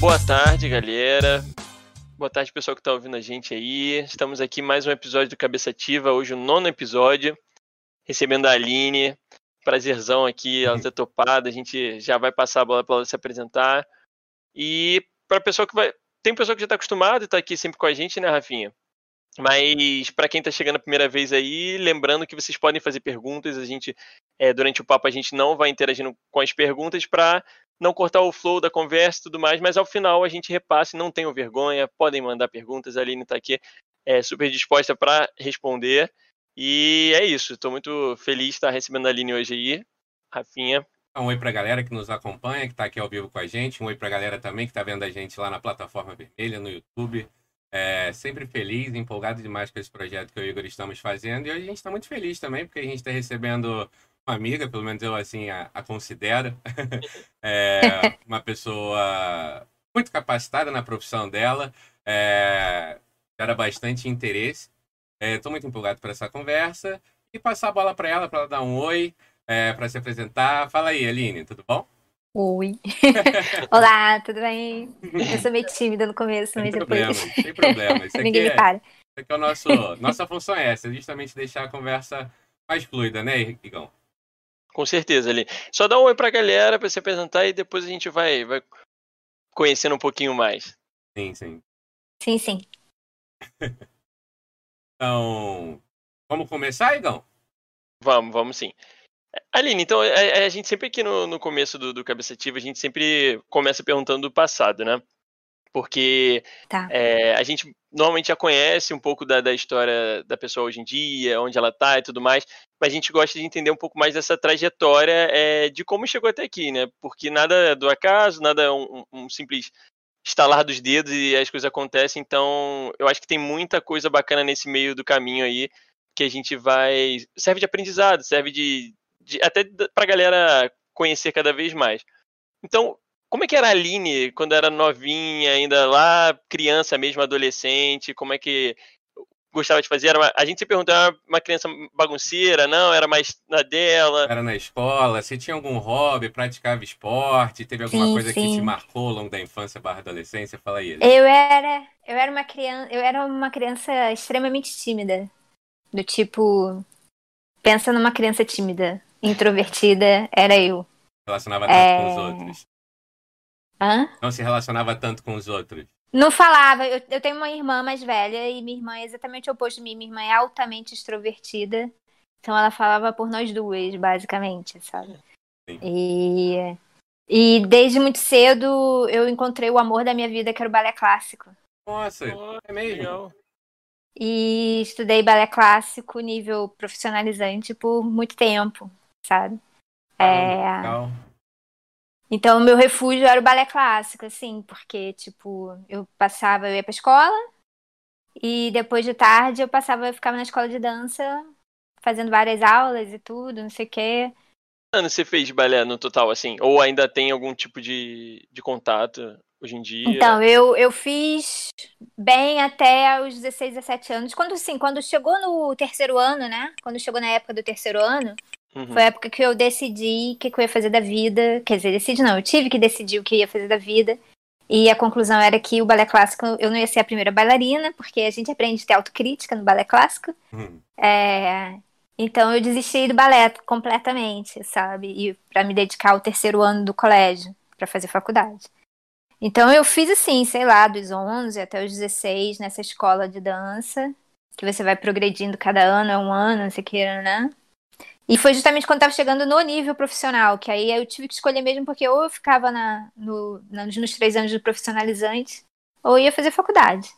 Boa tarde, galera. Boa tarde, pessoal que está ouvindo a gente aí. Estamos aqui mais um episódio do Cabeça Ativa, hoje o nono episódio, recebendo a Aline. Prazerzão aqui, ela ter topado. A gente já vai passar a bola para ela se apresentar. E para pessoa que vai. Tem pessoa que já está acostumada e está aqui sempre com a gente, né, Rafinha? Mas para quem está chegando a primeira vez aí, lembrando que vocês podem fazer perguntas. A gente, é, durante o papo, a gente não vai interagindo com as perguntas para não cortar o flow da conversa e tudo mais, mas ao final a gente repasse, não tenham vergonha, podem mandar perguntas, a Aline está aqui é, super disposta para responder. E é isso, estou muito feliz de estar recebendo a Aline hoje aí. Rafinha. Um oi para a galera que nos acompanha, que está aqui ao vivo com a gente. Um oi para a galera também que está vendo a gente lá na plataforma vermelha, no YouTube. É, sempre feliz, empolgado demais com esse projeto que eu e o Igor estamos fazendo. E hoje a gente está muito feliz também, porque a gente está recebendo amiga, pelo menos eu assim a, a considero, é uma pessoa muito capacitada na profissão dela, é, era bastante interesse. Estou é, muito empolgado para essa conversa e passar a bola para ela, para ela dar um oi, é, para se apresentar. Fala aí, Aline, tudo bom? Oi. Olá, tudo bem? Eu sou meio tímida no começo, mas depois. Sem problema, Isso Ninguém me para. Isso aqui é o nosso. Nossa função é essa, justamente deixar a conversa mais fluida, né, Igão? Com certeza, ali. Só dá um oi pra galera pra se apresentar e depois a gente vai, vai conhecendo um pouquinho mais. Sim, sim. Sim, sim. então, vamos começar, Igão? Vamos, vamos sim. Aline, então a, a, gente sempre aqui no, no começo do, do Cabeça Ativa, a gente sempre começa perguntando do passado, né? Porque tá. é, a gente normalmente já conhece um pouco da, da, história da pessoa hoje em dia, onde ela tá e tudo mais, mas a gente gosta de entender um pouco mais dessa trajetória é, de como chegou até aqui, né? Porque nada é do acaso, nada é um, um, simples estalar dos dedos e as coisas acontecem, então eu acho que tem muita coisa bacana nesse meio do caminho aí que a gente vai. serve de aprendizado, serve de. de até pra galera conhecer cada vez mais. Então, como é que era a Aline quando era novinha, ainda lá, criança mesmo, adolescente? Como é que gostava de fazer? Era uma, a gente se perguntou, era uma criança bagunceira, não? Era mais na dela? Era na escola? Você tinha algum hobby? Praticava esporte? Teve alguma sim, coisa sim. que te marcou ao longo da infância barra adolescência? Fala aí. Eu era, eu era uma criança, eu era uma criança extremamente tímida. Do tipo, pensa numa criança tímida, introvertida, era eu. Relacionava tanto é... com os outros. Hã? Não se relacionava tanto com os outros. Não falava. Eu, eu, tenho uma irmã mais velha e minha irmã é exatamente o oposto de mim. Minha irmã é altamente extrovertida. Então ela falava por nós duas, basicamente, sabe? Sim. E, e desde muito cedo eu encontrei o amor da minha vida, que era o balé clássico. Nossa, é mesmo. E estudei balé clássico nível profissionalizante por muito tempo, sabe? Ah, é... Legal. Então, o meu refúgio era o balé clássico, assim, porque, tipo, eu passava, eu ia pra escola, e depois de tarde eu passava, eu ficava na escola de dança, fazendo várias aulas e tudo, não sei o quê. Quantos você fez de balé no total, assim? Ou ainda tem algum tipo de, de contato hoje em dia? Então, eu, eu fiz bem até os 16, 17 anos. Quando, assim, quando chegou no terceiro ano, né? Quando chegou na época do terceiro ano, Uhum. Foi a época que eu decidi o que, que eu ia fazer da vida. Quer dizer, decidi não, eu tive que decidir o que ia fazer da vida. E a conclusão era que o balé clássico eu não ia ser a primeira bailarina, porque a gente aprende a ter autocrítica no balé clássico. Uhum. É, então eu desisti do balé completamente, sabe? E para me dedicar ao terceiro ano do colégio, para fazer faculdade. Então eu fiz assim, sei lá, dos 11 até os 16 nessa escola de dança, que você vai progredindo cada ano, é um ano, não sei o que, né? E foi justamente quando estava chegando no nível profissional, que aí eu tive que escolher mesmo, porque ou eu ficava na, no, nos três anos de profissionalizante, ou ia fazer faculdade.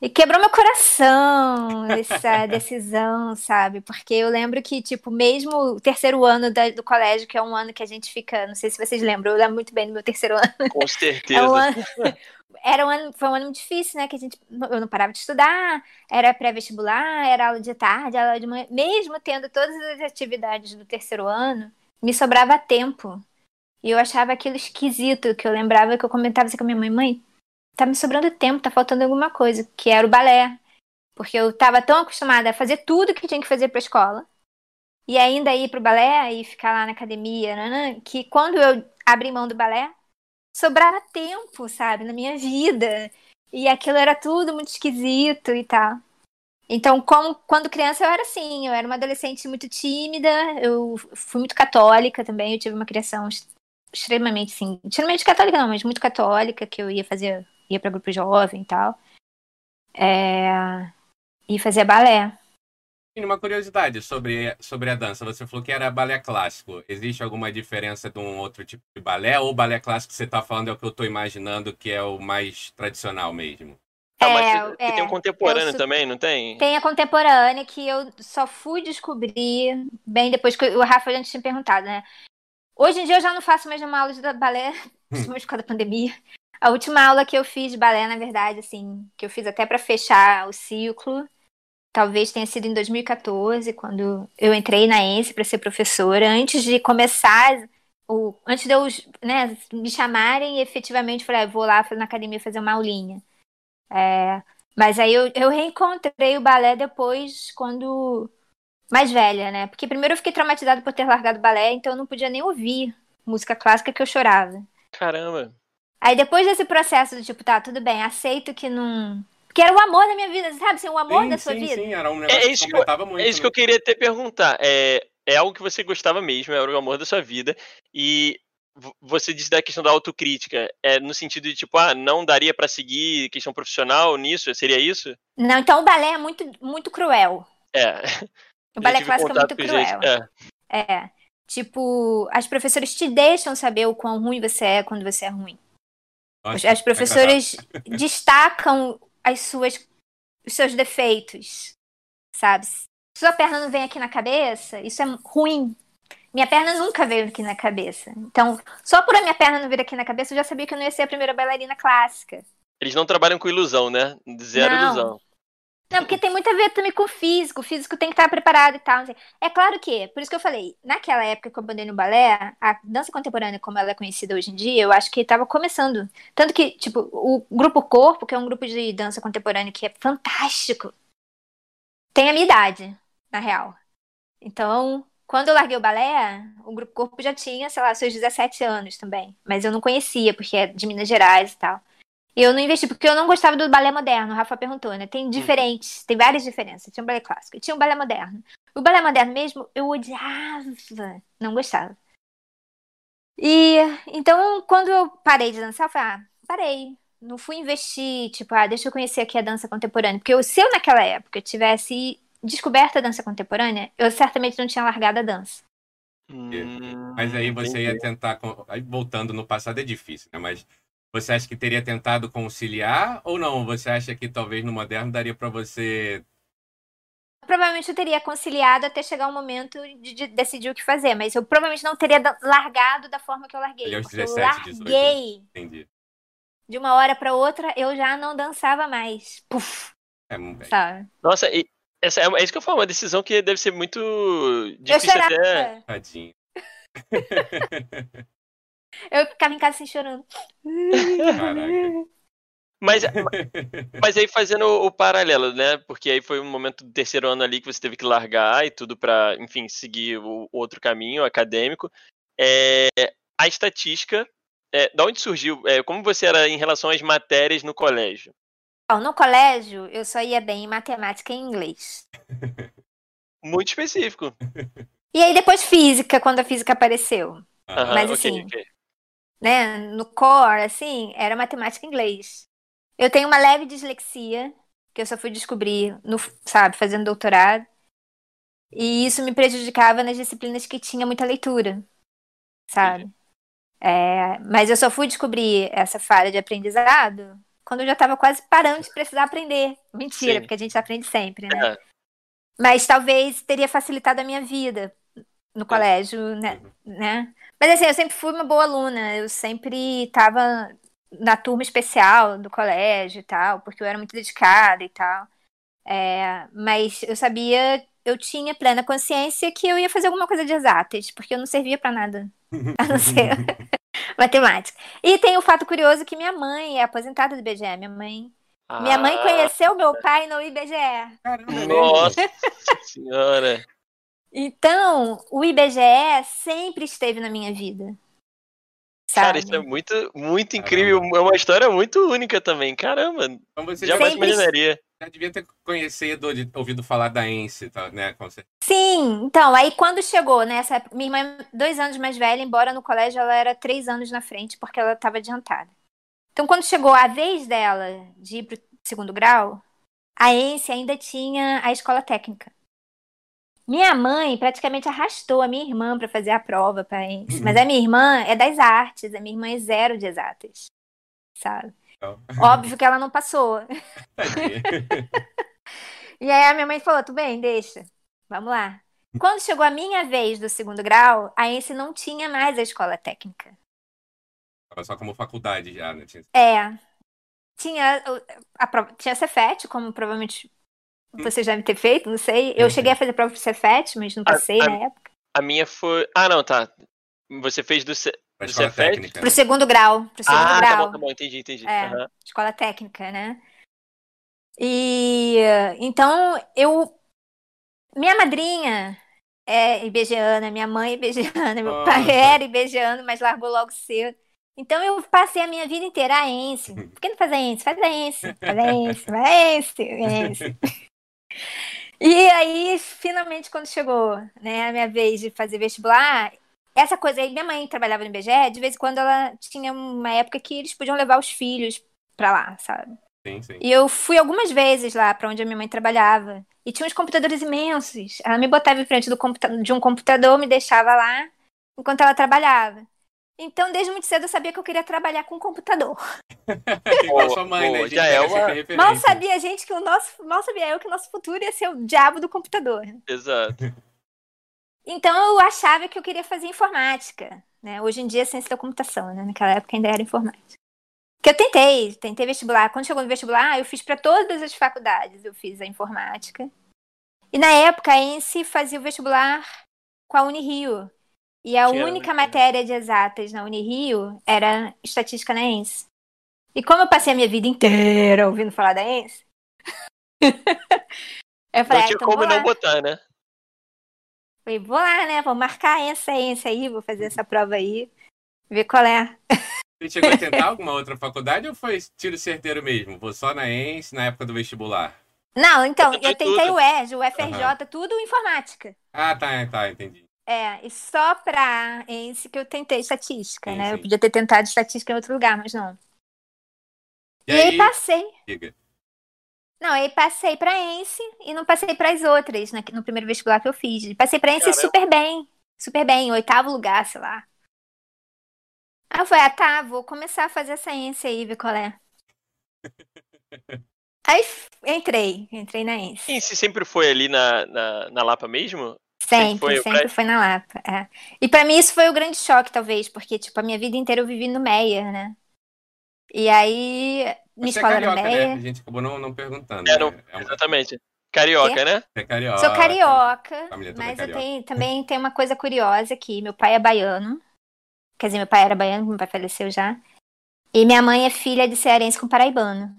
E quebrou meu coração essa decisão, sabe? Porque eu lembro que, tipo, mesmo o terceiro ano da, do colégio, que é um ano que a gente fica, não sei se vocês lembram, eu lembro muito bem do meu terceiro ano. Com certeza. É um ano, era um ano, foi um ano difícil, né? Que a gente, eu não parava de estudar, era pré-vestibular, era aula de tarde, aula de manhã. Mesmo tendo todas as atividades do terceiro ano, me sobrava tempo. E eu achava aquilo esquisito, que eu lembrava que eu comentava assim com a minha mãe, mãe, tá me sobrando tempo, tá faltando alguma coisa, que era o balé. Porque eu tava tão acostumada a fazer tudo que tinha que fazer pra escola. E ainda ir pro balé e ficar lá na academia, que quando eu abri mão do balé, sobrava tempo, sabe, na minha vida. E aquilo era tudo muito esquisito e tal. Então, como, quando criança, eu era assim, eu era uma adolescente muito tímida, eu fui muito católica também, eu tive uma criação extremamente, sim, extremamente católica não, mas muito católica, que eu ia fazer, ia para grupo jovem e tal. É, e fazia balé. E uma curiosidade sobre, sobre a dança, você falou que era balé clássico. Existe alguma diferença de um outro tipo de balé? Ou o balé clássico que você está falando é o que eu estou imaginando que é o mais tradicional mesmo? Ah, mas é, tem um contemporâneo também, não tem? Tem a contemporânea que eu só fui descobrir bem depois que o Rafa já tinha perguntado, né? Hoje em dia eu já não faço mais uma aula de balé, principalmente por causa da pandemia. A última aula que eu fiz de balé, na verdade, assim, que eu fiz até para fechar o ciclo, talvez tenha sido em 2014, quando eu entrei na ENSE para ser professora, antes de começar, o, antes de eu né, me chamarem, efetivamente falei, ah, vou lá na academia fazer uma aulinha. É, mas aí eu, eu reencontrei o balé depois, quando mais velha, né? Porque primeiro eu fiquei traumatizada por ter largado o balé, então eu não podia nem ouvir música clássica que eu chorava. Caramba. Aí depois desse processo do tipo, tá, tudo bem, aceito que não. Porque era o amor da minha vida, sabe? Assim, o amor sim, da sua sim, vida. Sim, era um É, negócio é isso, que que eu, completava muito. é isso que né? eu queria te perguntar. É, é algo que você gostava mesmo, era o amor da sua vida. E você disse da questão da autocrítica. É no sentido de, tipo, ah, não daria pra seguir questão profissional nisso? Seria isso? Não, então o balé é muito, muito cruel. É. O balé clássico é muito cruel. É. É. Tipo, as professoras te deixam saber o quão ruim você é quando você é ruim. As, é professoras destacam as suas, os seus defeitos, sabe? Se sua perna não vem aqui na cabeça, isso é ruim. Minha perna nunca veio aqui na cabeça. Então, só por a minha perna não vir aqui na cabeça, eu já sabia que eu não ia ser a primeira bailarina clássica. Eles não trabalham com ilusão, né? Zero Não. ilusão. Não, porque tem muito a ver também com o físico. O físico tem que estar preparado e tal. É claro que, por isso que eu falei, naquela época que eu abandonei no balé, a dança contemporânea, como ela é conhecida hoje em dia, eu acho que estava começando. Tanto que, tipo, o Grupo Corpo, que é um grupo de dança contemporânea que é fantástico, tem a minha idade, na real. Então, quando eu larguei o balé, o Grupo Corpo já tinha, sei lá, seus 17 anos também. Mas eu não conhecia, porque é de Minas Gerais e tal. E eu não investi, porque eu não gostava do balé moderno. O Rafa perguntou, né? Tem diferentes, tem várias diferenças. Tinha um balé clássico e tinha um balé moderno. O balé moderno mesmo, eu odiava. Não gostava. E então, quando eu parei de dançar, eu falei, ah, parei. Não fui investir, tipo, ah, deixa eu conhecer aqui a dança contemporânea. Porque eu, se eu naquela época tivesse descoberto a dança contemporânea, eu certamente não tinha largado a dança. Hum, Mas aí você ia entendi. tentar. Aí voltando no passado é difícil, né? Mas você acha que teria tentado conciliar ou não? Você acha que talvez no moderno daria pra você. Provavelmente eu teria conciliado até chegar o momento de, de decidir o que fazer, mas eu provavelmente não teria largado da forma que eu larguei. Aos porque eu 17, 18, né? larguei Entendi. de uma hora pra outra, eu já não dançava mais. Puf, É, é, sabe? Nossa, e essa é, é isso que eu falo, uma decisão que deve ser muito Eu difícil chorava. até. tadinho. Eu ficava em casa assim chorando. Caraca. Mas, mas aí fazendo o paralelo, né? Porque aí foi um momento do terceiro ano ali que você teve que largar e tudo pra, enfim, seguir o outro caminho acadêmico. É, a estatística, é, da onde surgiu? É, como você era em relação às matérias no colégio? No colégio, eu só ia bem em matemática e inglês. Muito específico. E aí depois física, quando a física apareceu. Aham, Mas ok, assim, ok. Né, no core, assim, era matemática e inglês. Eu tenho uma leve dislexia, que eu só fui descobrir, no, sabe, fazendo doutorado. E isso me prejudicava nas disciplinas que tinha muita leitura, sabe? É, mas eu só fui descobrir essa falha de aprendizado quando eu já estava quase parando de precisar aprender. Mentira, Sim. porque a gente aprende sempre, né? É. Mas talvez teria facilitado a minha vida no colégio, né? né? Mas assim, eu sempre fui uma boa aluna, eu sempre estava na turma especial do colégio e tal, porque eu era muito dedicada e tal. É, mas eu sabia, eu tinha plena consciência que eu ia fazer alguma coisa de exatas, porque eu não servia para nada, a não ser matemática. E tem o fato curioso que minha mãe é aposentada do IBGE, minha mãe. Minha mãe Ah, conheceu meu pai no IBGE. Caramba, é Nossa senhora. Então, o IBGE sempre esteve na minha vida. Sabe? Cara, isso é muito, muito incrível. É uma história muito única também. Caramba, Então você jamais Sempre- imaginaria. já devia ter conhecido, ouvido falar da Ence, tá, né? Sim, então, aí quando chegou nessa época, minha irmã é dois anos mais velha, embora no colégio ela era três anos na frente, porque ela estava adiantada. Então, quando chegou a vez dela de ir para o segundo grau, a ENSE ainda tinha a escola técnica. Minha mãe praticamente arrastou a minha irmã para fazer a prova para a ENSE, mas a minha irmã é das artes, a minha irmã é zero de exatas, sabe? Então, Óbvio que ela não passou. E aí a minha mãe falou: tudo bem, deixa. Vamos lá. Quando chegou a minha vez do segundo grau, a ENSE não tinha mais a escola técnica. Tava só como faculdade já, né? É. Tinha o- a prova, tinha Cefet, como provavelmente você já deve ter feito, não sei. Eu Sim, cheguei a fazer prova pro Cefet, mas não A- passei a- na época. A minha foi. Ah, não, tá. Você fez do. C... Pra Do Cefet? técnica. Pro né? segundo grau. Pro segundo Ah, tá grau. bom, tá bom, entendi, entendi. É. Aham. escola técnica, né? E então eu minha madrinha é ibegiana, minha mãe é ibegiana, meu pai Nossa. era ibegiano, mas largou logo cedo. Então eu passei a minha vida inteira a ENSE. Por que não faz a ENSE? Faz a ENSE, faz a ENSE, faz a ENSE, ENSE. E aí, finalmente, quando chegou né, a minha vez de fazer vestibular, essa coisa aí, minha mãe trabalhava no IBGE, de vez em quando ela tinha uma época que eles podiam levar os filhos pra lá, sabe? Sim, sim. E eu fui algumas vezes lá pra onde a minha mãe trabalhava. E tinha uns computadores imensos. Ela me botava em frente do computa- de um computador, me deixava lá enquanto ela trabalhava. Então, desde muito cedo eu sabia que eu queria trabalhar com computador. Igual a sua mãe, né? Já é uma-. Mal sabia a gente que o nosso, mal sabia eu que o nosso futuro ia ser o diabo do computador. Exato. Então eu achava que eu queria fazer informática, né? Hoje em dia é ciência da computação, né? Naquela época ainda era informática. Que eu tentei, tentei vestibular. Quando chegou no vestibular, eu fiz para todas as faculdades. Eu fiz a informática. E na época a ENSE fazia o vestibular com a Unirio. E a única matéria de exatas na Unirio era estatística na ENSE. E como eu passei a minha vida inteira ouvindo falar da ENSE, eu falei, Não ah, tinha então como não botar, né? Falei, vou lá, né? Vou marcar essa essa aí, vou fazer essa prova aí, ver qual é. Você chegou a tentar alguma outra faculdade ou foi tiro certeiro mesmo? Vou só na ENS na época do vestibular? Não, então, Eu tentei eu tentei tudo. o ERJ, o FRJ, tudo informática. Ah, tá, tá, entendi. É, e só pra esse que eu tentei estatística, Sim, né? Eu sim. podia ter tentado estatística em outro lugar, mas não. E, E, aí, aí, passei. diga. Não, aí passei pra ENSE e não passei pras outras, né, no primeiro vestibular que eu fiz. Passei pra ENSE Caramba. super bem, super bem, oitavo lugar, sei lá. Aí eu falei, ah tá, vou começar a fazer essa ENSE aí, ver qual é. Aí entrei, entrei na ENSE. E se sempre foi ali na, na, na Lapa mesmo? Sempre, foi sempre prédio? foi na Lapa. é. E pra mim isso foi o grande choque, talvez, porque, tipo, a minha vida inteira eu vivi no Meyer, né? E aí, minha Você é escola era carioca, né? Meyer. A gente acabou não, não perguntando. É, né? não, É um- Exatamente. Carioca, né? Você é carioca. Sou carioca, toda mas eu carioca. tenho, também tem uma coisa curiosa aqui. Meu pai é baiano. Quer dizer, meu pai era baiano, meu pai faleceu já. E minha mãe é filha de cearense com paraibano.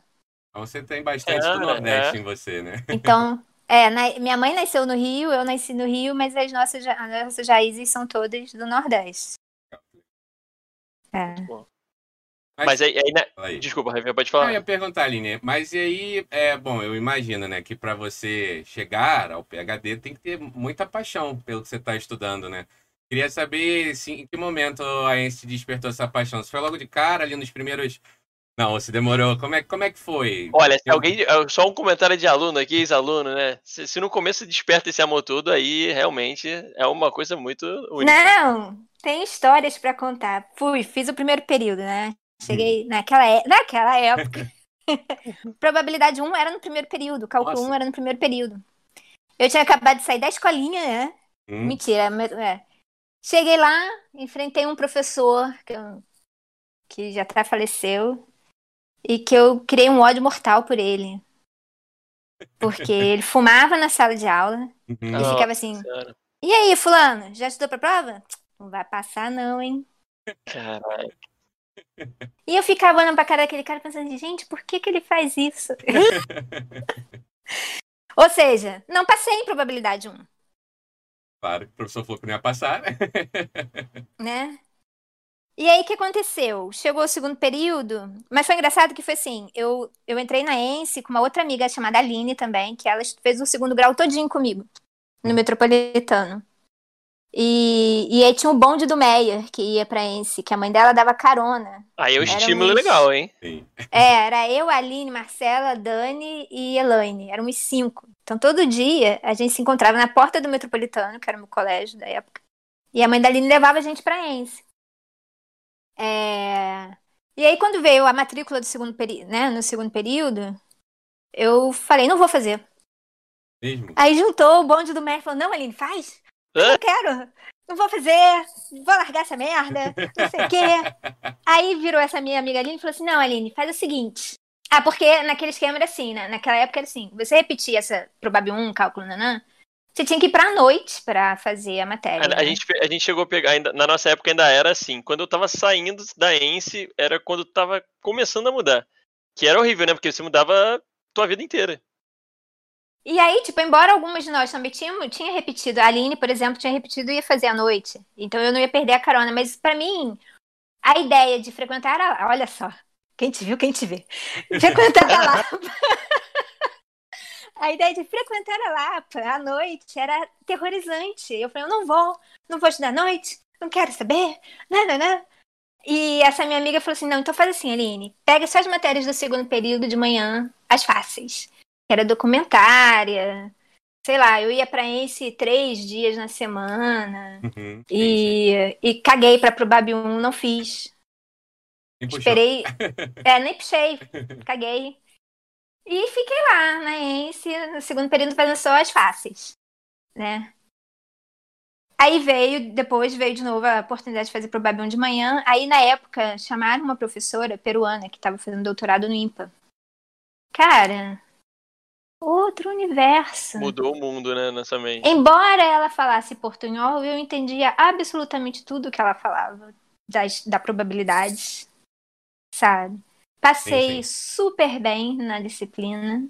Então você tem bastante Ah, do Nordeste é. em você, né? Então, é, na- minha mãe nasceu no Rio, eu nasci no Rio, mas as nossas, as nossas raízes são todas do Nordeste. É. Mas aí, aí, né? Aí. Desculpa, Rafael, pode Eu falar. ia perguntar, Aline, mas e aí, é, bom, eu imagino, né, que para você chegar ao PhD tem que ter muita paixão pelo que você está estudando, né? Queria saber se, em que momento a ENSE despertou essa paixão. Se foi logo de cara, ali nos primeiros. Não, se demorou. Como é, como é que foi? Olha, se alguém. Só um comentário de aluno aqui, ex-aluno, né? Se, se no começo desperta esse amor todo, aí realmente é uma coisa muito única. Não, tem histórias pra contar. Fui, fiz o primeiro período, né? Cheguei naquela, é- naquela época. Probabilidade 1 era no primeiro período, cálculo Nossa. 1 era no primeiro período. Eu tinha acabado de sair da escolinha, né? Hum, Mentira, mas- é. Cheguei lá, enfrentei um professor que, que já até faleceu e que eu criei um ódio mortal por ele. Porque ele fumava na sala de aula uhum. e ficava assim. E aí, fulano, já estudou pra prova? Não vai passar, não, hein? Caralho. E eu ficava olhando pra cara daquele cara pensando, gente, por que, que ele faz isso? Ou seja, não passei em probabilidade 1, Claro que o professor falou que não ia passar, né? E aí o que aconteceu? Chegou o segundo período, mas foi engraçado que foi assim, eu, eu entrei na ENSE com uma outra amiga chamada Aline também, que ela fez o segundo grau todinho comigo, no Metropolitano. E, e aí tinha o bonde do Meyer, que ia pra Ence, que a mãe dela dava carona. Aí é um estímulo legal, hein? Sim. É, era eu, Aline, Marcela, Dani e Elaine. Eram uns cinco. Então todo dia a gente se encontrava na porta do Metropolitano, que era o meu colégio da época. E a mãe da Aline levava a gente pra Ence. É... E aí quando veio a matrícula do segundo período, né, no segundo período, eu falei, não vou fazer. Mesmo? Aí juntou o bonde do Meyer e falou, não, Aline, faz. Eu Hã? não quero. Não vou fazer. Vou largar essa merda. Não sei o quê. Aí virou essa minha amiga Aline e falou assim: Não, Aline, faz o seguinte. Ah, porque naquele esquema era assim, né? Naquela época era assim: você repetia essa provável 1, cálculo, nanã, você tinha que ir pra noite pra fazer a matéria. A, a né? gente, a gente chegou a pegar, ainda, na nossa época ainda era assim. Quando eu tava saindo da ENSE, era quando tava começando a mudar. Que era horrível, né? Porque você mudava tua vida inteira. E aí, tipo, embora algumas de nós também tinham, tinha repetido, a Aline, por exemplo, tinha repetido e ia fazer à noite. Então eu não ia perder a carona. Mas pra mim, a ideia de frequentar a. Olha só, quem te viu, quem te vê. Frequentar a Lapa. a ideia de frequentar a Lapa à noite era terrorizante. Eu falei, eu não vou, não vou estudar à noite, não quero saber, não, não, não. E essa minha amiga falou assim: não, então faz assim, Aline, pega só as matérias do segundo período de manhã, as fáceis que era documentária. Sei lá, eu ia pra esse três dias na semana. Uhum. E, e caguei pra Probab 1, não fiz. Esperei. É, nem puxei, caguei. E fiquei lá na ENSE, no segundo período, fazendo só as fáceis. Né? Aí veio, depois veio de novo a oportunidade de fazer 1 de manhã. Aí, na época, chamaram uma professora peruana que estava fazendo doutorado no IMPA. Cara, outro universo. Mudou o mundo, né, nessa mente. Embora ela falasse portunhol, eu entendia absolutamente tudo que ela falava das, da probabilidade, sabe? Passei Sim, super bem na disciplina.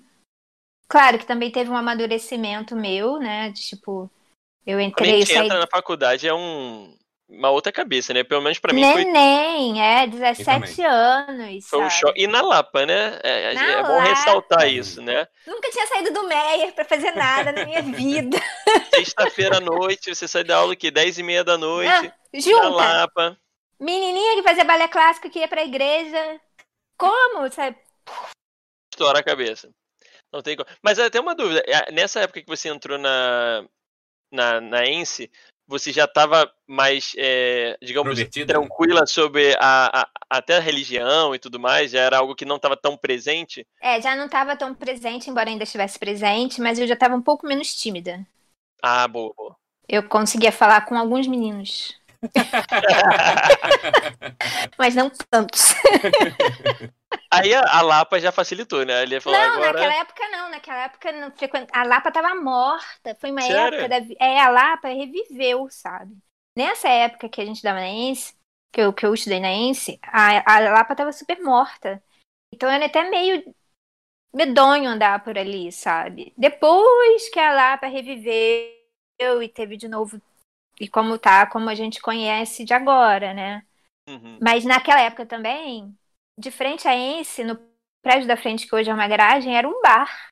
Claro que também teve um amadurecimento meu, né? De tipo, eu Quando a entrei, gente saí entra na faculdade é um, uma outra cabeça, né? Pelo menos pra mim foi, neném, é, 17 anos, foi um choque. E na Lapa, né? É, Na é bom Lapa. ressaltar isso, né? Nunca tinha saído do Meyer pra fazer nada na minha vida. Sexta-feira à noite, você sai da aula que 10 e meia da noite, Ah, na junta, Lapa. menininha que fazia balé clássico que ia pra igreja. Como, sabe? estoura a cabeça. Não tem como. Mas até uma dúvida. é, Nessa época que você entrou na, na, na ENSE, você já estava mais, é, digamos, Introvertida, tranquila sobre a, a- até a religião e tudo mais? Já era algo que não estava tão presente? É, já não estava tão presente, embora ainda estivesse presente, mas eu já estava um pouco menos tímida. Ah, boa, boa. Eu conseguia falar com alguns meninos, mas não tantos. Aí a, a Lapa já facilitou, né? Ele ia falar Não, agora. naquela época não, naquela época não frequent... a Lapa estava morta. Foi uma Sério? época da é a Lapa reviveu, sabe? Nessa época que a gente dava na ENSE, que eu, que eu estudei na ENSE, a, a Lapa estava super morta. Então era até meio medonho andar por ali, sabe? Depois que a Lapa reviveu e teve de novo e como tá, como a gente conhece de agora, né? Uhum. Mas naquela época também, de frente a Ence, no prédio da frente, que hoje é uma garagem, era um bar.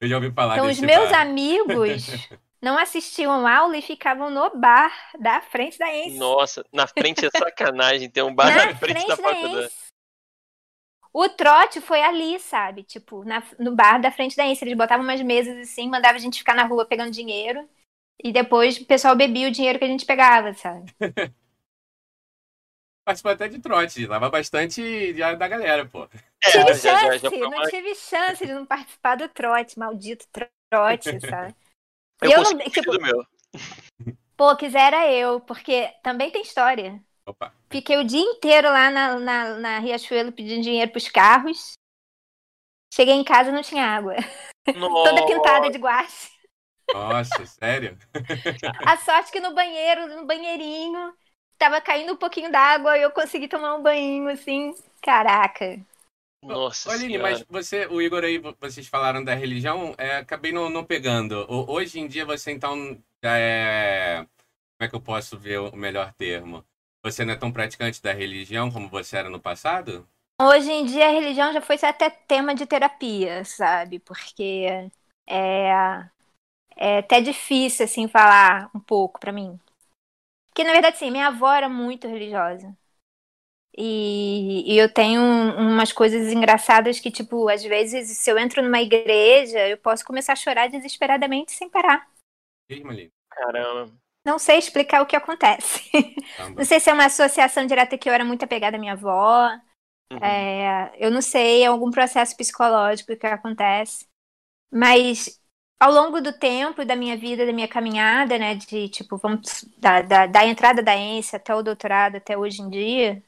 Eu já ouvi falar Então os meus bar. amigos não assistiam aula e ficavam no bar da frente da Ence. Nossa, na frente é sacanagem ter um bar na na frente da faculdade. Ence. O trote foi ali, sabe? Tipo, na- no bar da frente da Ence. Eles botavam umas mesas assim, mandavam a gente ficar na rua pegando dinheiro. E depois o pessoal bebia o dinheiro que a gente pegava, sabe? Participou até de trote, lava bastante já da galera, pô. É, tive já- já- chance, já foi não uma- tive chance de não participar do trote, maldito trote, sabe? Eu, eu não, tipo, do meu. pô, quisera eu, porque também tem história. Opa. Fiquei o dia inteiro lá na, na, na Riachuelo pedindo dinheiro pros carros. Cheguei em casa e não tinha água. Toda pintada de guache. Nossa, sério? A sorte que no banheiro, no banheirinho, tava caindo um pouquinho d'água e eu consegui tomar um banho, assim. Caraca. Nossa Aline, senhora. mas você, o Igor aí, vocês falaram da religião, é, acabei não, não pegando. O- hoje em dia você então já é. Como é que eu posso ver o melhor termo? Você não é tão praticante da religião como você era no passado? Hoje em dia a religião já foi até tema de terapia, sabe? Porque é, é até difícil, assim, falar um pouco para mim. Porque, na verdade, sim, minha avó era muito religiosa. E, e, eu tenho umas coisas engraçadas que, tipo, às vezes, se eu entro numa igreja, eu posso começar a chorar desesperadamente sem parar. Caramba. Não sei explicar o que acontece. Não sei se é uma associação direta que eu era muito apegada à minha avó. Uhum. É, eu não sei, é algum processo psicológico que acontece. Mas ao longo do tempo da minha vida, da minha caminhada, né, de tipo, vamos da, da, da entrada da ENSE até o doutorado, até hoje em dia,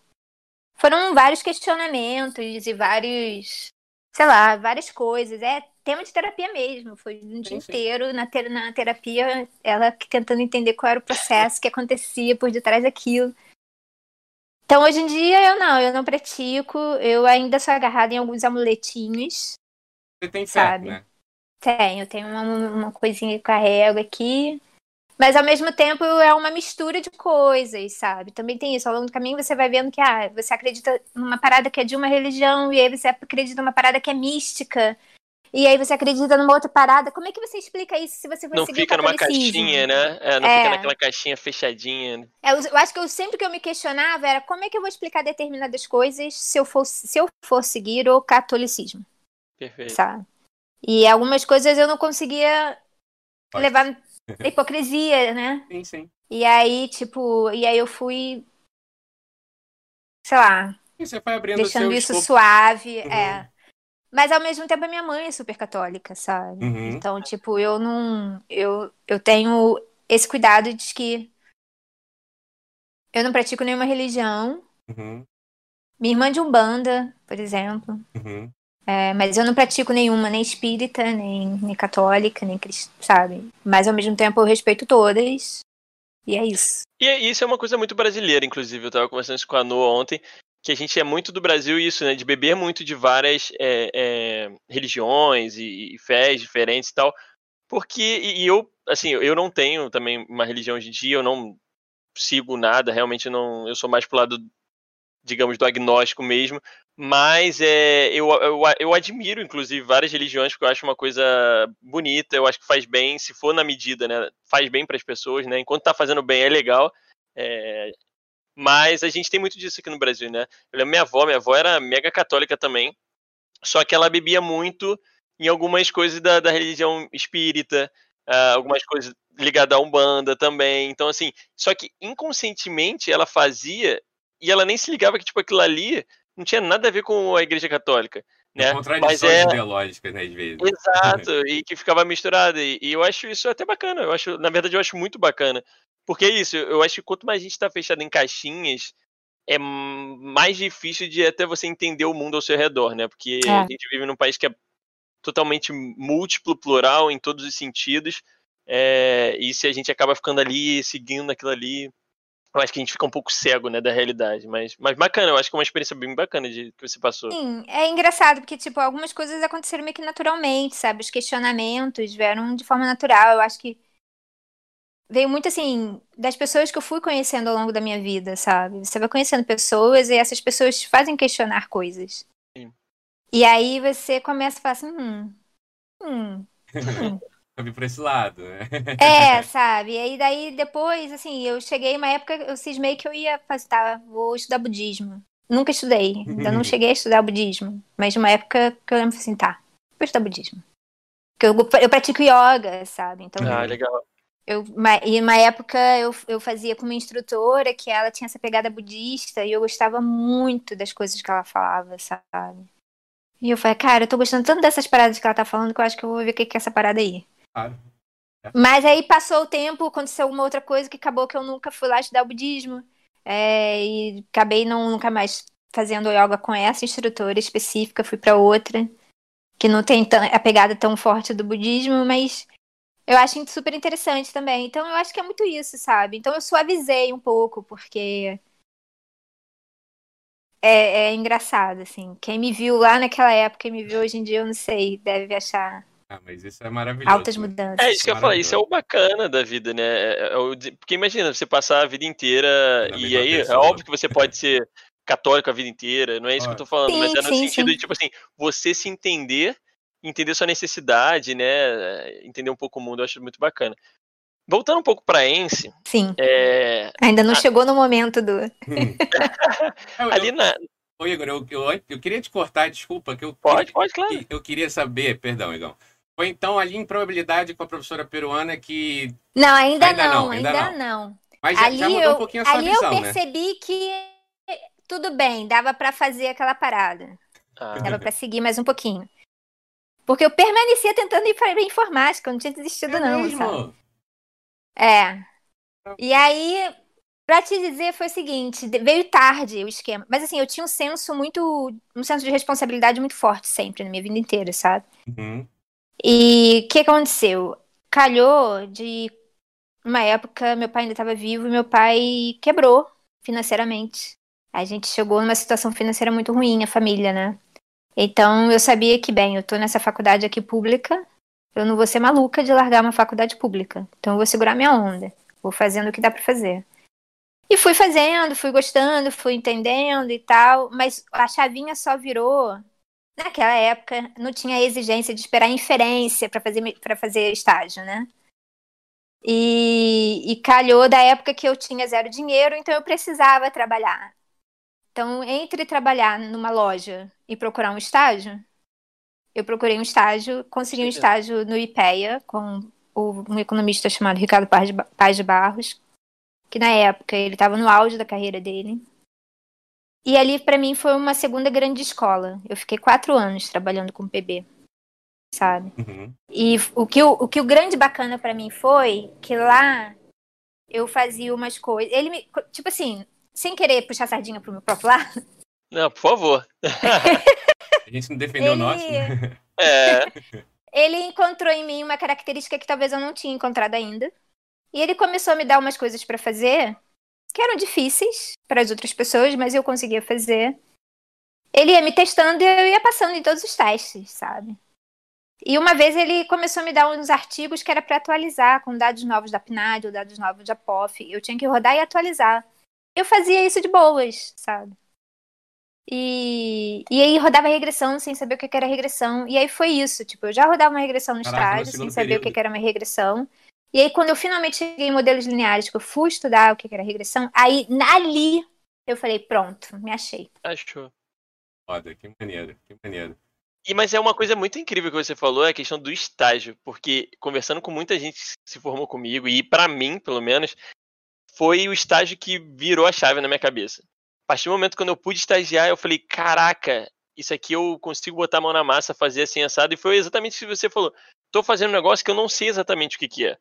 foram vários questionamentos e vários, sei lá, várias coisas. É tema de terapia mesmo. Foi um dia sim, inteiro na, ter, na terapia, ela tentando entender qual era o processo que acontecia por detrás daquilo. Então, hoje em dia, eu não, eu não pratico, eu ainda sou agarrada em alguns amuletinhos. Você tem fé, sabe? né? Tenho, tenho uma, uma coisinha que carrego aqui. Mas ao mesmo tempo é uma mistura de coisas, sabe? Também tem isso. Ao longo do caminho você vai vendo que ah, você acredita numa parada que é de uma religião, e aí você acredita numa parada que é mística. E aí você acredita numa outra parada. Como é que você explica isso se você for Não fica numa caixinha, né? É, não é. fica naquela caixinha fechadinha. É, eu acho que eu sempre que eu me questionava era como é que eu vou explicar determinadas coisas se eu for, se eu for seguir o catolicismo. Perfeito. Sabe? E algumas coisas eu não conseguia Pode. levar hipocrisia, né? Sim, sim. E aí, tipo, e aí eu fui, sei lá, você foi abrindo deixando isso escopo. suave, uhum. é. Mas ao mesmo tempo a minha mãe é super católica, sabe? Uhum. Então, tipo, eu não. Eu, eu tenho esse cuidado de que eu não pratico nenhuma religião. Uhum. Minha irmã de Umbanda, por exemplo. Uhum. É, mas eu não pratico nenhuma, nem espírita, nem, nem católica, nem cristã, sabe? Mas ao mesmo tempo eu respeito todas. E é isso. E isso é uma coisa muito brasileira, inclusive. Eu tava conversando com a Noa ontem, que a gente é muito do Brasil isso, né? De beber muito de várias é, é, religiões e, e, fés diferentes e tal. Porque, e, e, eu, assim, eu não tenho também uma religião hoje em dia, eu não sigo nada, realmente não. Eu sou mais pro lado, digamos, do agnóstico mesmo. Mas é, eu, eu, eu admiro, inclusive, várias religiões, porque eu acho uma coisa bonita, eu acho que faz bem, se for na medida, né? Faz bem para as pessoas, né? Enquanto tá fazendo bem é legal. É, mas a gente tem muito disso aqui no Brasil, né? Eu lembro minha avó, minha avó era mega católica também, só que ela bebia muito em algumas coisas da, da religião espírita, uh, algumas coisas ligadas à Umbanda também. Então, assim, só que inconscientemente ela fazia e ela nem se ligava que, tipo, aquilo ali não tinha nada a ver com a Igreja Católica. Né? Contradições Mas é... ideológicas, né, às vezes. Exato, e que ficava misturado. E, e, eu acho isso até bacana. Eu acho, na verdade, eu acho muito bacana. Porque é isso, eu acho que quanto mais a gente está fechado em caixinhas, é mais difícil de até você entender o mundo ao seu redor, né? Porque é. a gente vive num país que é totalmente múltiplo, plural em todos os sentidos. É, e se a gente acaba ficando ali, seguindo aquilo ali, eu acho que a gente fica um pouco cego, né, da realidade. Mas, mas bacana, eu acho que é uma experiência bem bacana de que você passou. Sim, é engraçado, porque, tipo, algumas coisas aconteceram meio que naturalmente, sabe? Os questionamentos vieram de forma natural. Eu acho que veio muito assim das pessoas que eu fui conhecendo ao longo da minha vida, sabe? Você vai conhecendo pessoas e essas pessoas te fazem questionar coisas. Sim. E aí você começa a falar assim, hum, hum, hum. Eu vi por esse lado, né? É, sabe? E aí daí depois, assim, eu cheguei uma época, eu cismei que eu ia fazer, tá, vou estudar budismo. Nunca estudei, ainda não cheguei a estudar budismo. Mas uma época que eu lembro assim, tá, vou estudar budismo. Porque eu, eu pratico yoga, sabe? Então, ah, legal. Eu, e uma época eu, eu fazia com uma instrutora que ela tinha essa pegada budista e eu gostava muito das coisas que ela falava, sabe? E eu falei, cara, eu tô gostando tanto dessas paradas que ela tá falando que eu acho que eu vou ver o que é essa parada aí. Claro. Mas aí passou o tempo, aconteceu uma outra coisa que acabou que eu nunca fui lá estudar o budismo. É, e acabei não, nunca mais fazendo yoga com essa instrutora específica, fui para outra, que não tem a pegada tão forte do budismo, mas eu acho super interessante também. Então eu acho que é muito isso, sabe? Então eu suavizei um pouco, porque é, é engraçado, assim. Quem me viu lá naquela época e me viu hoje em dia, eu não sei, deve achar Ah, mas isso é maravilhoso. Altas mudanças. É isso que eu ia falar, isso é o bacana da vida, né? É- é o de- Porque imagina, você passar a vida inteira Na e aí é pessoa. óbvio que você pode ser católico a vida inteira, não é isso que eu tô falando, mas Sim, é no sim, sentido sim. de, tipo assim, você se entender, entender sua necessidade, né? Entender um pouco o mundo, eu acho muito bacana. Voltando um pouco pra Ence, Sim. é, Ainda não Ah. chegou no momento do. Hum. Ali eu- na. Ô, Igor, eu, eu, eu queria te cortar, desculpa, que eu Pode, pode, claro. queria, eu queria saber, perdão, Igão. Foi então ali em probabilidade com a professora peruana que. Não, ainda, Ainda não, não, ainda ainda não. Mas já, ali já mudou eu, um pouquinho a sua ali visão, eu né? percebi que tudo bem, dava pra fazer aquela parada. Ah, Dava pra seguir mais um pouquinho. Porque eu permanecia tentando ir pra informática, eu não tinha desistido, É não, mesmo? sabe? É. E aí, pra te dizer, foi o seguinte, de- veio tarde o esquema. Mas assim, eu tinha um senso muito. um senso de responsabilidade muito forte sempre, na minha vida inteira, sabe? Uhum. E o que aconteceu? Calhou de uma época, meu pai ainda estava vivo meu pai quebrou financeiramente. A gente chegou numa situação financeira muito ruim, a família, né? Então eu sabia que, bem, eu tô nessa faculdade aqui pública, eu não vou ser maluca de largar uma faculdade pública. Então eu vou segurar minha onda. Vou fazendo o que dá pra fazer. E fui fazendo, fui gostando, fui entendendo e tal, mas a chavinha só virou Naquela época, não tinha exigência de esperar inferência para fazer, pra fazer estágio, né? E, e calhou da época que eu tinha zero dinheiro, então eu precisava trabalhar. Então, entre trabalhar numa loja e procurar um estágio, eu procurei um estágio, consegui um estágio no IPEA com o- um economista chamado Ricardo Paz de Barros, que na época ele estava no auge da carreira dele. E ali, para mim, foi uma segunda grande escola. Eu fiquei quatro anos trabalhando com PB, sabe? Uhum. E o que o, o, que o grande bacana para mim foi que lá eu fazia umas coisas. Ele me. Tipo assim, sem querer puxar sardinha pro meu próprio lado, Não, por favor. A gente não defendeu o Ele- nosso. né? É, ele encontrou em mim uma característica que talvez eu não tinha encontrado ainda. E ele começou a me dar umas coisas para fazer que eram difíceis para as outras pessoas, mas eu conseguia fazer. Ele ia me testando e eu ia passando em todos os testes, sabe? E uma vez ele começou a me dar uns artigos que era para atualizar com dados novos da PNAD ou dados novos da POF. Eu tinha que rodar e atualizar. Eu fazia isso de boas, sabe? E, e aí rodava regressão sem saber o que era regressão. E aí foi isso, tipo, eu já rodava uma regressão no Caraca, estágio sem saber o período. que era uma regressão. E aí quando eu finalmente cheguei em modelos lineares, que eu fui estudar o que era regressão, aí ali eu falei, pronto, me achei. achou. Foda, que maneiro, que maneiro. E, mas é uma coisa muito incrível que você falou, é a questão do estágio, porque conversando com muita gente que se formou comigo, e pra mim, pelo menos, foi o estágio que virou a chave na minha cabeça. A partir do momento quando eu pude estagiar, eu falei, caraca, isso aqui eu consigo botar a mão na massa, fazer assim, assado, e foi exatamente o que você falou. Tô fazendo um negócio que eu não sei exatamente o que que é.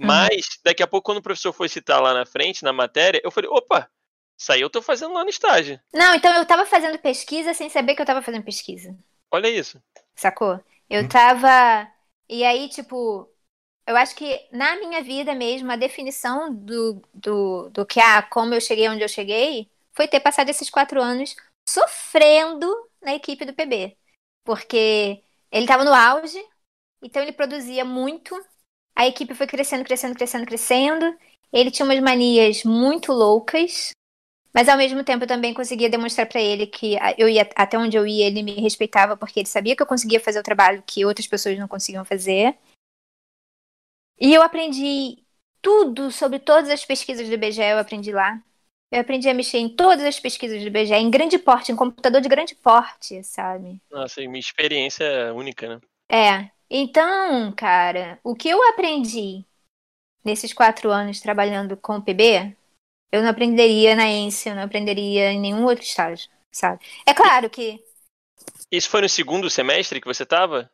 Mas, daqui a pouco, quando o professor foi citar lá na frente, na matéria, eu falei, opa, isso aí eu tô fazendo lá no estágio. Não, então eu tava fazendo pesquisa sem saber que eu tava fazendo pesquisa. Olha isso. Sacou? Eu Hum. tava. E aí, tipo, eu acho que na minha vida mesmo, a definição do, do, do que, ah, como eu cheguei onde eu cheguei, foi ter passado esses quatro anos sofrendo na equipe do PB. Porque ele tava no auge, então ele produzia muito, a equipe foi crescendo, crescendo, crescendo, crescendo. Ele tinha umas manias muito loucas, mas ao mesmo tempo eu também conseguia demonstrar pra ele que eu ia até onde eu ia, ele me respeitava porque ele sabia que eu conseguia fazer o trabalho que outras pessoas não conseguiam fazer. E eu aprendi tudo sobre todas as pesquisas do IBGE, eu aprendi lá. Eu aprendi a mexer em todas as pesquisas do IBGE, em grande porte, em computador de grande porte, sabe? Nossa, e minha experiência é única, né? É. Então, cara, o que eu aprendi nesses quatro anos trabalhando com o PB, eu não aprenderia na ENSE, eu não aprenderia em nenhum outro estágio, sabe? É claro que Isso foi no segundo semestre que você tava?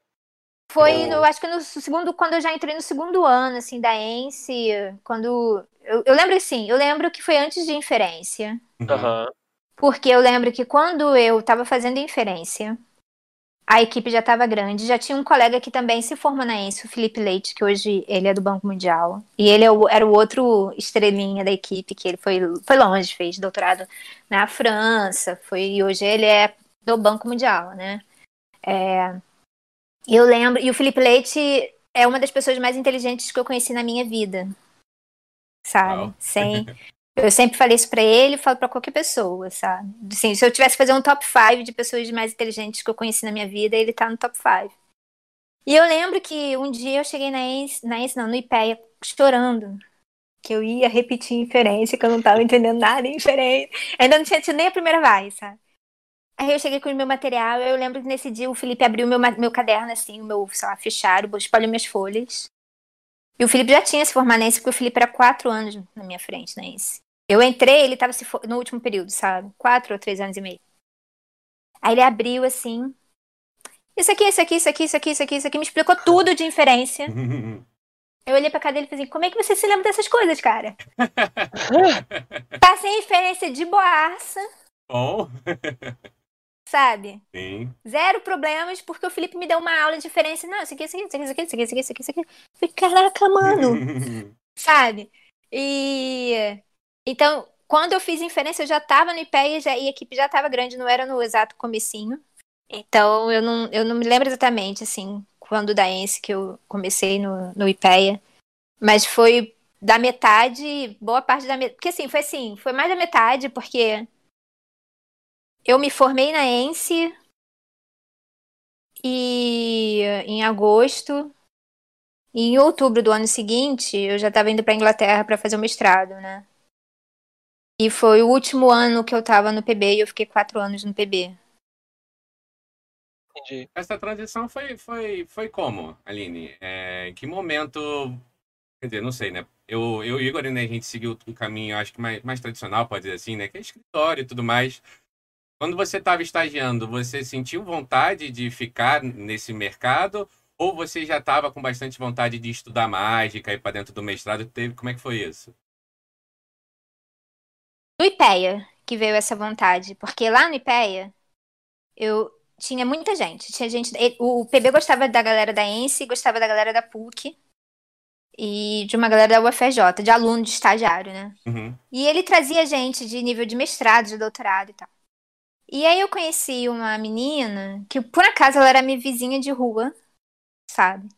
foi, no, acho que no segundo, quando eu já entrei no segundo ano, assim, da ENSE, quando... Eu, eu lembro, assim, eu lembro que foi antes de inferência, Uhum. Aham. porque eu lembro que quando eu estava fazendo inferência, a equipe já estava grande, já tinha um colega que também se formou na ENSE, o Felipe Leite, que hoje ele é do Banco Mundial. E ele é era o outro estrelinha da equipe, que ele foi, foi longe, fez doutorado na França, foi, e hoje ele é do Banco Mundial, né? É, E eu lembro, e o Felipe Leite é uma das pessoas mais inteligentes que eu conheci na minha vida. Sabe? Uau. Sem. Eu sempre falei isso pra ele, falo pra qualquer pessoa, sabe? Assim, se eu tivesse que fazer um top 5 de pessoas mais inteligentes que eu conheci na minha vida, ele tá no top 5. E eu lembro que um dia eu cheguei na ENS, na ENS não, no IPEA, chorando. Que eu ia repetir inferência, que eu não tava entendendo nada em inferência. Ainda não tinha tido nem a primeira vai, sabe? Aí eu cheguei com o meu material, eu lembro que nesse dia o Felipe abriu meu, meu caderno, assim, o meu, sei lá, fichário, espalhou minhas folhas. E o Felipe já tinha se formado na ENSE, porque o Felipe era quatro anos na minha frente na ENSE. Eu entrei, ele tava no último período, sabe? Quatro ou três anos e meio. Aí ele abriu assim. Isso aqui, isso aqui, isso aqui, isso aqui, isso aqui, isso aqui. Me explicou tudo de inferência. Eu olhei pra cara dele e falei assim, como é que você se lembra dessas coisas, cara? Passei inferência de boaça. Bom. sabe? Sim. Zero problemas, porque o Felipe me deu uma aula de inferência. Não, isso aqui, isso aqui, isso aqui, isso aqui, isso aqui, isso aqui, isso aqui. Falei, caraca, mano. sabe? E então, quando eu fiz inferência, eu já tava no IPEA já, e a equipe já tava grande, não era no exato comecinho. Então, eu não, eu não me lembro exatamente, assim, quando da ENSE que eu comecei no, no IPEA. Mas foi da metade, boa parte da metade. Porque assim, foi assim, foi mais da metade, porque eu me formei na ENSE e em agosto. E em outubro do ano seguinte, eu já estava indo para Inglaterra para fazer o mestrado, né? E foi o último ano que eu estava no PB e eu fiquei quatro anos no PB. Entendi. Essa transição foi, foi, foi como, Aline? É, em que momento. Quer dizer, não sei, né? Eu, eu e o Igor, né, a gente seguiu o caminho, acho que mais, mais tradicional, pode dizer assim, né? Que é escritório e tudo mais. Quando você estava estagiando, você sentiu vontade de ficar nesse mercado? Ou você já estava com bastante vontade de estudar mais, de cair para dentro do mestrado? Teve, como é que foi isso? No IPEA que veio essa vontade, porque lá no IPEA eu tinha muita gente. Tinha gente. O PB gostava da galera da ENSE, gostava da galera da PUC e de uma galera da UFRJ, de aluno, de estagiário, né? Uhum. E ele trazia gente de nível de mestrado, de doutorado e tal. E aí eu conheci uma menina que, por acaso, ela era minha vizinha de rua, sabe?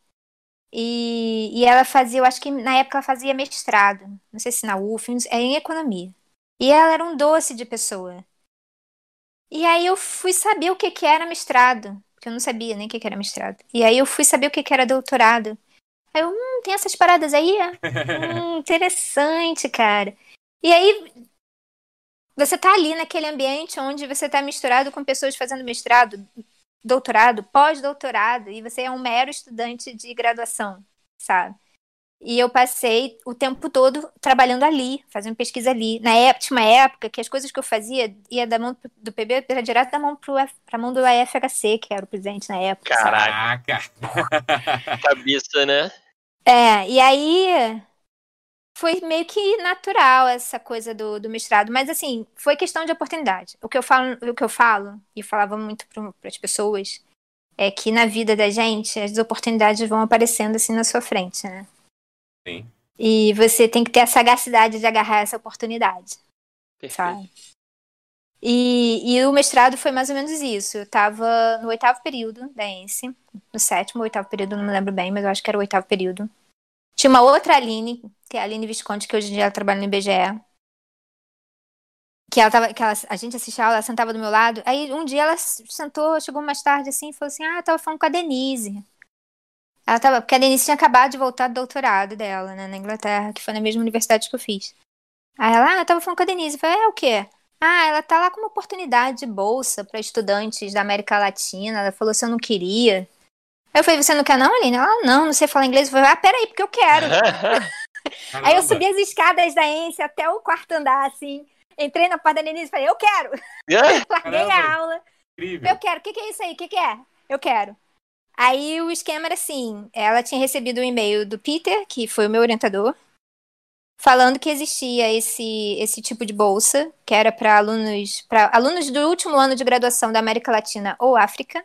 E, e ela fazia, eu acho que na época ela fazia mestrado, não sei se na UF, é em economia. E ela era um doce de pessoa. E aí eu fui saber o que que era mestrado, porque eu não sabia nem o que que era mestrado. E aí eu fui saber o que que era doutorado. Aí eu, hum, tem essas paradas aí? é? Hum, interessante, cara. E aí você tá ali naquele ambiente onde você tá misturado com pessoas fazendo mestrado, doutorado, pós-doutorado, e você é um mero estudante de graduação, sabe? E eu passei o tempo todo trabalhando ali, fazendo pesquisa ali. Na época, tinha uma época que as coisas que eu fazia ia da mão do PB era direto da mão pra mão do FHC, que era o presidente na época. Caraca! cabeça, né? É, e aí foi meio que natural essa coisa do, do mestrado, mas assim, foi questão de oportunidade. O que eu falo, o que eu falo e falava muito para as pessoas é que na vida da gente as oportunidades vão aparecendo assim na sua frente, né? Sim. E você tem que ter a sagacidade de agarrar essa oportunidade, Perfeito. sabe? E, e o mestrado foi mais ou menos isso. Eu tava no oitavo período da ENSE, no sétimo ou oitavo período, não me lembro bem, mas eu acho que era o oitavo período. Tinha uma outra Aline, que é a Aline Visconti, que hoje em dia ela trabalha no IBGE. Que ela tava, que ela, a gente assistia aula, ela sentava do meu lado. Aí um dia ela sentou, chegou mais tarde assim e falou assim: Ah, eu tava falando com a Denise. Ela tava, porque a Denise tinha acabado de voltar do doutorado dela, né, na Inglaterra, que foi na mesma universidade que eu fiz. Aí ela, ah, eu tava falando com a Denise. Eu falei, é o quê? Ah, ela tá lá com uma oportunidade de bolsa para estudantes da América Latina. Ela falou se eu não queria. Aí eu falei, você não quer não, Aline? Ela, não, não sei falar inglês. Eu falei, ah, peraí, porque eu quero. Aí eu subi as escadas da ENSE até o quarto andar, assim. Entrei na porta da Denise e falei, eu quero. Larguei a aula. Incrível. Eu quero. O que, que é isso aí? O que, que é? Eu quero. Aí o esquema era assim: ela tinha recebido um e-mail do Peter, que foi o meu orientador, falando que existia esse, esse tipo de bolsa, que era para alunos, para alunos do último ano de graduação da América Latina ou África,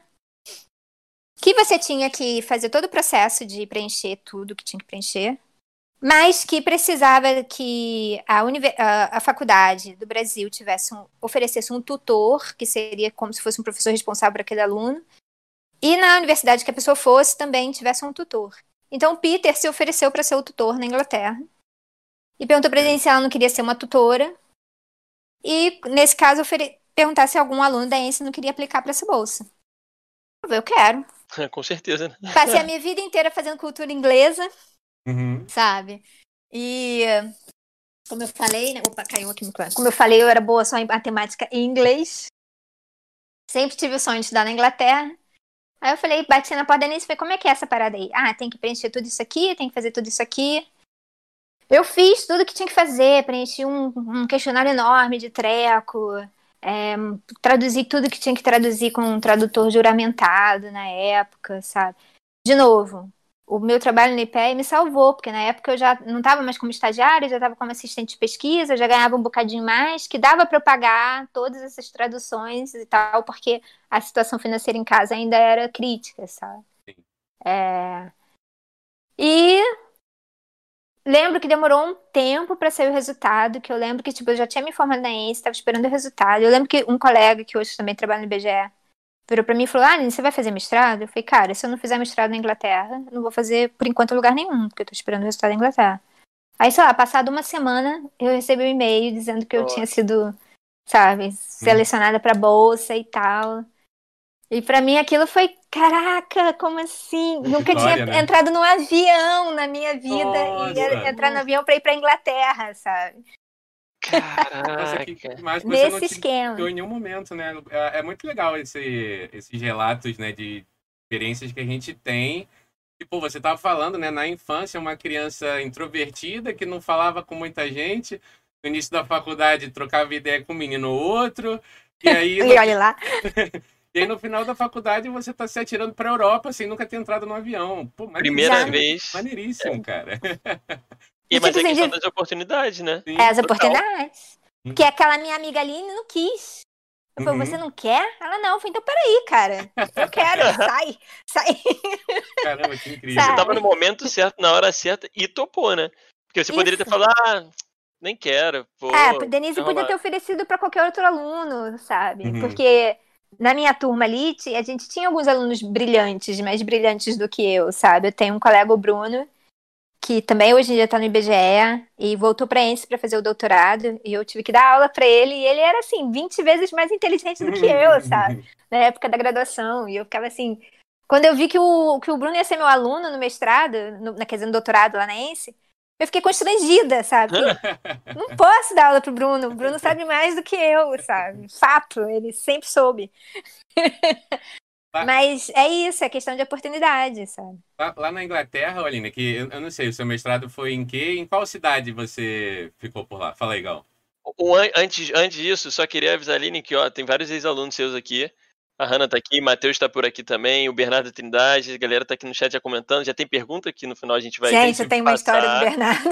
que você tinha que fazer todo o processo de preencher tudo que tinha que preencher, mas que precisava que a, a, a faculdade do Brasil tivesse um, oferecesse um tutor, que seria como se fosse um professor responsável por aquele aluno, e na universidade que a pessoa fosse também tivesse um tutor. Então o Peter se ofereceu para ser o tutor na Inglaterra. E perguntou pra gente se ela não queria ser uma tutora. E, nesse caso, ofere... perguntar se algum aluno da ENSE não queria aplicar para essa bolsa. Eu falei, eu quero. Com certeza, né? Passei a minha vida inteira fazendo cultura inglesa, Uhum. sabe? E, como eu falei, né? Opa, caiu aqui no plano. Como eu falei, eu era boa só em matemática e inglês. Sempre tive o sonho de estudar na Inglaterra. Aí eu falei, bati na porta da Denise e falei, como é que é essa parada aí? Ah, tem que preencher tudo isso aqui, tem que fazer tudo isso aqui. Eu fiz tudo que tinha que fazer, preenchi um, um questionário enorme de treco, é, traduzi tudo que tinha que traduzir com um tradutor juramentado na época, sabe? De novo, o meu trabalho no IPE me salvou, porque na época eu já não estava mais como estagiária, já estava como assistente de pesquisa, já ganhava um bocadinho mais, que dava para eu pagar todas essas traduções e tal, porque a situação financeira em casa ainda era crítica, sabe? É... E lembro que demorou um tempo para sair o resultado, que eu lembro que tipo, eu já tinha me formado na ENSE, estava esperando o resultado. Eu lembro que um colega que hoje também trabalha no IBGE virou para mim e falou: Ah, Aline, você vai fazer mestrado? Eu falei, cara, se eu não fizer mestrado na Inglaterra, não vou fazer por enquanto lugar nenhum, porque eu tô esperando o resultado da Inglaterra. Aí, sei lá, passado uma semana, eu recebi um e-mail dizendo que eu Nossa. tinha sido, sabe, selecionada para bolsa e tal. E pra mim aquilo foi, caraca, como assim? Nunca Vitória, tinha né? entrado num avião na minha vida e Nossa. entrar no avião pra ir pra Inglaterra, sabe? Que, Caraca. você não Nesse te esquema. em nenhum momento, né? É, é muito legal esse, esses relatos, né, de experiências que a gente tem. Tipo, você tava falando, né, na infância, uma criança introvertida que não falava com muita gente. No início da faculdade, trocava ideia com um menino ou outro. E aí, E olha lá. e aí no final da faculdade, você tá se atirando pra Europa sem nunca ter entrado no avião. Pô, Primeira Já- vez. maneiríssimo, cara. E, mas Tipo é assim, questão de- das oportunidades, né? Sim. É as total. oportunidades. Hum. Porque aquela minha amiga Aline não quis. Eu falei, Uhum. você não quer? Ela não. Eu falei, então peraí, cara. Eu quero, sai, sai. Caramba, que incrível. Sabe? Tava no momento certo, na hora certa e topou, né? Porque você poderia ter Isso. falado, ah, nem quero. Pô, É, Denise podia ter oferecido para qualquer outro aluno, sabe? Uhum. Porque na minha turma ali, a gente tinha alguns alunos brilhantes, mais brilhantes do que eu, sabe? Eu tenho um colega, o Bruno, que também hoje em dia tá no IBGE e voltou para ENSE para fazer o doutorado, e eu tive que dar aula para ele, e ele era assim, 20 vezes mais inteligente do que eu, sabe? Na época da graduação, e eu ficava assim, quando eu vi que o, que o Bruno ia ser meu aluno no mestrado, no, na, quer dizer, no doutorado lá na ENSE, eu fiquei constrangida, sabe? Não posso dar aula pro Bruno. O Bruno sabe mais do que eu, sabe? Fato, ele sempre soube. Mas é isso, é questão de oportunidade, sabe? Lá, lá na Inglaterra, Aline, que eu, eu não sei, o seu mestrado foi em quê? Em qual cidade você ficou por lá? Fala aí, Gal. O an- antes, antes disso, só queria avisar a Aline que ó, tem vários ex-alunos seus aqui. A Hanna tá aqui, o Matheus tá por aqui também, o Bernardo Trindade, a galera tá aqui no chat já comentando, já tem pergunta que no final a gente vai Gente, eu que tenho uma história do passar. Bernardo.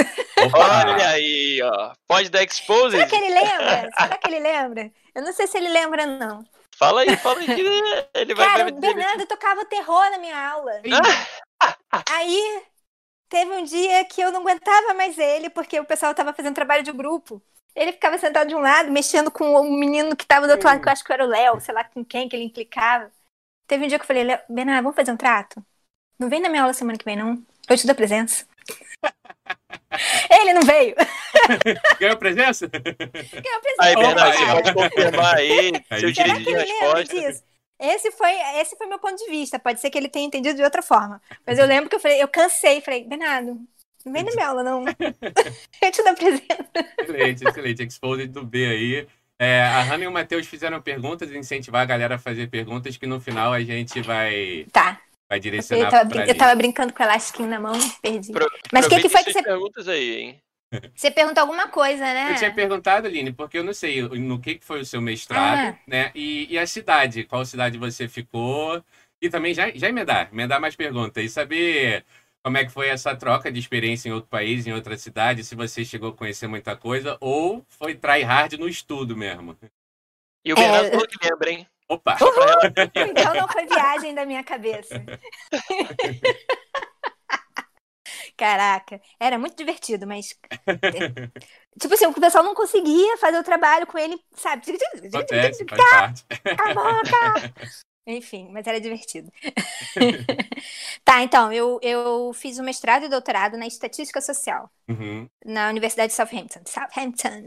Olha aí, ó. Pode dar exposed? Será que ele lembra? Será que ele lembra? Eu não sei se ele lembra, não. Fala aí, fala aí que ele vai, Cara, vai o. Bernardo tocava terror na minha aula. Aí teve um dia que eu não aguentava mais ele, porque o pessoal tava fazendo trabalho de grupo. Ele ficava sentado de um lado, mexendo com um menino que tava do outro lado, que eu acho que era o Léo, sei lá com quem que ele implicava. Teve um dia que eu falei, Léo, Bernardo, vamos fazer um trato? Não vem na minha aula semana que vem, não. Eu te dou presença. Ele não veio. Ganhou presença? Ganhou presença. Aí, Bernardo, você pode confirmar aí Aí, seu direito resposta. disso? Esse foi, esse foi meu ponto de vista. Pode ser que ele tenha entendido de outra forma. Mas eu lembro que eu falei, eu cansei, falei, Bernardo, não vem na minha aula, não. eu te dou presença. excelente, excelente. Exposed do B aí. É, a Hannah e o Matheus fizeram perguntas, incentivar a galera a fazer perguntas, que no final a gente vai, Tá. Vai Eu direcionar tava, pra brin- eu tava brincando com o elastiquinho na mão, perdi. Pro- Mas o que, que foi que você, perguntas aí, hein? você perguntou alguma coisa, né? Eu tinha perguntado, Aline, porque eu não sei no que que foi o seu mestrado, Ah. né? E, e a cidade, qual cidade você ficou? E também já, já emendar, emendar mais perguntas. E saber como é que foi essa troca de experiência em outro país, em outra cidade, se você chegou a conhecer muita coisa, ou foi try hard no estudo mesmo. E o Bernardo É, falou que lembra, hein? Opa! Então não foi viagem da minha cabeça. Caraca, era muito divertido, mas. Tipo assim, o pessoal não conseguia fazer o trabalho com ele, sabe? Acontece, faz parte. Cala a boca! Enfim, mas era divertido. tá, então, eu, eu fiz o mestrado e doutorado na estatística social Uhum. na Universidade de Southampton. Southampton.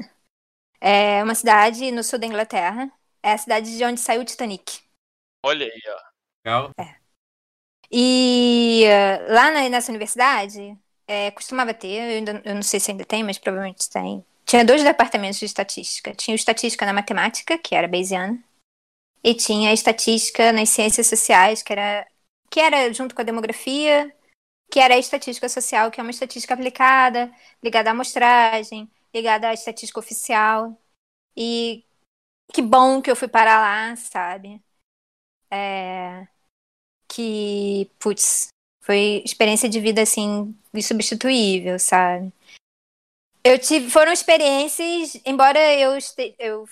É uma cidade no sul da Inglaterra. É a cidade de onde saiu o Titanic. Olha aí, ó. Legal? E eh, lá na- nessa universidade, eh, costumava ter, eu, ainda- eu não sei se ainda tem, mas provavelmente tem. Tinha dois departamentos de estatística. Tinha o estatística na matemática, que era Bayesiana, e tinha a estatística nas ciências sociais, que era, que era junto com a demografia, que era a estatística social, que é uma estatística aplicada, ligada à amostragem, ligada à estatística oficial. E que bom que eu fui parar lá, sabe? É, que, putz, foi experiência de vida assim insubstituível, sabe? Eu tive, foram experiências, embora eu, este- eu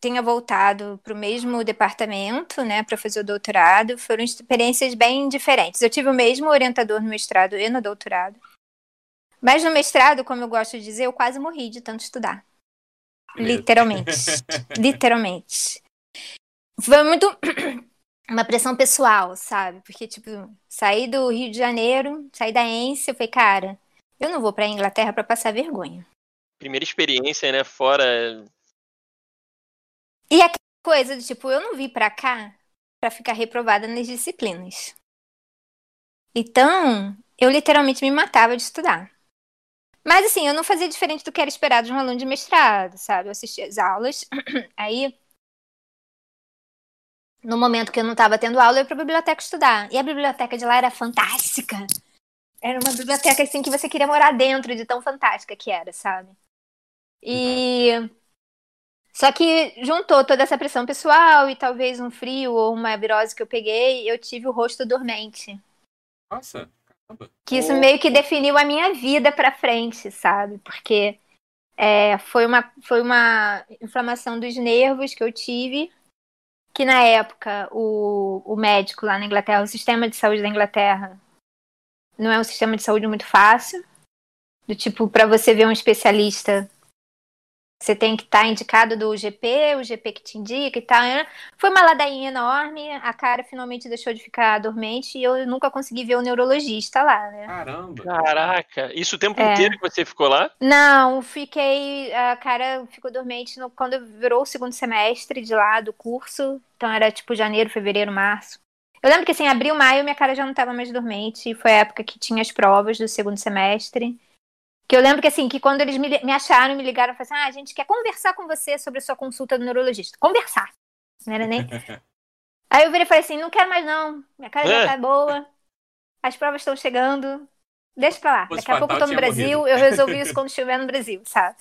tenha voltado para o mesmo departamento, né, para fazer o doutorado, foram experiências bem diferentes. Eu tive o mesmo orientador no mestrado e no doutorado. Mas no mestrado, como eu gosto de dizer, eu quase morri de tanto estudar. Literalmente. Literalmente. Foi muito uma pressão pessoal, sabe? Porque, tipo, saí do Rio de Janeiro, saí da ENSE, eu falei, cara, eu não vou pra Inglaterra pra passar vergonha. Primeira experiência, né? Fora. E aquela coisa do tipo, eu não vim pra cá pra ficar reprovada nas disciplinas. Então, eu literalmente me matava de estudar. Mas assim, eu não fazia diferente do que era esperado de um aluno de mestrado, sabe? Eu assistia as aulas, aí no momento que eu não estava tendo aula, eu ia pra biblioteca estudar. E a biblioteca de lá era fantástica. Era uma biblioteca assim que você queria morar dentro de tão fantástica que era, sabe? E só que juntou toda essa pressão pessoal e talvez um frio ou uma virose que eu peguei, eu tive o rosto dormente. Nossa. Que isso meio que definiu a minha vida pra frente, sabe? Porque é, foi, uma, foi uma inflamação dos nervos que eu tive, que na época o, o médico lá na Inglaterra, o sistema de saúde da Inglaterra, não é um sistema de saúde muito fácil. Do tipo, pra você ver um especialista, você tem que estar indicado do GP, o GP que te indica e tal. né? Foi uma ladainha enorme, a cara finalmente deixou de ficar dormente e eu nunca consegui ver o neurologista lá, né? Caramba. Caraca, isso o tempo É. inteiro que você ficou lá? Não, fiquei. A cara ficou dormente no- quando virou o segundo semestre de lá do curso. Então era tipo janeiro, fevereiro, março. Eu lembro que assim, abril, maio, minha cara já não estava mais dormente. E foi a época que tinha as provas do segundo semestre. Que eu lembro que assim, que quando eles me, me acharam, me ligaram falaram assim: ah, a gente quer conversar com você sobre a sua consulta do neurologista. Conversar. Não era nem. Aí eu virei e falei assim: não quero mais não. Minha cara já É. tá boa. As provas estão chegando. Deixa pra lá. Daqui a pouco eu tô fatal, no tinha Brasil. morrido. Eu resolvi isso quando estiver no Brasil, sabe?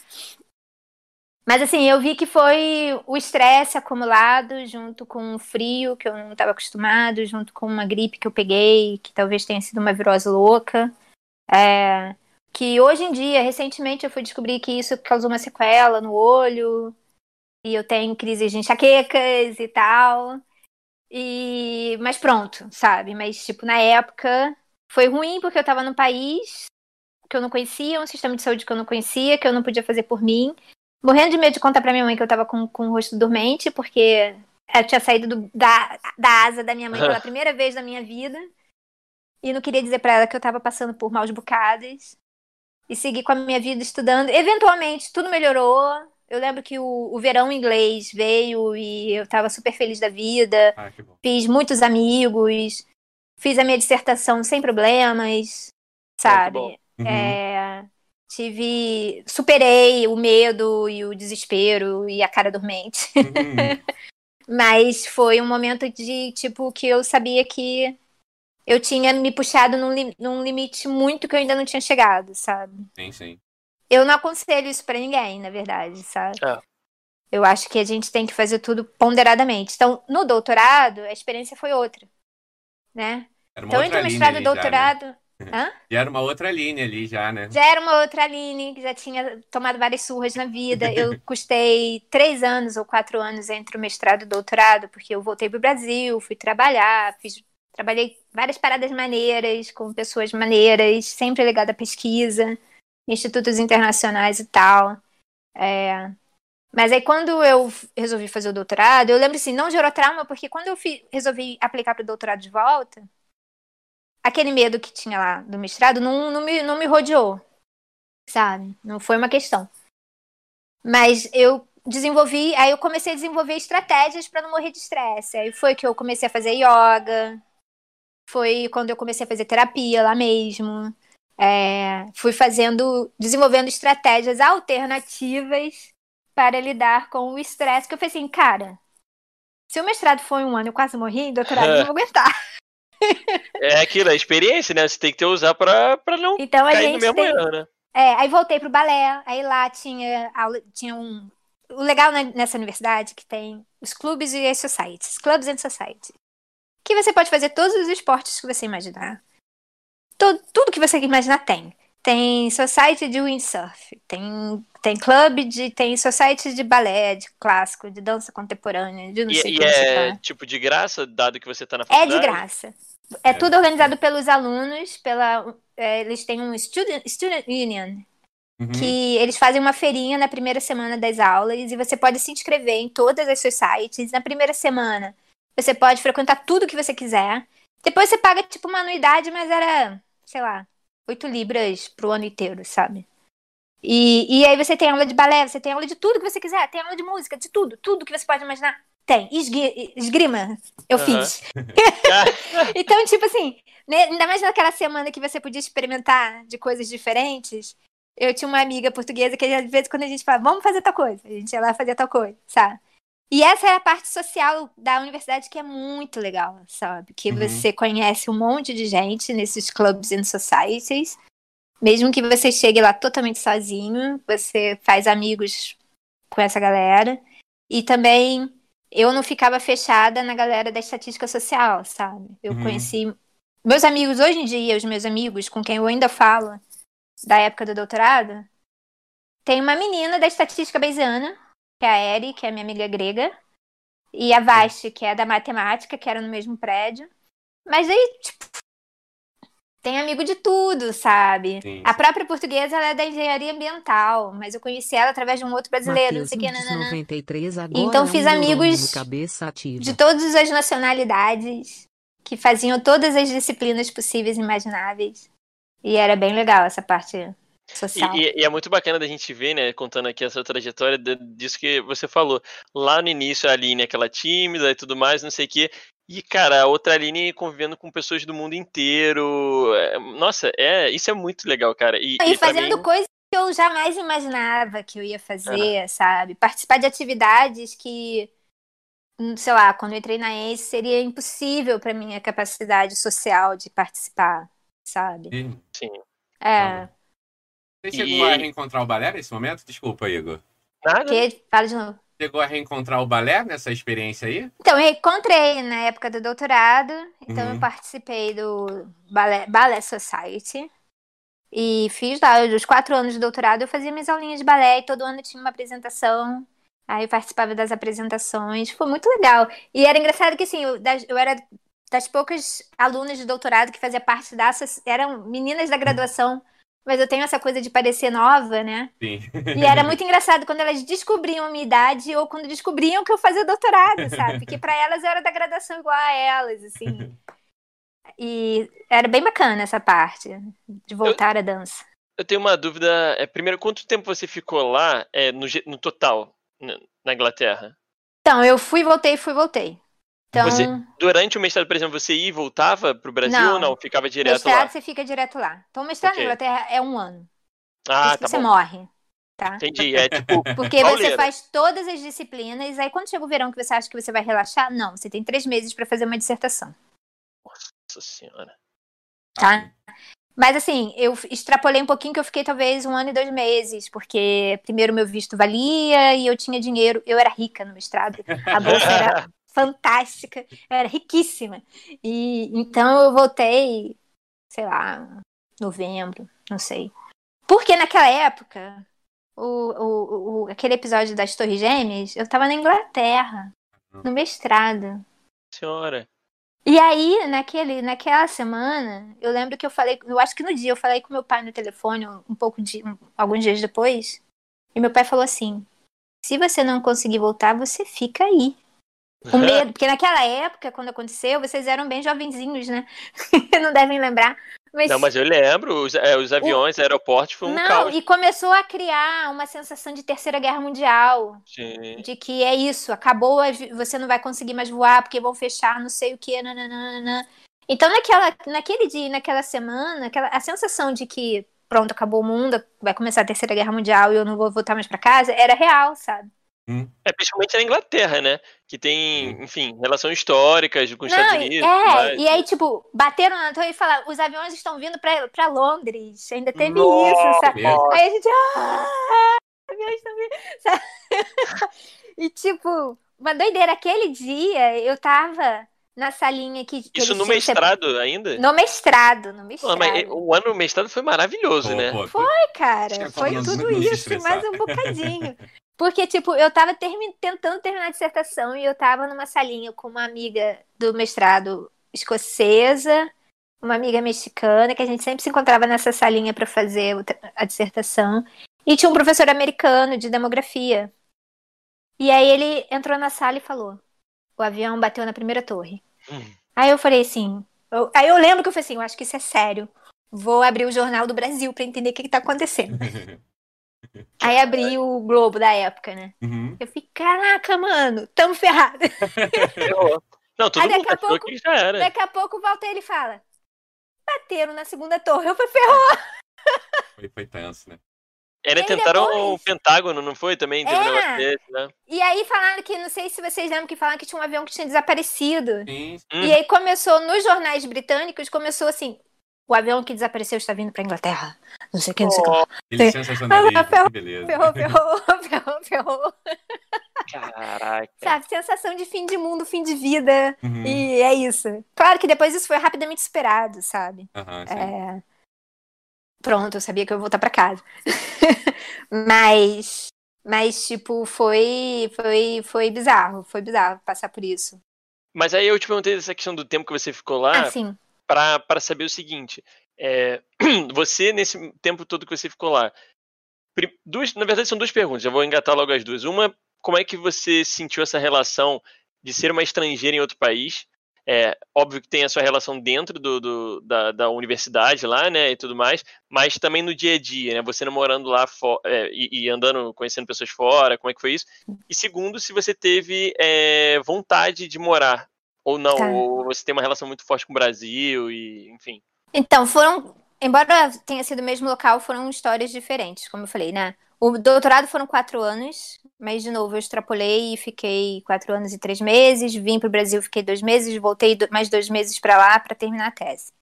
Mas assim, eu vi que foi o estresse acumulado junto com o frio que eu não estava acostumado, junto com uma gripe que eu peguei, que talvez tenha sido uma virose louca. É, que hoje em dia, recentemente, eu fui descobrir que isso causou uma sequela no olho. E eu tenho crises de enxaquecas e tal. E... Mas pronto, sabe? Mas, tipo, na época foi ruim porque eu tava num país que eu não conhecia, um sistema de saúde que eu não conhecia, que eu não podia fazer por mim. Morrendo de medo de contar pra minha mãe que eu tava com, com o rosto dormente, porque eu tinha saído do- da, da asa da minha mãe pela primeira vez na minha vida. E não queria dizer pra ela que eu tava passando por maus bocados. E segui com a minha vida estudando. Eventualmente, tudo melhorou. Eu lembro que o, o verão inglês veio e eu tava super feliz da vida Ah, que bom. fiz muitos amigos, fiz a minha dissertação sem problemas, sabe? bom. Uhum. É, tive, superei o medo e o desespero e a cara dormente. Uhum. Mas foi um momento de tipo que eu sabia que eu tinha me puxado num, li- num limite muito que eu ainda não tinha chegado, sabe? Sim, sim. Eu não aconselho isso pra ninguém, na verdade, sabe? É. Eu acho que a gente tem que fazer tudo ponderadamente. Então, no doutorado, a experiência foi outra, né? Era uma Então, entre o linha mestrado e ali doutorado, Já, né? já era uma outra linha ali, já, né? já era uma outra Aline, que já tinha tomado várias surras na vida. Eu custei três anos ou quatro anos entre o mestrado e o doutorado, porque eu voltei pro Brasil, fui trabalhar, fiz, trabalhei várias paradas maneiras, com pessoas maneiras, sempre ligada à pesquisa, institutos internacionais e tal. É, Mas aí quando eu resolvi fazer o doutorado, eu lembro assim, não gerou trauma, porque quando eu resolvi aplicar para o doutorado de volta, aquele medo que tinha lá do mestrado não, não, me, não me rodeou, sabe? Não foi uma questão. Mas eu desenvolvi, aí eu comecei a desenvolver estratégias para não morrer de estresse. Aí foi que eu comecei a fazer yoga, foi quando eu comecei a fazer terapia lá mesmo. É, fui fazendo, desenvolvendo estratégias alternativas para lidar com o estresse, que eu falei assim, cara, se o mestrado foi um ano eu quase morri, doutorado eu não vou aguentar. É aquilo, a experiência, né? Você tem que ter usar pra, pra não então, cair no mesmo tem... erro, né? É, aí voltei pro balé, aí lá tinha aula, tinha um. O legal nessa universidade é que tem os clubes e as societies, clubs and society. Que você pode fazer todos os esportes que você imaginar. Todo, tudo que você imaginar tem. Tem society de windsurf, tem, tem clube de. tem society de balé, de clássico, de dança contemporânea, de não e, sei e é tá. tipo de graça, dado que você tá na É faculdade? de graça. É, É. tudo organizado pelos alunos, pela, é, eles têm um student, student union, Uhum. que eles fazem uma feirinha na primeira semana das aulas e você pode se inscrever em todas as suas sites. Na primeira semana, você pode frequentar tudo que você quiser. Depois você paga tipo uma anuidade, mas era, sei lá, 8 libras pro ano inteiro, sabe? E, e aí você tem aula de balé, você tem aula de tudo que você quiser, tem aula de música, de tudo, tudo que você pode imaginar. Tem. Esgui- esgrima, eu Aham. fiz. Então, tipo assim, né, ainda mais naquela semana que você podia experimentar de coisas diferentes, eu tinha uma amiga portuguesa que às vezes quando a gente falava, vamos fazer tal coisa, a gente ia lá fazer tal coisa, sabe? E essa é a parte social da universidade que é muito legal, sabe? Que Uhum. você conhece um monte de gente nesses clubs and societies. Mesmo que você chegue lá totalmente sozinho, você faz amigos com essa galera. E também eu não ficava fechada na galera da estatística social, sabe? Eu Uhum. conheci meus amigos hoje em dia, os meus amigos com quem eu ainda falo da época do doutorado, tem uma menina da estatística bayesiana, que é a Eri, que é minha amiga grega, e a Vasti, que é da matemática, que era no mesmo prédio. Mas aí, tipo, tem amigo de tudo, sabe? Sim, A própria portuguesa ela é da engenharia ambiental, mas eu conheci ela através de um outro brasileiro, não Matheus sei o que, Nunes, nananã. 93 agora Então é um fiz amigos no cabeça ativa. de todas as nacionalidades, que faziam todas as disciplinas possíveis e imagináveis. E era bem legal essa parte social. e- e é muito bacana da gente ver, né, contando aqui essa trajetória de- disso que você falou. Lá no início a Aline é aquela tímida e tudo mais, não sei o quê. E, cara, a outra Aline convivendo com pessoas do mundo inteiro. É, nossa, é, isso é muito legal, cara. E, E e fazendo mim, coisas que eu jamais imaginava que eu ia fazer, sabe? Participar de atividades que, hum, sei lá, quando eu entrei na ENSE seria impossível para minha capacidade social de participar, sabe? Sim. sim, É. Você E- chegou a reencontrar o balé nesse momento? Desculpa, Igor. nada. Que, fala de novo. Chegou a reencontrar o balé nessa experiência aí? Então, eu encontrei na época do doutorado, então Uhum. eu participei do Ballet, Ballet Society e fiz lá, os quatro anos de doutorado, eu fazia minhas aulinhas de balé e todo ano tinha uma apresentação, aí eu participava das apresentações, foi muito legal. E era engraçado que, assim, eu, eu era das poucas alunas de doutorado que fazia parte da, eram meninas da graduação, mas eu tenho essa coisa de parecer nova, né? Sim. E era muito engraçado quando elas descobriam a minha idade ou quando descobriam que eu fazia doutorado, sabe? Porque para elas eu era da graduação igual a elas, assim. E era bem bacana essa parte de voltar à dança. Eu tenho uma dúvida. É, primeiro, quanto tempo você ficou lá é, no, no total, na, na Inglaterra? Então, eu fui, voltei, fui, voltei. Então, Você- Durante o mestrado, por exemplo, você ia e voltava pro Brasil Não. ou não? Ficava direto mestrado lá? você fica direto lá. Então, o mestrado Ok. na Inglaterra é um ano. Ah, tá você bom. morre, tá? Entendi. É tipo. Porque você pauleira. faz todas as disciplinas, aí quando chega o verão que você acha que você vai relaxar, não, você tem três meses para fazer uma dissertação. Nossa senhora. tá? Mas assim, eu extrapolei um pouquinho que eu fiquei talvez um ano e dois meses, porque primeiro meu visto valia e eu tinha dinheiro, eu era rica no mestrado, a bolsa era fantástica, eu era riquíssima. E então eu voltei, sei lá, novembro, não sei. Porque naquela época, o, o, o, aquele episódio das Torres Gêmeas, eu tava na Inglaterra, no mestrado. Senhora. E aí, naquele, naquela semana, eu lembro que eu falei, eu acho que no dia eu falei com meu pai no telefone, um pouco de, um- alguns dias depois, e meu pai falou assim: se você não conseguir voltar, você fica aí. Com medo, porque naquela época, quando aconteceu, vocês eram bem jovenzinhos, né? não devem lembrar. Mas, Não, mas eu lembro, os, é, os aviões, aeroportos, foi um não, caos. e começou a criar uma sensação de terceira guerra mundial. Sim. De que é isso, acabou, você não vai conseguir mais voar porque vão fechar não sei o que, nananana. Então, naquela, naquele dia, naquela semana, aquela, a sensação de que, pronto, acabou o mundo, vai começar a terceira guerra mundial e eu não vou voltar mais pra casa, era real, sabe? É, principalmente na Inglaterra, né? Que tem, enfim, relações históricas com os Não, Estados Unidos. é, mas- e aí, tipo, bateram na torre e falaram, os aviões estão vindo pra, pra Londres. Ainda teve Nossa! isso, sabe? Mesmo. Aí a gente, ah, os aviões estão vindo. sabe? e, tipo, uma doideira. Aquele dia, eu tava na salinha que. que Isso no mestrado ainda? No mestrado, no mestrado. Pô, mas o ano no mestrado foi maravilhoso, Pô, né? pô, Foi, cara, foi não- tudo não isso e mais um bocadinho. Porque, tipo, eu tava termi- tentando terminar a dissertação e eu tava numa salinha com uma amiga do mestrado escocesa, uma amiga mexicana, que a gente sempre se encontrava nessa salinha pra fazer a dissertação. E tinha um professor americano de demografia. E aí ele entrou na sala e falou: o avião bateu na primeira torre. Hum. Aí eu falei assim. eu- aí eu lembro que eu falei assim: eu acho que isso é sério. Vou abrir o Jornal do Brasil pra entender o que, que tá acontecendo. Aí abri o Globo da época, né? Uhum. Eu fiquei, caraca, mano, tamo ferrado. Ferrou. Não, todo Aí daqui mundo a pouco- que já era. Daqui a pouco volta ele e fala: bateram na segunda torre. Eu falei, ferrou. Foi, foi tenso, né? E aí tentaram depois- o Pentágono, não foi? Também teve um É. negócio desse, né? E aí falaram que, não sei se vocês lembram que falaram que tinha um avião que tinha desaparecido. Sim, Hum. E aí começou, nos jornais britânicos, começou assim: o avião que desapareceu está vindo pra Inglaterra. Não sei o que, não sei o que. lá. aquele Sim. sensacionalismo, ferrou, que beleza. Ferrou, ferrou, ferrou, ferrou. Caraca. Sabe, sensação de fim de mundo, fim de vida. Uhum. E é isso. Claro que depois isso foi rapidamente superado, sabe? Aham, sim. É... Pronto, eu sabia que eu ia voltar pra casa. mas, mas tipo, foi, foi, foi bizarro, foi bizarro passar por isso. Mas aí eu te perguntei dessa questão do tempo que você ficou lá Assim, pra para saber o seguinte. É, você, nesse tempo todo que você ficou lá, duas, na verdade são duas perguntas, eu vou engatar logo as duas. Uma, como é que você sentiu essa relação de ser uma estrangeira em outro país? É, óbvio que tem a sua relação dentro do, do- da, da universidade lá, né, e tudo mais, mas também no dia a dia, né, você não morando lá é, e, e andando, conhecendo pessoas fora, como é que foi isso? E segundo, se você teve é, vontade de morar ou não, Tá. ou você tem uma relação muito forte com o Brasil e, enfim. Então, foram. Embora tenha sido o mesmo local, foram histórias diferentes, como eu falei, né? O doutorado foram quatro anos, mas de novo eu extrapolei e fiquei quatro anos e três meses. Vim para o Brasil, fiquei dois meses, voltei mais dois meses para lá para terminar a tese.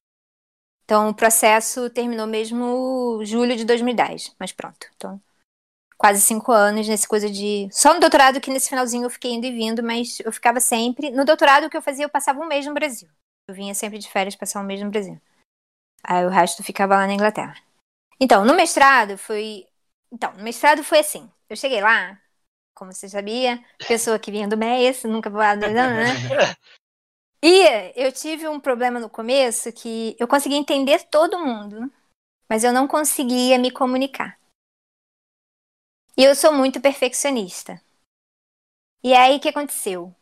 Então o processo terminou mesmo julho de 2010, mas pronto. Então quase cinco anos nesse coisa de. Só no doutorado que nesse finalzinho eu fiquei indo e vindo, mas eu ficava sempre. No doutorado o que eu fazia, eu passava um mês no Brasil. Eu vinha sempre de férias passar um mês no Brasil. Aí o resto ficava lá na Inglaterra. Então, no mestrado foi. Então, no mestrado foi assim. Eu cheguei lá, como você sabia, pessoa que vinha do MES, nunca vou lá, né? E eu tive um problema no começo que eu conseguia entender todo mundo, mas eu não conseguia me comunicar. E eu sou muito perfeccionista. E aí o que aconteceu?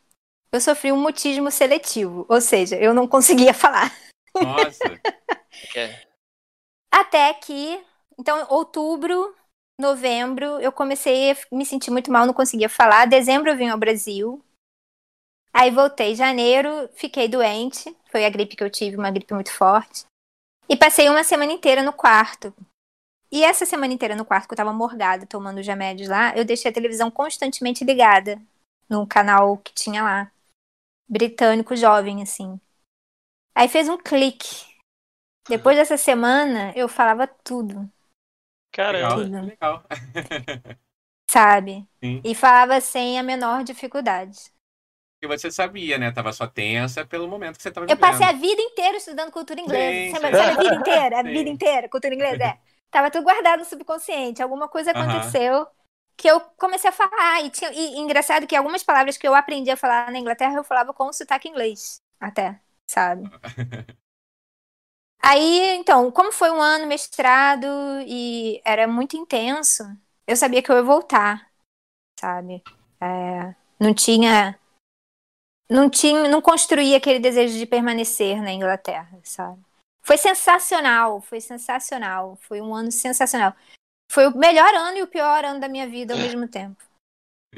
Eu sofri um mutismo seletivo, ou seja, eu não conseguia falar. Nossa, É. Até que, então, outubro, novembro, eu comecei a me sentir muito mal, não conseguia falar. Dezembro eu vim ao Brasil. Aí voltei. Janeiro, fiquei doente. Foi a gripe que eu tive, uma gripe muito forte. E passei uma semana inteira no quarto. E essa semana inteira no quarto, que eu tava morgada, tomando os remédios lá, eu deixei a televisão constantemente ligada. Num canal que tinha lá. Britânico jovem, assim. Aí fez um clique. Depois dessa semana, eu falava tudo, Caramba. Tudo. legal. sabe? Sim. E falava sem a menor dificuldade. E você sabia, né? Tava só tensa pelo momento que você tava Eu vivendo. passei a vida inteira estudando cultura inglesa. Sim, sabe, a vida inteira? A Sim. vida inteira, cultura inglesa. É. Tava tudo guardado no subconsciente. Alguma coisa aconteceu que eu comecei a falar. E, tinha, e, e engraçado que algumas palavras que eu aprendi a falar na Inglaterra, eu falava com sotaque inglês. Até, sabe? Aí, então, como foi um ano mestrado e era muito intenso, eu sabia que eu ia voltar, sabe? É, não tinha. Não tinha. Não construía aquele desejo de permanecer na Inglaterra, sabe? Foi sensacional, foi sensacional. Foi um ano sensacional. Foi o melhor ano e o pior ano da minha vida ao mesmo tempo.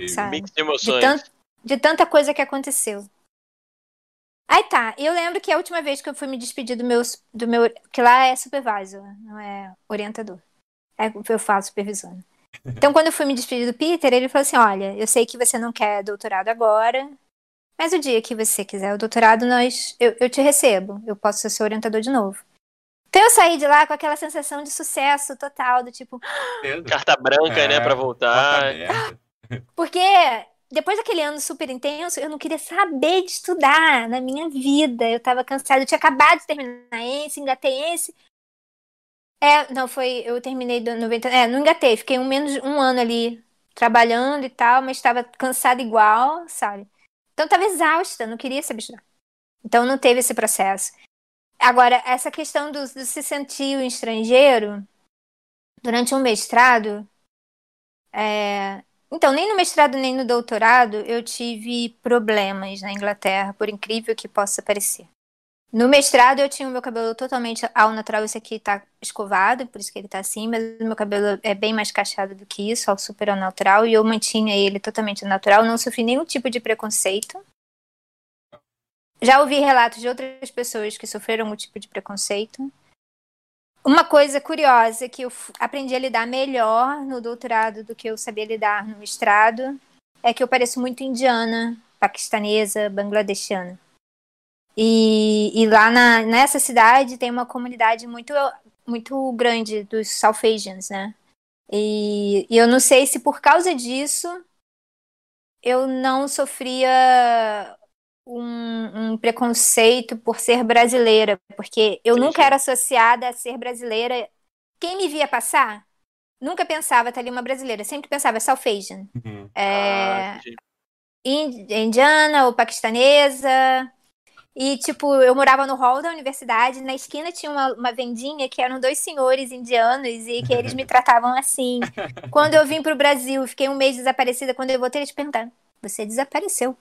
Sabe? Mix de emoções. De, tant, de tanta coisa que aconteceu. Aí tá, eu lembro que a última vez que eu fui me despedir do meu, do meu que lá é supervisor, não é orientador. É o que eu faço supervisando. Então, quando eu fui me despedir do Peter, ele falou assim: Olha, eu sei que você não quer doutorado agora, mas o dia que você quiser o doutorado, nós, eu, eu te recebo. Eu posso ser seu orientador de novo. Então eu saí de lá com aquela sensação de sucesso total, do tipo. Carta branca, É, né, pra voltar. Porque depois daquele ano super intenso, eu não queria saber de estudar na minha vida. Eu tava cansada. Eu tinha acabado de terminar esse, engatei esse. É, não, foi. Eu terminei do 90. É, não engatei. Fiquei um, menos, um ano ali trabalhando e tal, mas estava cansada igual, sabe? Então tava exausta, não queria saber estudar. Então não teve esse processo. Agora, essa questão do, do se sentir um estrangeiro durante um mestrado. É, então, nem no mestrado nem no doutorado eu tive problemas na Inglaterra, por incrível que possa parecer. No mestrado eu tinha o meu cabelo totalmente ao natural, esse aqui tá escovado, por isso que ele tá assim, mas o meu cabelo é bem mais cacheado do que isso, ao super ao natural, e eu mantinha ele totalmente natural, não sofri nenhum tipo de preconceito. Já ouvi relatos de outras pessoas que sofreram algum tipo de preconceito. Uma coisa curiosa que eu aprendi a lidar melhor no doutorado do que eu sabia lidar no mestrado é que eu pareço muito indiana, paquistanesa, bangladeshiana. E, e lá na, nessa cidade tem uma comunidade muito, muito grande dos South Asians, né? E, e eu não sei se por causa disso eu não sofria um, um, preconceito por ser brasileira, porque eu sim, nunca era associada a ser brasileira. Quem me via passar nunca pensava estar ali uma brasileira, sempre pensava South Asian. Uhum. É, ah, indiana ou paquistanesa. E, tipo, eu morava no hall da universidade, na esquina tinha uma, uma vendinha que eram dois senhores indianos e que eles me tratavam assim. Quando eu vim pro Brasil, fiquei um mês desaparecida, quando eu voltei, eles perguntaram, você desapareceu.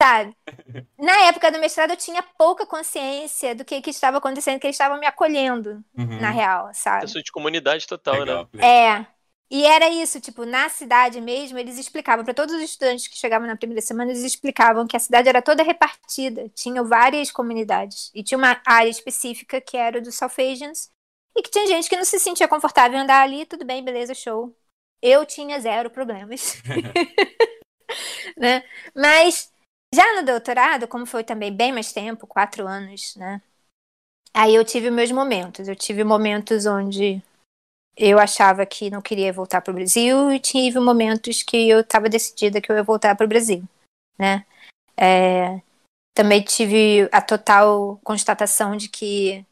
Sabe? Na época do mestrado eu tinha pouca consciência do que, que estava acontecendo, que eles estavam me acolhendo, Uhum. na real, sabe? Pessoa de comunidade total, né? Legal. É. E era isso, tipo, na cidade mesmo, eles explicavam para todos os estudantes que chegavam na primeira semana, eles explicavam que a cidade era toda repartida, tinham várias comunidades e tinha uma área específica que era dos South Asians e que tinha gente que não se sentia confortável em andar ali, tudo bem, beleza, show. Eu tinha zero problemas. né? Mas já no doutorado, como foi também bem mais tempo, quatro anos, né? Aí eu tive meus momentos. Eu tive momentos onde eu achava que não queria voltar para o Brasil e tive momentos que eu estava decidida que eu ia voltar para o Brasil, né? É, também tive a total constatação de que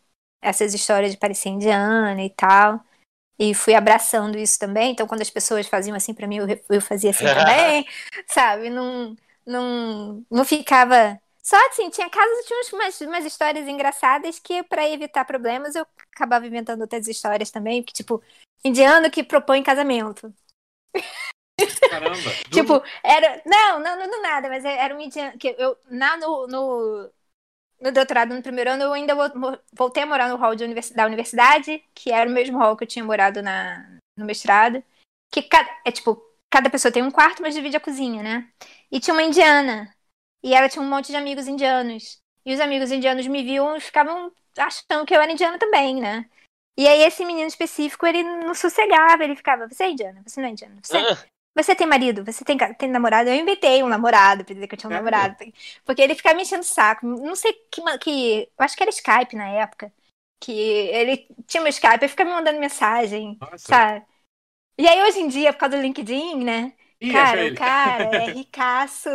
essas histórias de parecer indiana e tal, e fui abraçando isso também. Então, quando as pessoas faziam assim para mim, eu, eu fazia assim também, sabe? Não, não, não ficava só assim, tinha casos, tinha umas, umas histórias engraçadas que, para evitar problemas, eu acabava inventando outras histórias também, que, tipo, indiano que propõe casamento. Caramba. tipo, era. Não, não, não, não nada, mas era um indiano. Que eu, na, no, no, no doutorado, no primeiro ano, eu ainda voltei a morar no hall da universidade, que era o mesmo hall que eu tinha morado na, no mestrado. Que é tipo, cada pessoa tem um quarto, mas divide a cozinha, né? E tinha uma indiana. E ela tinha um monte de amigos indianos. E os amigos indianos me viam e ficavam achando que eu era indiana também, né? E aí esse menino específico, ele não sossegava, ele ficava, você é indiana, você não é indiana, você, você tem marido, você tem, tem namorado? Eu inventei um namorado pra dizer que eu tinha um É. namorado. Porque ele ficava me enchendo o saco. Não sei que, que. Eu acho que era Skype na época. Que ele tinha meu Skype, ele ficava me mandando mensagem, Nossa. sabe? E aí hoje em dia, por causa do LinkedIn, né? Ih, Cara, o cara é ricaço,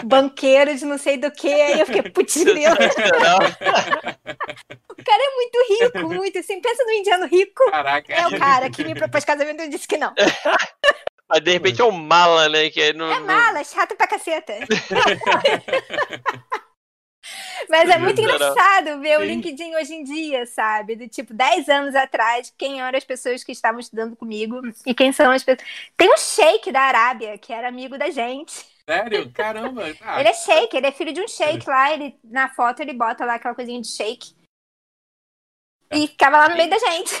banqueiro de não sei do que. Aí eu fiquei, putz, grilo. Sensacional. o cara é muito rico, muito. Assim, pensa no indiano rico. Caraca. É o cara que me propôs casamento e disse que não. Mas de repente é um mala, né? Que É não- mala, chato pra caceta. Mas é muito engraçado ver o Sim. LinkedIn hoje em dia, sabe? Do tipo, 10 anos atrás, quem eram as pessoas que estavam estudando comigo e quem são as pessoas. Tem um sheik da Arábia, que era amigo da gente. Sério? Caramba. Ah, Ele é sheik, ele é filho de um sheik lá, ele, na foto ele bota lá aquela coisinha de sheik. E ficava lá no meio da gente.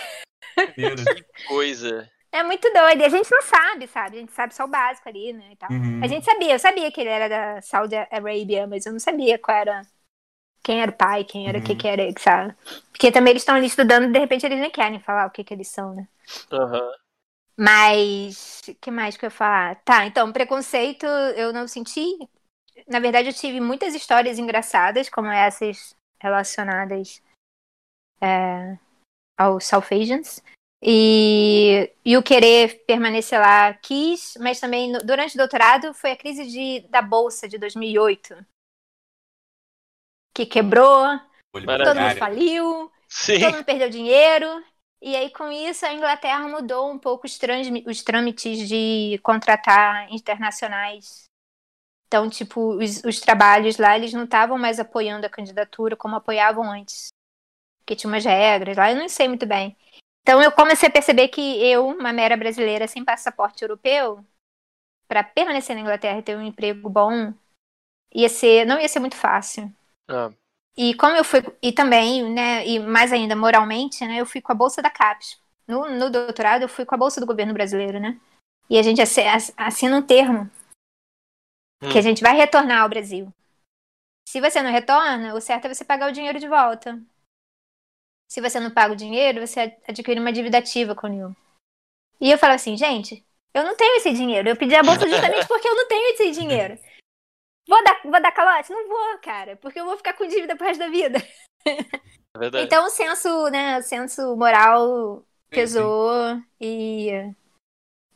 maneiro. Coisa. É muito doido. E a gente não sabe, sabe? A gente sabe só o básico ali, né? E tal. Uhum. A gente sabia, eu sabia que ele era da Saudi Arabia, mas eu não sabia qual era. Quem era o pai, quem era o que, Uhum. que era, sabe? Porque também eles estão ali estudando e de repente eles nem querem falar o que, que eles são, né? Aham. Mas. O que mais que eu ia falar? Tá, então, preconceito eu não senti. Na verdade, eu tive muitas histórias engraçadas, como essas relacionadas é, aos South Asians. E, e o querer permanecer lá quis, mas também no- durante o doutorado foi a crise de, da Bolsa de 2008. Que quebrou, todo mundo faliu, Sim. todo mundo perdeu dinheiro. E aí, com isso, a Inglaterra mudou um pouco os, transmi- os trâmites de contratar internacionais. Então, tipo, os, os trabalhos lá, eles não estavam mais apoiando a candidatura como apoiavam antes. Porque tinha umas regras lá, eu não sei muito bem. Então, eu comecei a perceber que eu, uma mera brasileira sem passaporte europeu, para permanecer na Inglaterra e ter um emprego bom, ia ser, não ia ser muito fácil. Ah, E como eu fui, e também, né, e mais ainda moralmente, né, eu fui com a bolsa da CAPES. No, no doutorado, eu fui com a bolsa do governo brasileiro, né? E a gente assi- ass- assina um termo que Hum. a gente vai retornar ao Brasil. Se você não retorna, o certo é você pagar o dinheiro de volta. Se você não paga o dinheiro, você ad- adquire uma dívida ativa com o NIL. E eu falo assim, gente, eu não tenho esse dinheiro. Eu pedi a bolsa justamente porque eu não tenho esse dinheiro. Vou dar, vou dar calote? Não vou, cara, porque eu vou ficar com dívida pro resto da vida. é verdade. Então o senso, né, o senso moral Sim, pesou e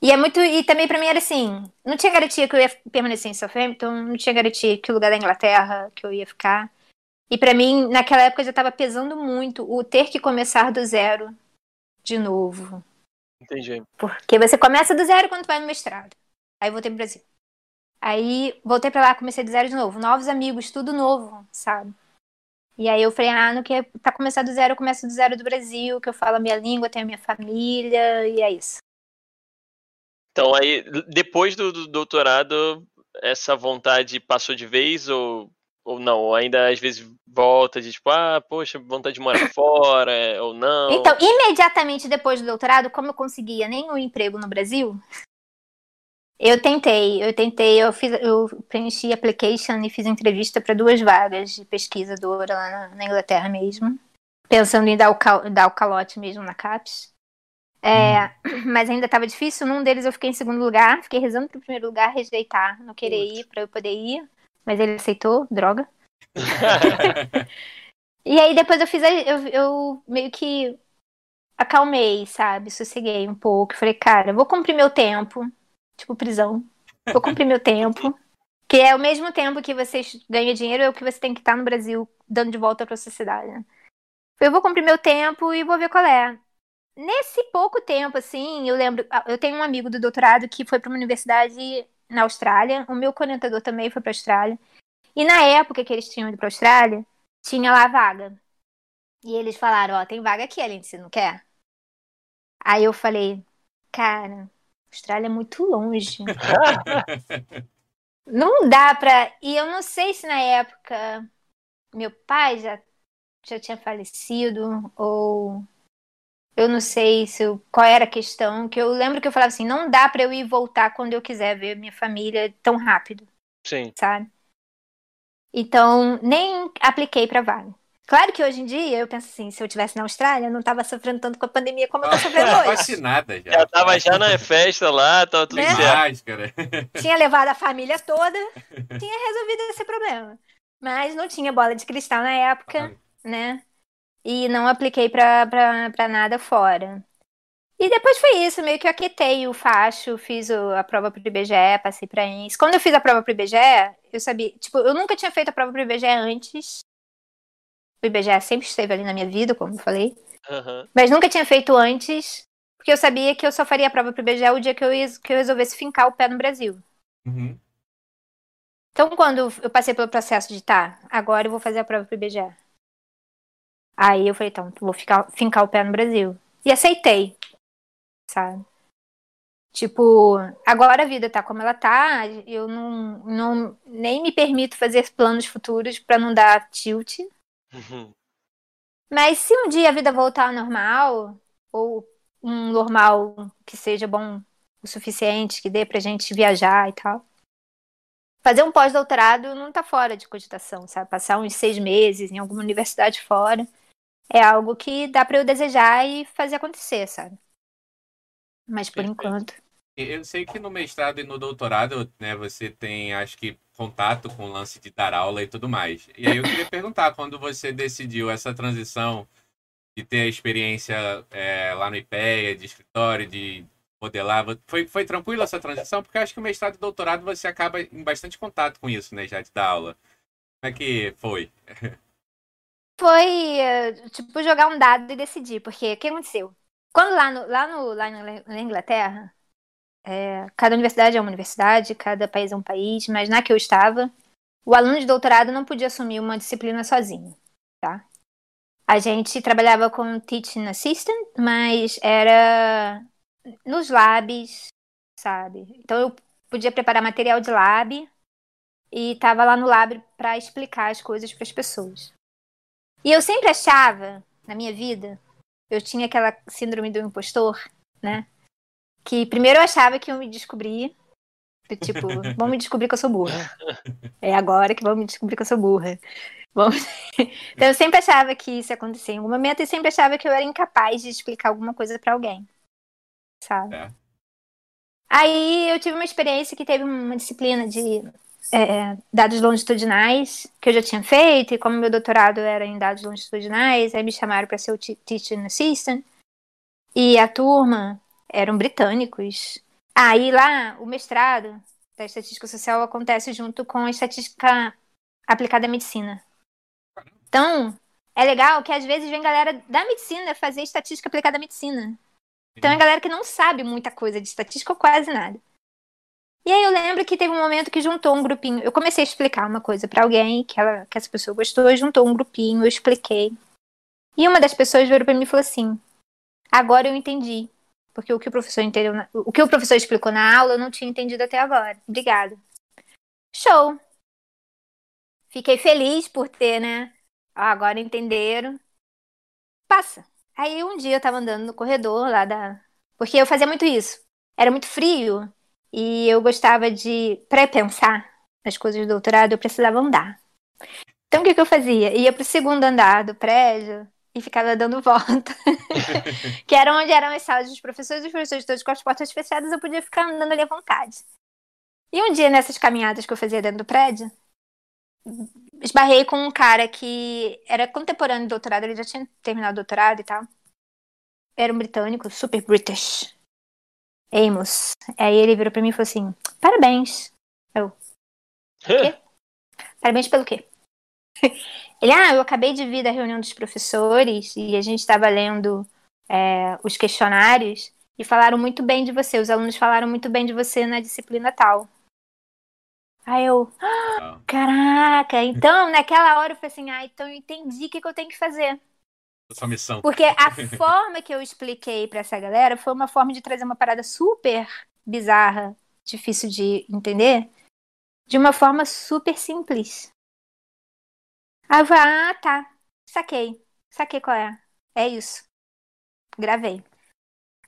e é muito e também pra mim era assim, não tinha garantia que eu ia permanecer em Southampton, não tinha garantia que o lugar da Inglaterra que eu ia ficar. E pra mim, naquela época já tava pesando muito o ter que começar do zero de novo. Entendi. Porque você começa do zero quando vai no mestrado. Aí voltei pro Brasil. Aí voltei pra lá, comecei do zero de novo. Novos amigos, tudo novo, sabe? E aí eu falei, ah, não quer pra começar do zero, eu começo do zero do Brasil, que eu falo a minha língua, tenho a minha família, e é isso. Então aí, depois do, do doutorado, essa vontade passou de vez ou, ou não? Ainda às vezes volta de tipo, ah, poxa, vontade de morar fora, é, ou não? Então, imediatamente depois do doutorado, como eu conseguia nenhum emprego no Brasil, eu tentei, eu tentei, eu fiz, eu preenchi application e fiz entrevista para duas vagas de pesquisadora lá na, na Inglaterra mesmo, pensando em dar o, cal- dar o calote mesmo na CAPES. É, Mas ainda estava difícil. Num deles eu fiquei em segundo lugar, fiquei rezando pro primeiro lugar rejeitar, não querer Putz. ir para eu poder ir, mas ele aceitou, droga. E aí depois eu fiz, a- eu, eu meio que acalmei, sabe? Sosseguei um pouco. Falei, cara, vou cumprir meu tempo. Tipo, prisão. Vou cumprir meu tempo. Que é o mesmo tempo que você ganha dinheiro, é o que você tem que estar no Brasil dando de volta pra sociedade, né? Eu vou cumprir meu tempo e vou ver qual é. Nesse pouco tempo, assim, eu lembro. Eu tenho um amigo do doutorado que foi para uma universidade na Austrália. O meu orientador também foi para Austrália. E na época que eles tinham ido para Austrália, tinha lá vaga. E eles falaram, ó, tem vaga aqui, Aline, você não quer? Aí eu falei, cara, Austrália é muito longe. não dá pra. E eu não sei se na época meu pai já, já tinha falecido, ou eu não sei se eu- qual era a questão. Que eu lembro que eu falava assim, não dá pra eu ir voltar quando eu quiser ver minha família tão rápido Sim. sabe? Então, nem apliquei pra vaga. Claro que hoje em dia eu penso assim, se eu tivesse na Austrália, eu não tava sofrendo tanto com a pandemia como eu tô sofrendo hoje. Vacinada já. Já tava já na festa lá, tava tudo Né? certo. Máscara. Tinha levado a família toda, tinha resolvido esse problema. Mas não tinha bola de cristal na época, né? E não apliquei pra, pra, pra nada fora. E depois foi isso, meio que eu aquietei o facho, fiz o- a prova pro IBGE, passei pra ENS. Quando eu fiz a prova pro IBGE, eu sabia, tipo, eu nunca tinha feito a prova pro IBGE antes. O IBGE sempre esteve ali na minha vida, como eu falei. Aham. Mas nunca tinha feito antes, porque eu sabia que eu só faria a prova pro IBGE o dia que eu, que eu resolvesse fincar o pé no Brasil. Uhum. Então, quando eu passei pelo processo de tá, agora eu vou fazer a prova pro IBGE. Aí eu falei, então, vou ficar, fincar o pé no Brasil. E aceitei, sabe? Tipo, agora a vida tá como ela tá, eu não, não nem me permito fazer planos futuros para não dar tilt. Uhum. Mas se um dia a vida voltar ao normal, ou um normal que seja bom o suficiente, que dê pra gente viajar e tal. Fazer um pós-doutorado não tá fora de cogitação, sabe? Passar uns seis meses em alguma universidade fora é algo que dá para eu desejar e fazer acontecer, sabe? Mas por Perfeito. enquanto. Eu sei que no mestrado e no doutorado, né, você tem, acho que, contato com o lance de dar aula e tudo mais. E aí eu queria perguntar, quando você decidiu essa transição de ter a experiência é, lá no IPEA, de escritório, de modelar, foi, foi tranquilo essa transição? Porque acho que o mestrado e doutorado você acaba em bastante contato com isso, né, já de dar aula. Como é que foi? Foi, eh, tipo, jogar um dado e decidir, porque o que aconteceu? Quando lá, no, lá, no, lá na Inglaterra, é, cada universidade é uma universidade, cada país é um país, mas na que eu estava, o aluno de doutorado não podia assumir uma disciplina sozinho, tá? A gente trabalhava com teaching assistant, mas era nos labs, sabe? Então eu podia preparar material de lab e estava lá no lab para explicar as coisas para as pessoas. E eu sempre achava, na minha vida, eu tinha aquela síndrome do impostor, né? Que primeiro eu achava que iam me descobrir. Tipo, vão me descobrir que eu sou burra. É agora que vão me descobrir que eu sou burra. Então eu sempre achava que isso ia acontecer em algum momento e sempre achava que eu era incapaz de explicar alguma coisa para alguém. Sabe? É. Aí eu tive uma experiência que teve uma disciplina de é, dados longitudinais que eu já tinha feito, e como meu doutorado era em dados longitudinais, aí me chamaram para ser o teaching assistant. E a turma eram britânicos. Aí ah, lá, o mestrado da estatística social acontece junto com a estatística aplicada à medicina. Então, é legal que às vezes vem galera da medicina fazer estatística aplicada à medicina. Então é galera que não sabe muita coisa de estatística ou quase nada. E aí eu lembro que teve um momento que juntou um grupinho. Eu comecei a explicar uma coisa para alguém que, ela, que essa pessoa gostou, juntou um grupinho, eu expliquei. E uma das pessoas virou para mim e falou assim: "Agora eu entendi, porque o que o professor entendeu, na... o que o professor explicou na aula eu não tinha entendido até agora. Obrigado." Show. Fiquei feliz por ter, né? Agora entenderam. Passa. Aí um dia eu tava andando no corredor lá da. Porque eu fazia muito isso. Era muito frio e eu gostava de pré-pensar nas coisas do doutorado, eu precisava andar. Então o que, que eu fazia? Ia pro segundo andar do prédio e ficava dando volta. que era onde eram as salas dos professores, os professores todos com as portas fechadas, eu podia ficar andando ali à vontade. E um dia, nessas caminhadas que eu fazia dentro do prédio, esbarrei com um cara que era contemporâneo do doutorado, ele já tinha terminado o doutorado e tal. Era um britânico, super British. Amos. Aí ele virou pra mim e falou assim: Parabéns. Eu. Quê? Parabéns pelo quê? Ele, ah, eu acabei de vir da reunião dos professores e a gente estava lendo é, os questionários e falaram muito bem de você. Os alunos falaram muito bem de você na disciplina tal. Aí eu, ah, caraca, então naquela hora eu falei assim, ah, então eu entendi o que, que eu tenho que fazer. Essa missão. Porque a forma que eu expliquei para essa galera foi uma forma de trazer uma parada super bizarra, difícil de entender, de uma forma super simples. Aí eu falei, ah, tá, saquei, saquei qual é. É isso. Gravei.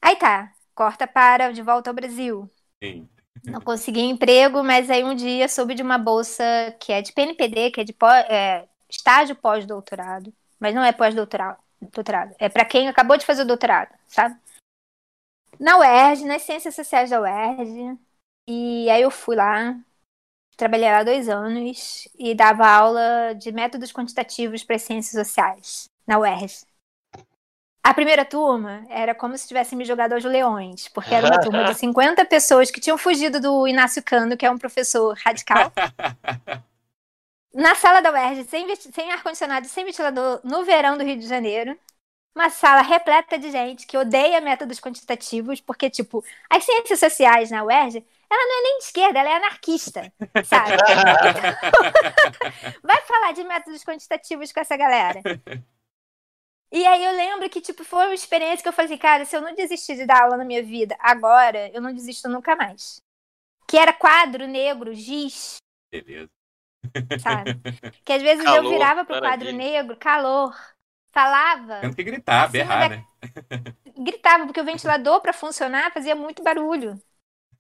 Aí tá, corta para De Volta ao Brasil. Sim. Não consegui emprego, mas aí um dia soube de uma bolsa que é de PNPD, que é de pós, é, estágio pós-doutorado, mas não é pós-doutorado, doutorado. É para quem acabou de fazer o doutorado, sabe? Na UERJ, nas Ciências Sociais da UERJ. E aí eu fui lá, trabalhei lá dois anos e dava aula de métodos quantitativos para ciências sociais na UERJ. A primeira turma era como se tivessem me jogado aos leões, porque era uma turma de 50 pessoas que tinham fugido do Inácio Cano, que é um professor radical. Na sala da UERJ, sem, sem ar-condicionado, sem ventilador, no verão do Rio de Janeiro. uma sala repleta de gente que odeia métodos quantitativos, porque, tipo, as ciências sociais na UERJ, ela não é nem de esquerda, ela é anarquista, sabe? Então, vai falar de métodos quantitativos com essa galera. E aí eu lembro que, tipo, foi uma experiência que eu falei, cara, se eu não desistir de dar aula na minha vida agora, eu não desisto nunca mais. Que era quadro negro, giz. Beleza. Sabe? Que às vezes calor, eu virava pro maravilha. quadro negro, calor, falava. Tendo que gritar, berrar, da... né? Gritava, porque o ventilador, para funcionar, fazia muito barulho.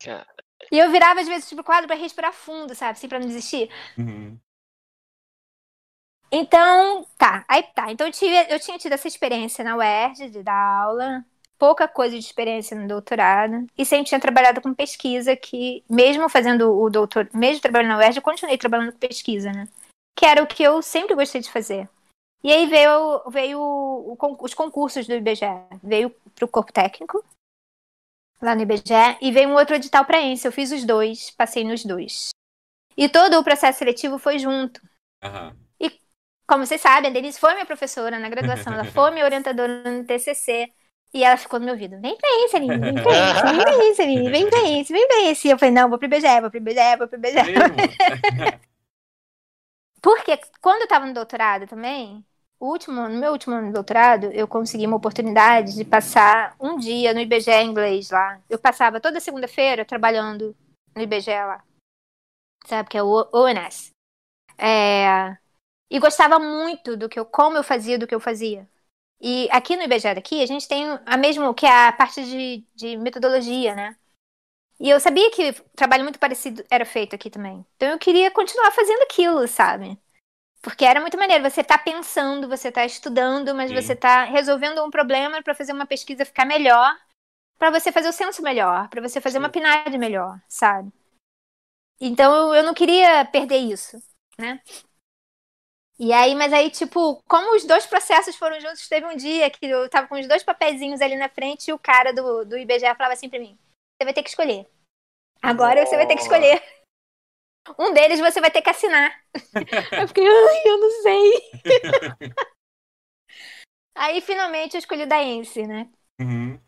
Cara. E eu virava, às vezes, pro quadro para respirar fundo, sabe? Assim, pra não desistir. Uhum. Então, tá, aí tá. Então eu, tive, eu tinha tido essa experiência na UERJ de dar aula, pouca coisa de experiência no doutorado, e sempre tinha trabalhado com pesquisa, que, mesmo fazendo o doutor, mesmo trabalhando na UERJ, eu continuei trabalhando com pesquisa, né? Que era o que eu sempre gostei de fazer. E aí veio, veio o, os concursos do IBGE. Veio para o corpo técnico, lá no IBGE, e veio um outro edital para ENSE. Eu fiz os dois, passei nos dois. E todo o processo seletivo foi junto. Uhum. E, como vocês sabem, a Denise foi minha professora na graduação, ela foi minha orientadora no TCC. E ela ficou no meu ouvido, vem pra isso, Aline, vem pra isso, vem pra Aline, vem pra vem pra. E eu falei, não, vou pro IBGE, vou pro IBGE, vou pro IBGE. Porque quando eu tava no doutorado também, último, no meu último ano de doutorado, eu consegui uma oportunidade de passar um dia no IBGE inglês lá. Eu passava toda segunda-feira trabalhando no IBGE lá. Sabe, que é o ONS. É... E gostava muito do que eu, como eu fazia do que eu fazia. E aqui no IBGE daqui, a gente tem a mesma, que é a parte de, de metodologia, né? E eu sabia que trabalho muito parecido era feito aqui também. Então eu queria continuar fazendo aquilo, sabe? Porque era muito maneiro. Você tá pensando, você tá estudando, mas Sim. você tá resolvendo um problema para fazer uma pesquisa ficar melhor, para você fazer o censo melhor, para você fazer Sim. uma PNAD melhor, sabe? Então eu não queria perder isso, né? E aí, mas aí, tipo, como os dois processos foram juntos, teve um dia que eu tava com os dois papeizinhos ali na frente e o cara do, do IBGE falava assim pra mim: você vai ter que escolher. Agora oh. você vai ter que escolher. Um deles você vai ter que assinar. eu fiquei, ai, eu não sei. aí finalmente eu escolhi o da Ence, né? Uhum.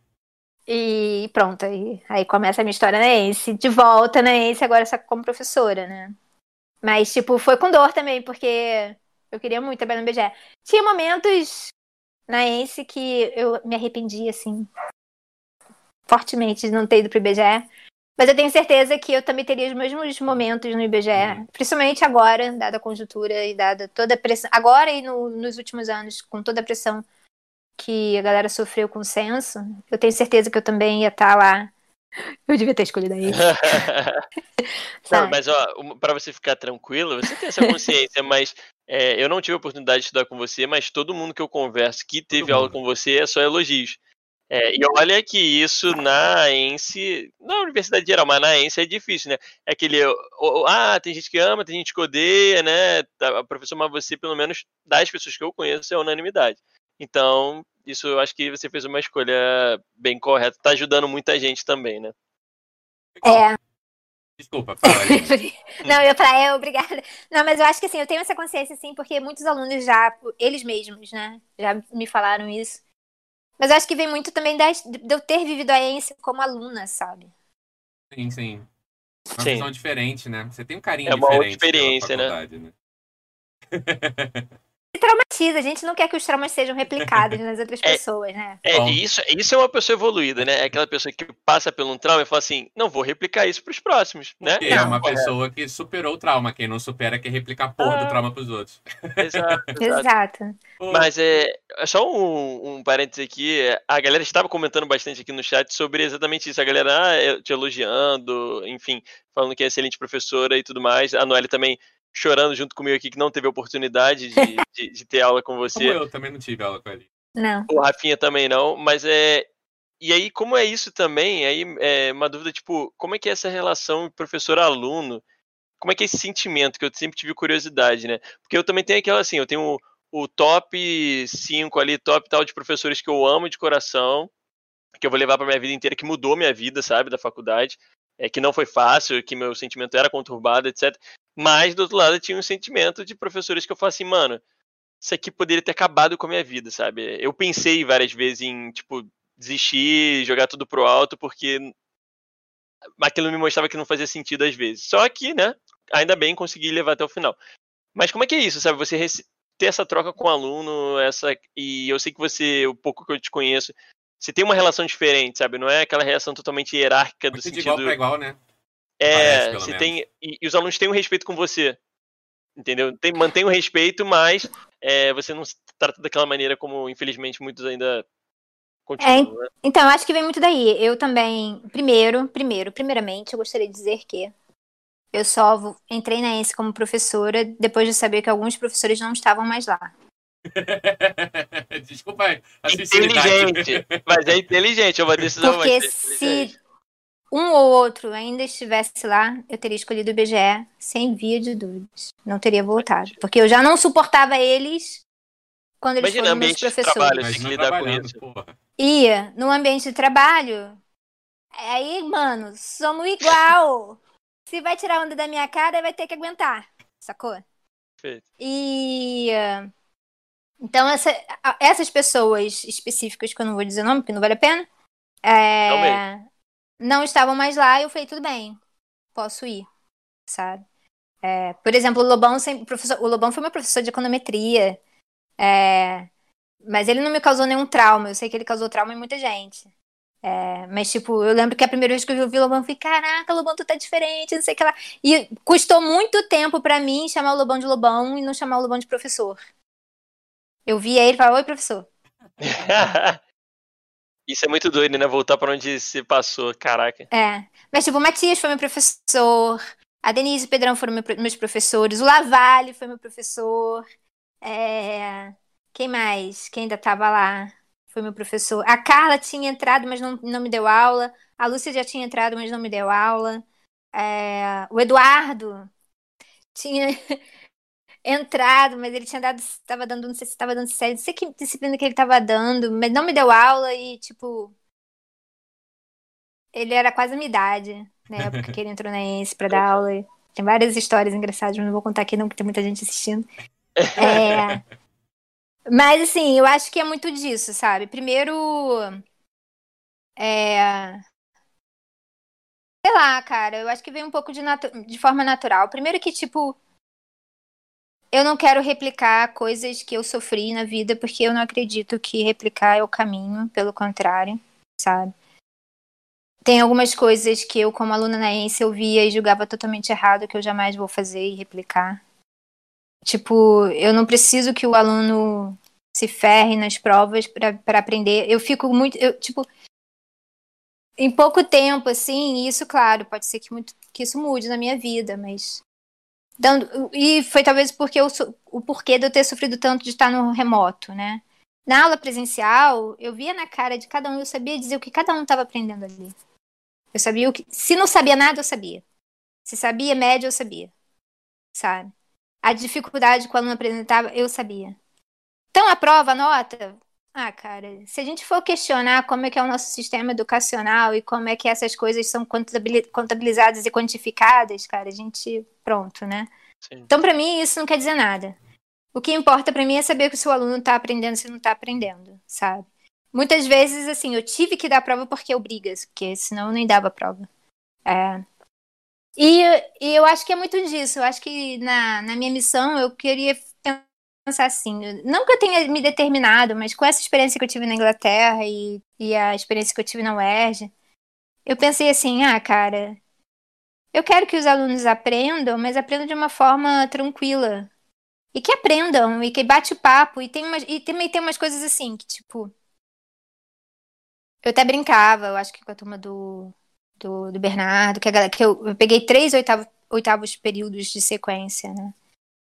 E pronto, aí, aí começa a minha história na Ence. De volta na Ence, agora só como professora, né? Mas, tipo, foi com dor também, porque eu queria muito trabalhar no BGE. Tinha momentos na Ence que eu me arrependi, assim, fortemente de não ter ido pro IBGE. Mas eu tenho certeza que eu também teria os mesmos momentos no IBGE, uhum. principalmente agora, dada a conjuntura e dada toda a pressão. Agora e no, nos últimos anos, com toda a pressão que a galera sofreu com o censo, eu tenho certeza que eu também ia estar tá lá. Eu devia ter escolhido aí. não, mas ó, para você ficar tranquilo, você tem essa consciência, mas é, eu não tive a oportunidade de estudar com você, mas todo mundo que eu converso que teve aula com você é só elogios. É, e olha que isso na ENSE, na universidade geral, mas na ENSE é difícil, né? É aquele, ah, tem gente que ama, tem gente que odeia, né? Tá, a professora, mas você, pelo menos, das pessoas que eu conheço, é unanimidade. Então, isso eu acho que você fez uma escolha bem correta. Tá ajudando muita gente também, né? É. Desculpa, fala Não, eu falar, é, obrigada. Não, mas eu acho que assim, eu tenho essa consciência, assim, porque muitos alunos já, eles mesmos, né, já me falaram isso. Mas eu acho que vem muito também de eu ter vivido a ENSE como aluna, sabe? Sim, sim. Uma sim. visão diferente, né? Você tem um carinho é uma diferente. outra experiência, né? né? traumatiza, a gente não quer que os traumas sejam replicados nas outras é, pessoas, né? É, isso, isso é uma pessoa evoluída, né? É aquela pessoa que passa por um trauma e fala assim, não vou replicar isso pros próximos, né? é uma pessoa que superou o trauma, quem não supera quer replicar a porra ah, do trauma pros outros. Exato. exato. exato. Mas é, é só um, um parênteses aqui, a galera estava comentando bastante aqui no chat sobre exatamente isso, a galera ah, te elogiando, enfim, falando que é excelente professora e tudo mais, a Noelle também chorando junto comigo aqui que não teve oportunidade de, de, de ter aula com você. Como eu também não tive aula com ele. Não. O Rafinha também não, mas é. E aí, como é isso também? Aí é uma dúvida, tipo, como é que é essa relação professor-aluno? Como é que é esse sentimento que eu sempre tive curiosidade, né? Porque eu também tenho aquela assim, eu tenho o, o top 5 ali, top tal de professores que eu amo de coração, que eu vou levar para minha vida inteira, que mudou minha vida, sabe, da faculdade é, que não foi fácil, que meu sentimento era conturbado, etc. Mas, do outro lado, eu tinha um sentimento de professores que eu falo assim, mano, isso aqui poderia ter acabado com a minha vida, sabe? Eu pensei várias vezes em, tipo, desistir, jogar tudo pro alto, porque aquilo me mostrava que não fazia sentido às vezes. Só que, né, ainda bem consegui levar até o final. Mas como é que é isso, sabe? Você ter essa troca com o aluno, essa e eu sei que você, o pouco que eu te conheço, você tem uma relação diferente, sabe? Não é aquela relação totalmente hierárquica do sentido. De igual para igual, né? É, Parece, você tem e, e, os alunos têm um respeito com você, entendeu? Tem, mantém o respeito, mas é, você não se trata daquela maneira como, infelizmente, muitos ainda continuam. É, né? Então, acho que vem muito daí. Eu também, primeiro, primeiro, primeiramente, eu gostaria de dizer que eu só entrei na ENSE como professora depois de saber que alguns professores não estavam mais lá. Desculpa aí. Inteligente. Mas é inteligente, é uma decisão Porque se um ou outro ainda estivesse lá, eu teria escolhido o IBGE sem via de dúvidas. Não teria voltado. Porque eu já não suportava eles quando eles Imagina, foram meus professores. De trabalho, lidar com isso. Porra. Ia, no ambiente de trabalho, aí, mano, somos igual. Se vai tirar onda da minha cara, vai ter que aguentar. Sacou? Perfeito. E. Então, essa, essas pessoas específicas, que eu não vou dizer o nome, porque não vale a pena, é, não estavam mais lá eu falei, tudo bem, posso ir, sabe? É, por exemplo, o Lobão, sempre, professor, o Lobão foi meu professor de econometria, é, mas ele não me causou nenhum trauma. Eu sei que ele causou trauma em muita gente. É, mas, tipo, eu lembro que a primeira vez que eu vi o Lobão, eu falei, caraca, Lobão, tu tá diferente, não sei o que lá. E custou muito tempo para mim chamar o Lobão de Lobão e não chamar o Lobão de professor. Eu via ele e falava, oi, professor. Isso é muito doido, né? Voltar para onde se passou, caraca. É. Mas, tipo, o Matias foi meu professor, a Denise e o Pedrão foram meus professores, o Lavalle foi meu professor. É... Quem mais? Quem ainda tava lá? foi meu professor. A Carla tinha entrado, mas não, não me deu aula. A Lúcia já tinha entrado, mas não me deu aula. É, o Eduardo tinha entrado, mas ele tinha dado, estava dando, não sei se estava dando série, não sei que disciplina que ele estava dando, mas não me deu aula e, tipo, ele era quase a minha idade, na época que ele entrou na ENSE para dar aula. Tem várias histórias engraçadas, mas não vou contar aqui não, porque tem muita gente assistindo. É, mas, assim, eu acho que é muito disso, sabe? Primeiro. É. Sei lá, cara, eu acho que vem um pouco de, natu... de forma natural. Primeiro que, tipo. Eu não quero replicar coisas que eu sofri na vida, porque eu não acredito que replicar é o caminho, pelo contrário, sabe? Tem algumas coisas que eu, como aluna na ENSE, eu via e julgava totalmente errado, que eu jamais vou fazer e replicar. Tipo, eu não preciso que o aluno se ferre nas provas para aprender. Eu fico muito. Eu, tipo, em pouco tempo, assim, isso, claro, pode ser que, muito, que isso mude na minha vida, mas. Dando, e foi talvez porque eu, o porquê de eu ter sofrido tanto de estar no remoto, né? Na aula presencial, eu via na cara de cada um, eu sabia dizer o que cada um estava aprendendo ali. Eu sabia o que. Se não sabia nada, eu sabia. Se sabia média, eu sabia. Sabe? a dificuldade que o aluno apresentava, eu sabia. Então, a prova, a nota, ah, cara, se a gente for questionar como é que é o nosso sistema educacional e como é que essas coisas são contabilizadas e quantificadas, cara, a gente, pronto, né? Sim. Então, para mim, isso não quer dizer nada. O que importa para mim é saber se o aluno tá aprendendo, se não tá aprendendo, sabe? Muitas vezes, assim, eu tive que dar prova porque eu brigas, porque senão eu nem dava prova. É, e, e eu acho que é muito disso. Eu acho que na, na minha missão eu queria pensar assim, não que eu tenha me determinado, mas com essa experiência que eu tive na Inglaterra e, e a experiência que eu tive na UERJ, eu pensei assim, ah, cara, eu quero que os alunos aprendam, mas aprendam de uma forma tranquila. E que aprendam, e que bate papo, e tem umas, e também tem umas coisas assim, que tipo. Eu até brincava, eu acho que com a turma do, do, do Bernardo, que, a, que eu, eu, peguei três oitavo, oitavos períodos de sequência, né?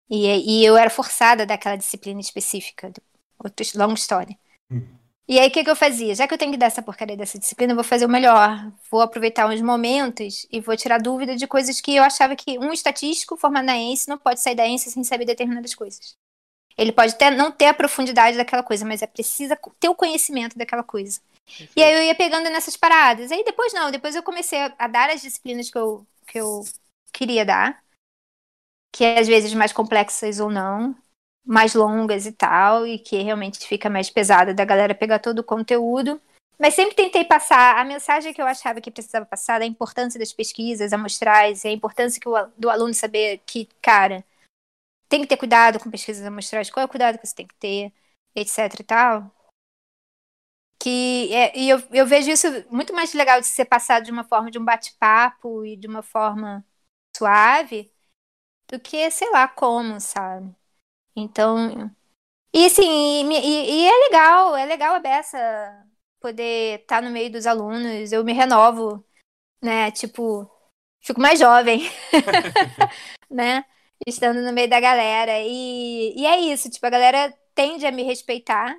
E, e eu era forçada daquela disciplina específica, outra longa história. Hum. E aí, o que, que eu fazia? Já que eu tenho que dar essa porcaria dessa disciplina, eu vou fazer o melhor. Vou aproveitar uns momentos e vou tirar dúvida de coisas que eu achava que um estatístico formado na ENSE não pode sair da ENSE sem saber determinadas coisas. Ele pode até não ter a profundidade daquela coisa, mas é precisa ter o conhecimento daquela coisa. E aí eu ia pegando nessas paradas. Aí depois não, depois eu comecei a, dar as disciplinas que eu, que eu queria dar, que às vezes mais complexas ou não. mais longas e tal, e que realmente fica mais pesada da galera pegar todo o conteúdo. Mas sempre tentei passar a mensagem que eu achava que precisava passar, da importância das pesquisas amostrais, a importância que o, do aluno saber que, cara, tem que ter cuidado com pesquisas amostrais, qual é o cuidado que você tem que ter, etc e tal. Que é, e eu, eu vejo isso muito mais legal de ser passado de uma forma de um bate-papo e de uma forma suave do que, sei lá, como, sabe? Então. E assim, e, e é legal, é legal a beça poder estar tá no meio dos alunos, eu me renovo, né? Tipo, fico mais jovem, né? Estando no meio da galera. E, e é isso, tipo, a galera tende a me respeitar,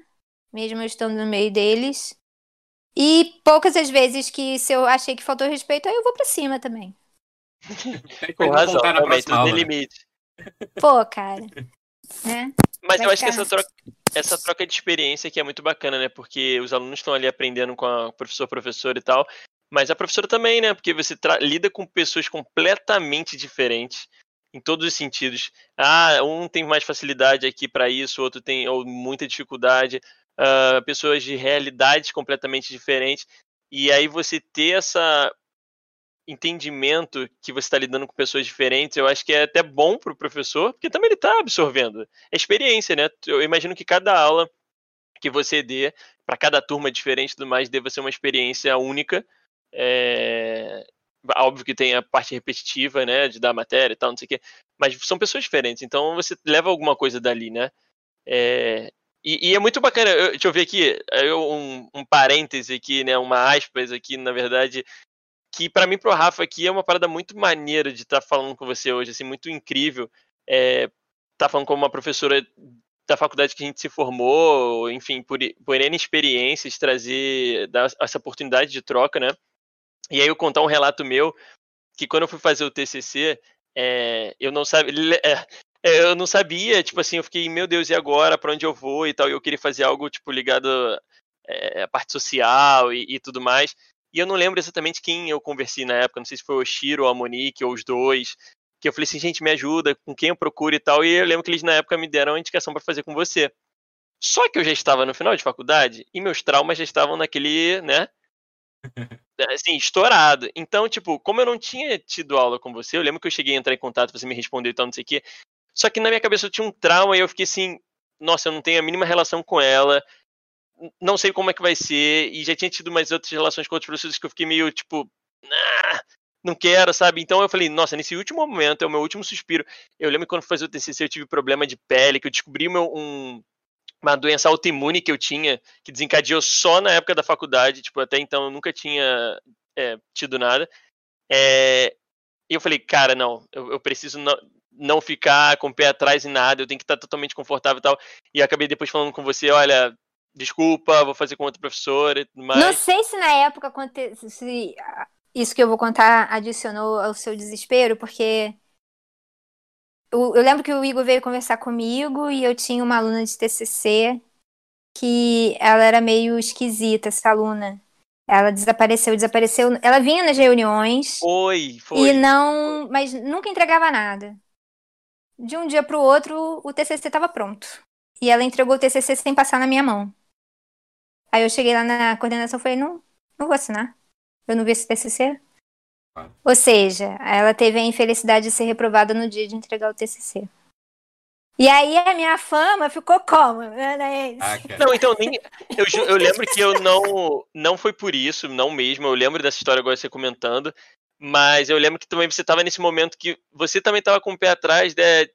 mesmo eu estando no meio deles. E poucas as vezes que se eu achei que faltou respeito, aí eu vou pra cima também. Com razão, tudo tem limite. Pô, cara. Né? Mas eu acho que essa troca, essa troca de experiência que é muito bacana, né? Porque os alunos estão ali aprendendo com a professor, professor e tal. Mas a professora também, né? Porque você lida com pessoas completamente diferentes em todos os sentidos. Ah, um tem mais facilidade aqui para isso, outro tem ou muita dificuldade. Uh, pessoas de realidades completamente diferentes. E aí você ter essa entendimento que você está lidando com pessoas diferentes, eu acho que é até bom para o professor, porque também ele está absorvendo. É experiência, né? Eu imagino que cada aula que você dê, para cada turma diferente tudo mais, deva ser uma experiência única. É... Óbvio que tem a parte repetitiva, né, de dar matéria e tal, não sei o quê, mas são pessoas diferentes, então você leva alguma coisa dali, né? É... E, e, é muito bacana, eu, deixa eu ver aqui, eu, um, um parêntese aqui, né, uma aspas aqui, na verdade, que para mim pro Rafa aqui é uma parada muito maneira de estar tá falando com você hoje, assim, muito incrível. É, tá falando com uma professora da faculdade que a gente se formou, enfim, por, por N experiências, trazer dar essa oportunidade de troca, né? E aí eu contar um relato meu, que quando eu fui fazer o TCC, é, eu não sabia, é, é, eu não sabia, tipo assim, eu fiquei, meu Deus, e agora, para onde eu vou e tal, e eu queria fazer algo, tipo, ligado é, à parte social e, e tudo mais. E eu não lembro exatamente quem eu conversei na época, não sei se foi o Shiro ou a Monique ou os dois. Que eu falei assim, gente, me ajuda, com quem eu procuro e tal. E eu lembro que eles na época me deram a indicação para fazer com você. Só que eu já estava no final de faculdade e meus traumas já estavam naquele, né? Assim, estourado. Então, tipo, como eu não tinha tido aula com você, eu lembro que eu cheguei a entrar em contato, você me respondeu e tal, não sei o quê. Só que na minha cabeça eu tinha um trauma e eu fiquei assim, nossa, eu não tenho a mínima relação com ela não sei como é que vai ser, e já tinha tido mais outras relações com outros professores que eu fiquei meio tipo, nah, não quero, sabe? Então eu falei, nossa, nesse último momento, é o meu último suspiro. Eu lembro quando fazer o TCC eu tive problema de pele, que eu descobri meu, um, uma doença autoimune que eu tinha, que desencadeou só na época da faculdade, tipo, até então eu nunca tinha é, tido nada. É, e eu falei, cara, não, eu, eu preciso não, não ficar com o pé atrás em nada, eu tenho que estar totalmente confortável e tal. E acabei depois falando com você, olha, desculpa, vou fazer com outro professor e tudo mais. Não sei se na época se isso que eu vou contar adicionou ao seu desespero, porque eu, eu lembro que o Igor veio conversar comigo e eu tinha uma aluna de TCC que ela era meio esquisita, essa aluna. Ela desapareceu, desapareceu. Ela vinha nas reuniões. Foi, foi. E não. Mas nunca entregava nada. De um dia para o outro, o TCC estava pronto. E ela entregou o TCC sem passar na minha mão. Aí eu cheguei lá na coordenação e falei, não, não vou assinar. Eu não vi esse TCC. Ah. Ou seja, ela teve a infelicidade de ser reprovada no dia de entregar o TCC. E aí a minha fama ficou como? Né? Ah, não, então nem. Eu, eu lembro que eu não. Não foi por isso, não mesmo. Eu lembro dessa história agora você comentando. Mas eu lembro que também você estava nesse momento que você também estava com o pé atrás, né?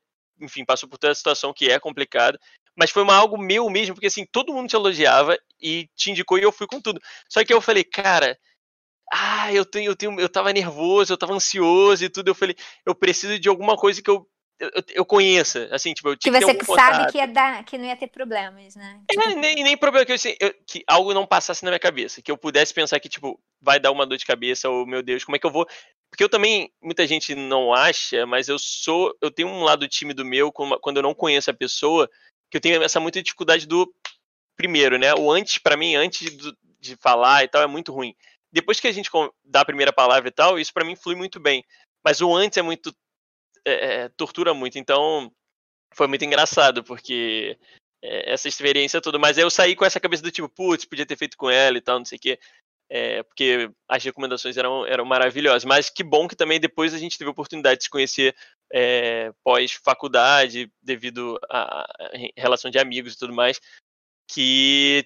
Enfim, passou por toda a situação que é complicada mas foi uma algo meu mesmo, porque assim, todo mundo te elogiava e te indicou e eu fui com tudo. Só que eu falei, cara, ah, eu tenho, eu tenho, eu tava nervoso, eu tava ansioso e tudo. Eu falei, eu preciso de alguma coisa que eu eu, eu conheça, assim, tipo, eu tinha que, que você sabe que ia dar, que não ia ter problemas, né? É, tipo... nem, nem problema que, assim, eu, que algo não passasse na minha cabeça, que eu pudesse pensar que, tipo, vai dar uma dor de cabeça, ou, meu Deus, como é que eu vou... Porque eu também, muita gente não acha, mas eu sou, eu tenho um lado tímido meu, quando eu não conheço a pessoa, que eu tenho essa muita dificuldade do primeiro, né? O antes, para mim, antes do, de falar e tal, é muito ruim. Depois que a gente dá a primeira palavra e tal, isso para mim flui muito bem. Mas o antes é muito. É, é, tortura muito. Então, foi muito engraçado, porque é, essa experiência toda, mas eu saí com essa cabeça do tipo, putz, podia ter feito com ela e tal, não sei o quê. É, porque as recomendações eram, eram maravilhosas. Mas que bom que também depois a gente teve a oportunidade de se conhecer é, pós-faculdade, devido à relação de amigos e tudo mais, que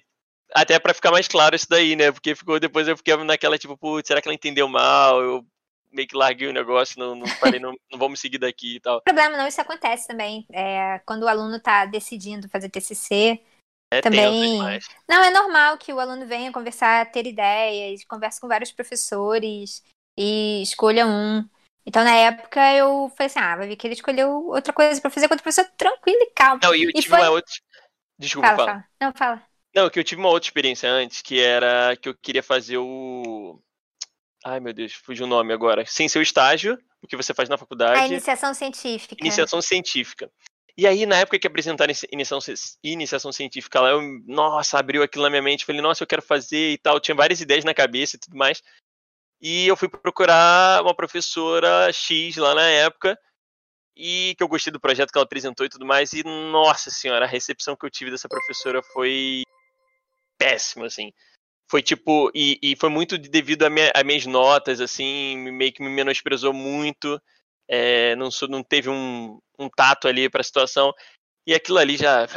até para ficar mais claro isso daí, né? Porque ficou depois eu fiquei naquela tipo, putz, será que ela entendeu mal? Eu meio que larguei o negócio, não, não falei, não, não vamos seguir daqui e tal. Problema não, isso acontece também. É, quando o aluno está decidindo fazer TCC, é também. Não, é normal que o aluno venha conversar, ter ideias, converse com vários professores e escolha um. Então, na época, eu falei assim: ah, vai ver que ele escolheu outra coisa pra fazer com outra pessoa tranquila e calma. Não, e eu tive foi... uma outra. Desculpa, fala, fala. fala. Não, fala. Não, que eu tive uma outra experiência antes, que era que eu queria fazer o. Ai, meu Deus, fugiu o nome agora. Sem seu estágio, o que você faz na faculdade. A iniciação científica. Iniciação científica. E aí, na época que apresentaram iniciação, iniciação científica lá, eu, nossa, abriu aquilo na minha mente. Falei, nossa, eu quero fazer e tal. Tinha várias ideias na cabeça e tudo mais. E eu fui procurar uma professora X lá na época. E que eu gostei do projeto que ela apresentou e tudo mais. E, nossa senhora, a recepção que eu tive dessa professora foi péssima, assim. Foi tipo. E, e foi muito devido a, minha, minhas notas, assim. Meio que me menosprezou muito é, não, não teve um, um tato ali para a situação. E aquilo ali já.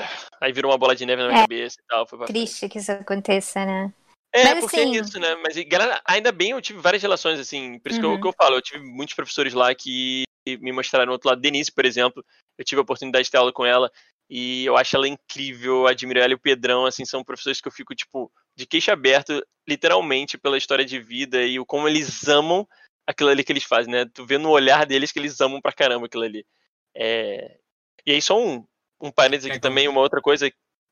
Aí virou uma bola de neve na minha é, cabeça e tal. triste frente. que isso aconteça, né? É, Mas, porque é assim... é isso, né? Mas ainda bem eu tive várias relações, assim. Por isso uhum. que, eu, que eu falo, eu tive muitos professores lá que me mostraram o outro lado. Denise, por exemplo, eu tive a oportunidade de ter aula com ela. E eu acho ela incrível, admiro ela e o Pedrão, assim, são professores que eu fico, tipo, de queixo aberto, literalmente, pela história de vida e o como eles amam aquilo ali que eles fazem, né? Tu vê no olhar deles que eles amam pra caramba aquilo ali. É... E aí, só um, um parênteses aqui também, uma outra coisa.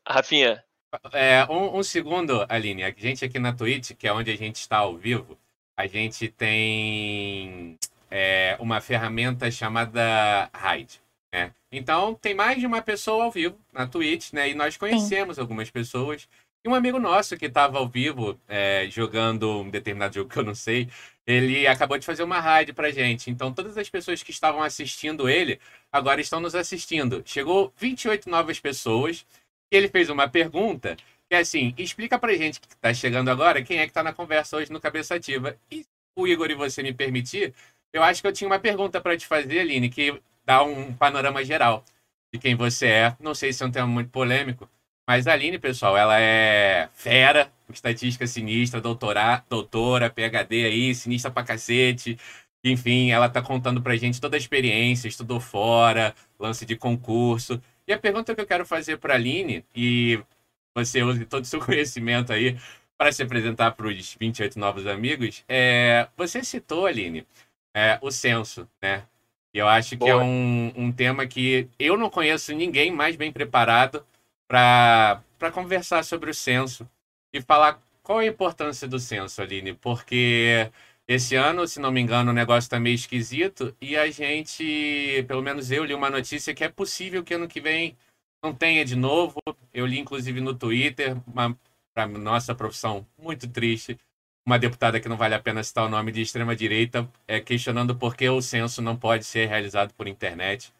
Rafinha. É, um, um, segundo, Aline. A gente aqui na Twitch, que é onde a gente está ao vivo, a gente tem é, uma ferramenta chamada Hide. Né? Então, tem mais de uma pessoa ao vivo na Twitch, né? E nós conhecemos Sim. algumas pessoas. E um amigo nosso que estava ao vivo é, jogando um determinado jogo que eu não sei, ele acabou de fazer uma raid pra gente. Então, todas as pessoas que estavam assistindo ele agora estão nos assistindo. Chegou 28 novas pessoas ele fez uma pergunta que é assim: explica pra gente que tá chegando agora quem é que tá na conversa hoje no Cabeça Ativa. E o Igor e você me permitir, eu acho que eu tinha uma pergunta para te fazer, Aline, que dá um panorama geral de quem você é. Não sei se é um tema muito polêmico, mas a Aline, pessoal, ela é fera, estatística sinistra, doutora, doutora, PHD aí, sinistra pra cacete. Enfim, ela tá contando pra gente toda a experiência, estudou fora, lance de concurso. E a pergunta que eu quero fazer pra Aline, e você use todo o seu conhecimento aí para se apresentar para os 28 novos amigos, é, você citou, Aline, é, o censo, né? E eu acho que é Boa. é um, um tema que eu não conheço ninguém mais bem preparado para conversar sobre o censo e falar qual a importância do censo, Aline, porque esse ano, se não me engano, o negócio está meio esquisito e a gente, pelo menos eu li uma notícia que é possível que ano que vem não tenha de novo. Eu li inclusive no Twitter, para nossa profissão, muito triste, uma deputada que não vale a pena citar o nome de extrema direita, é, questionando por que o censo não pode ser realizado por internet.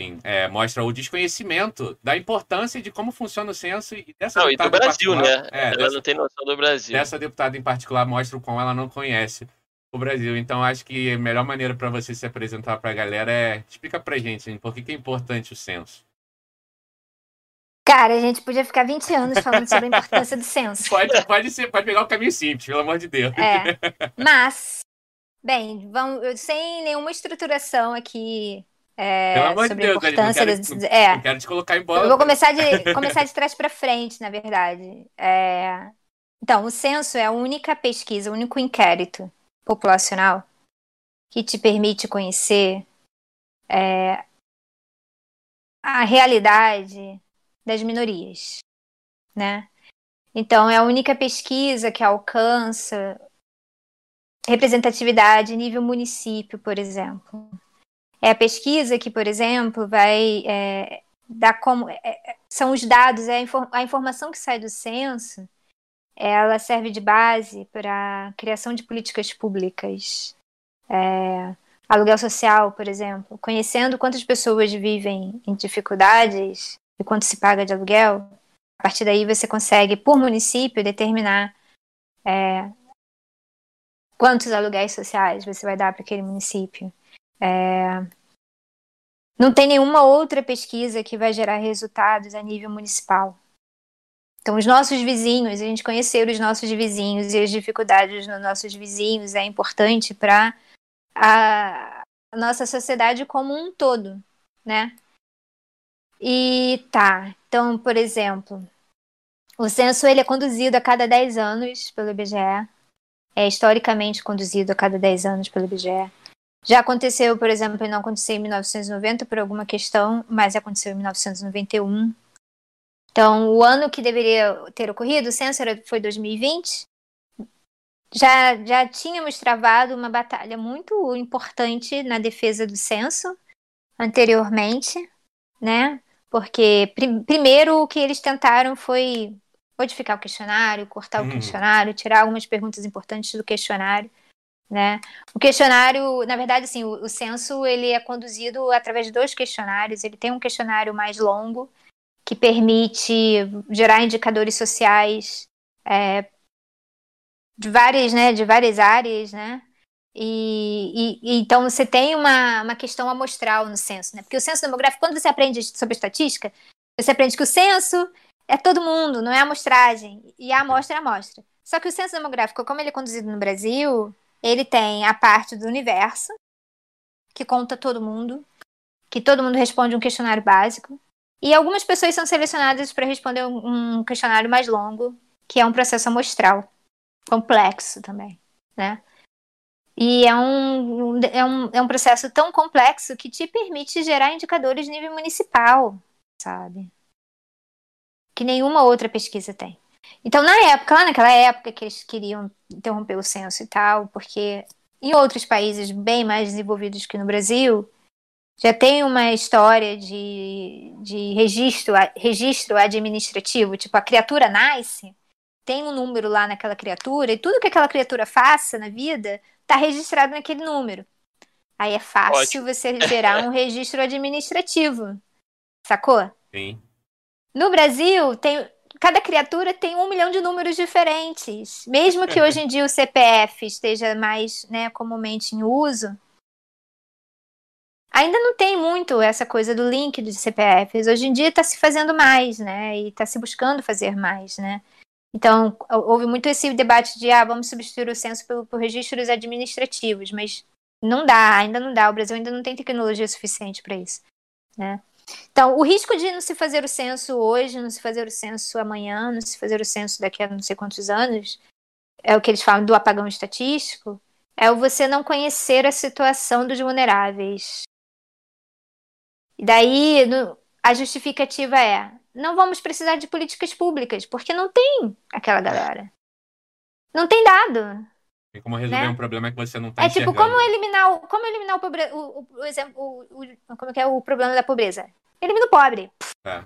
Sim, é, mostra o desconhecimento da importância de como funciona o censo e dessa não, e do Brasil, né? É, ela dessa, não tem noção do Brasil. Essa deputada em particular mostra o quão ela não conhece o Brasil. Então, acho que a melhor maneira para você se apresentar para a galera é explica para gente hein, por que, que é importante o censo. Cara, a gente podia ficar 20 anos falando sobre a importância do censo. Pode, pode, ser, pode pegar o caminho simples, pelo amor de Deus. É, mas, bem, vamos, sem nenhuma estruturação aqui é, Pelo amor de Deus, a importância não quero, é. não quero te colocar em bola. Eu vou começar de, começar de trás para frente, na verdade. É, então, o censo é a única pesquisa, o único inquérito populacional que te permite conhecer é, a realidade das minorias, né? Então, é a única pesquisa que alcança representatividade nível município, por exemplo. É a pesquisa que, por exemplo, vai é, dar como. É, é são os dados, é a, infor, a, informação que sai do censo, ela serve de base para a criação de políticas públicas. É, aluguel social, por exemplo, conhecendo quantas pessoas vivem em dificuldades e quanto se paga de aluguel, a partir daí você consegue, por município, determinar é, quantos aluguéis sociais você vai dar para aquele município. É, não tem nenhuma outra pesquisa que vai gerar resultados a nível municipal. Então, os nossos vizinhos, a gente conhecer os nossos vizinhos e as dificuldades dos nossos vizinhos é importante para a, a nossa sociedade como um todo, né? E tá, então, por exemplo, o censo ele é conduzido a cada 10 anos pelo IBGE, é historicamente conduzido a cada 10 anos pelo IBGE. Já aconteceu, por exemplo, e não aconteceu em 1990 por alguma questão, mas aconteceu em 1991. Então, o ano que deveria ter ocorrido, o censo foi 2020. Já, já tínhamos travado uma batalha muito importante na defesa do censo anteriormente, né? Porque, prim primeiro, o que eles tentaram foi modificar o questionário, cortar o uhum. questionário, tirar algumas perguntas importantes do questionário, né? O questionário, na verdade, assim, o, o censo ele é conduzido através de dois questionários. Ele tem um questionário mais longo que permite gerar indicadores sociais é, de várias, né, de várias áreas, né? E, e, então você tem uma, uma questão amostral no censo, né? Porque o censo demográfico, quando você aprende sobre estatística, você aprende que o censo é todo mundo, não é amostragem. E a amostra é a amostra. Só que o censo demográfico, como ele é conduzido no Brasil, ele tem a parte do universo, que conta todo mundo, que todo mundo responde um questionário básico. E algumas pessoas são selecionadas para responder um questionário mais longo, que é um processo amostral, complexo também, né? E é um, é, um, é um processo tão complexo que te permite gerar indicadores de nível municipal, sabe? Que nenhuma outra pesquisa tem. Então, na época, lá naquela época que eles queriam interromper o censo e tal, porque em outros países bem mais desenvolvidos que no Brasil, já tem uma história de, de registro, registro administrativo, tipo, a criatura nasce, tem um número lá naquela criatura, e tudo que aquela criatura faça na vida está registrado naquele número. Aí é fácil Ótimo. você gerar um registro administrativo. Sacou? Sim. No Brasil, tem, cada criatura tem um milhão de números diferentes. Mesmo que hoje em dia o CPF esteja mais né, comumente em uso, ainda não tem muito essa coisa do link dos CPFs. Hoje em dia está se fazendo mais, né? E está se buscando fazer mais, né? Então, houve muito esse debate de, ah, vamos substituir o censo por, por registros administrativos, mas não dá, ainda não dá. O Brasil ainda não tem tecnologia suficiente para isso, né? Então, o risco de não se fazer o censo hoje, não se fazer o censo amanhã, não se fazer o censo daqui a não sei quantos anos, é o que eles falam do apagão estatístico, é o você não conhecer a situação dos vulneráveis. E daí a justificativa é: não vamos precisar de políticas públicas, porque não tem aquela galera. Não tem dado. Tem como resolver né? um problema que você não está É tipo, como eliminar, o, como eliminar o, pobre, o, o, o exemplo, o, o, como que é o problema da pobreza? Elimina o pobre. É.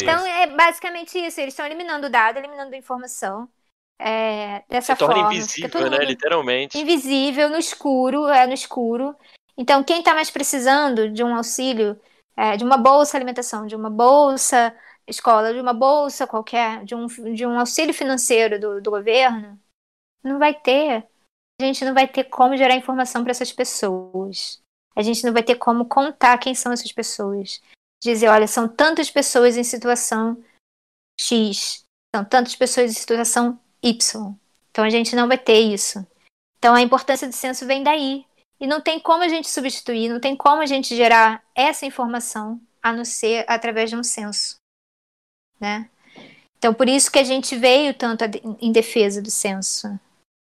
Então é basicamente isso. Eles estão eliminando o dado, eliminando a informação. É, dessa Se forma. torna invisível, né? Literalmente. Invisível, no escuro, é no escuro. Então, quem está mais precisando de um auxílio, é, de uma bolsa alimentação, de uma bolsa escola, de uma bolsa qualquer, de um, de um auxílio financeiro do, do governo, não vai ter. A gente não vai ter como gerar informação para essas pessoas. A gente não vai ter como contar quem são essas pessoas. Dizer, olha, são tantas pessoas em situação X, são tantas pessoas em situação Y. Então a gente não vai ter isso. Então a importância do censo vem daí. E não tem como a gente substituir, não tem como a gente gerar essa informação a não ser através de um censo. Né? Então, por isso que a gente veio tanto em defesa do censo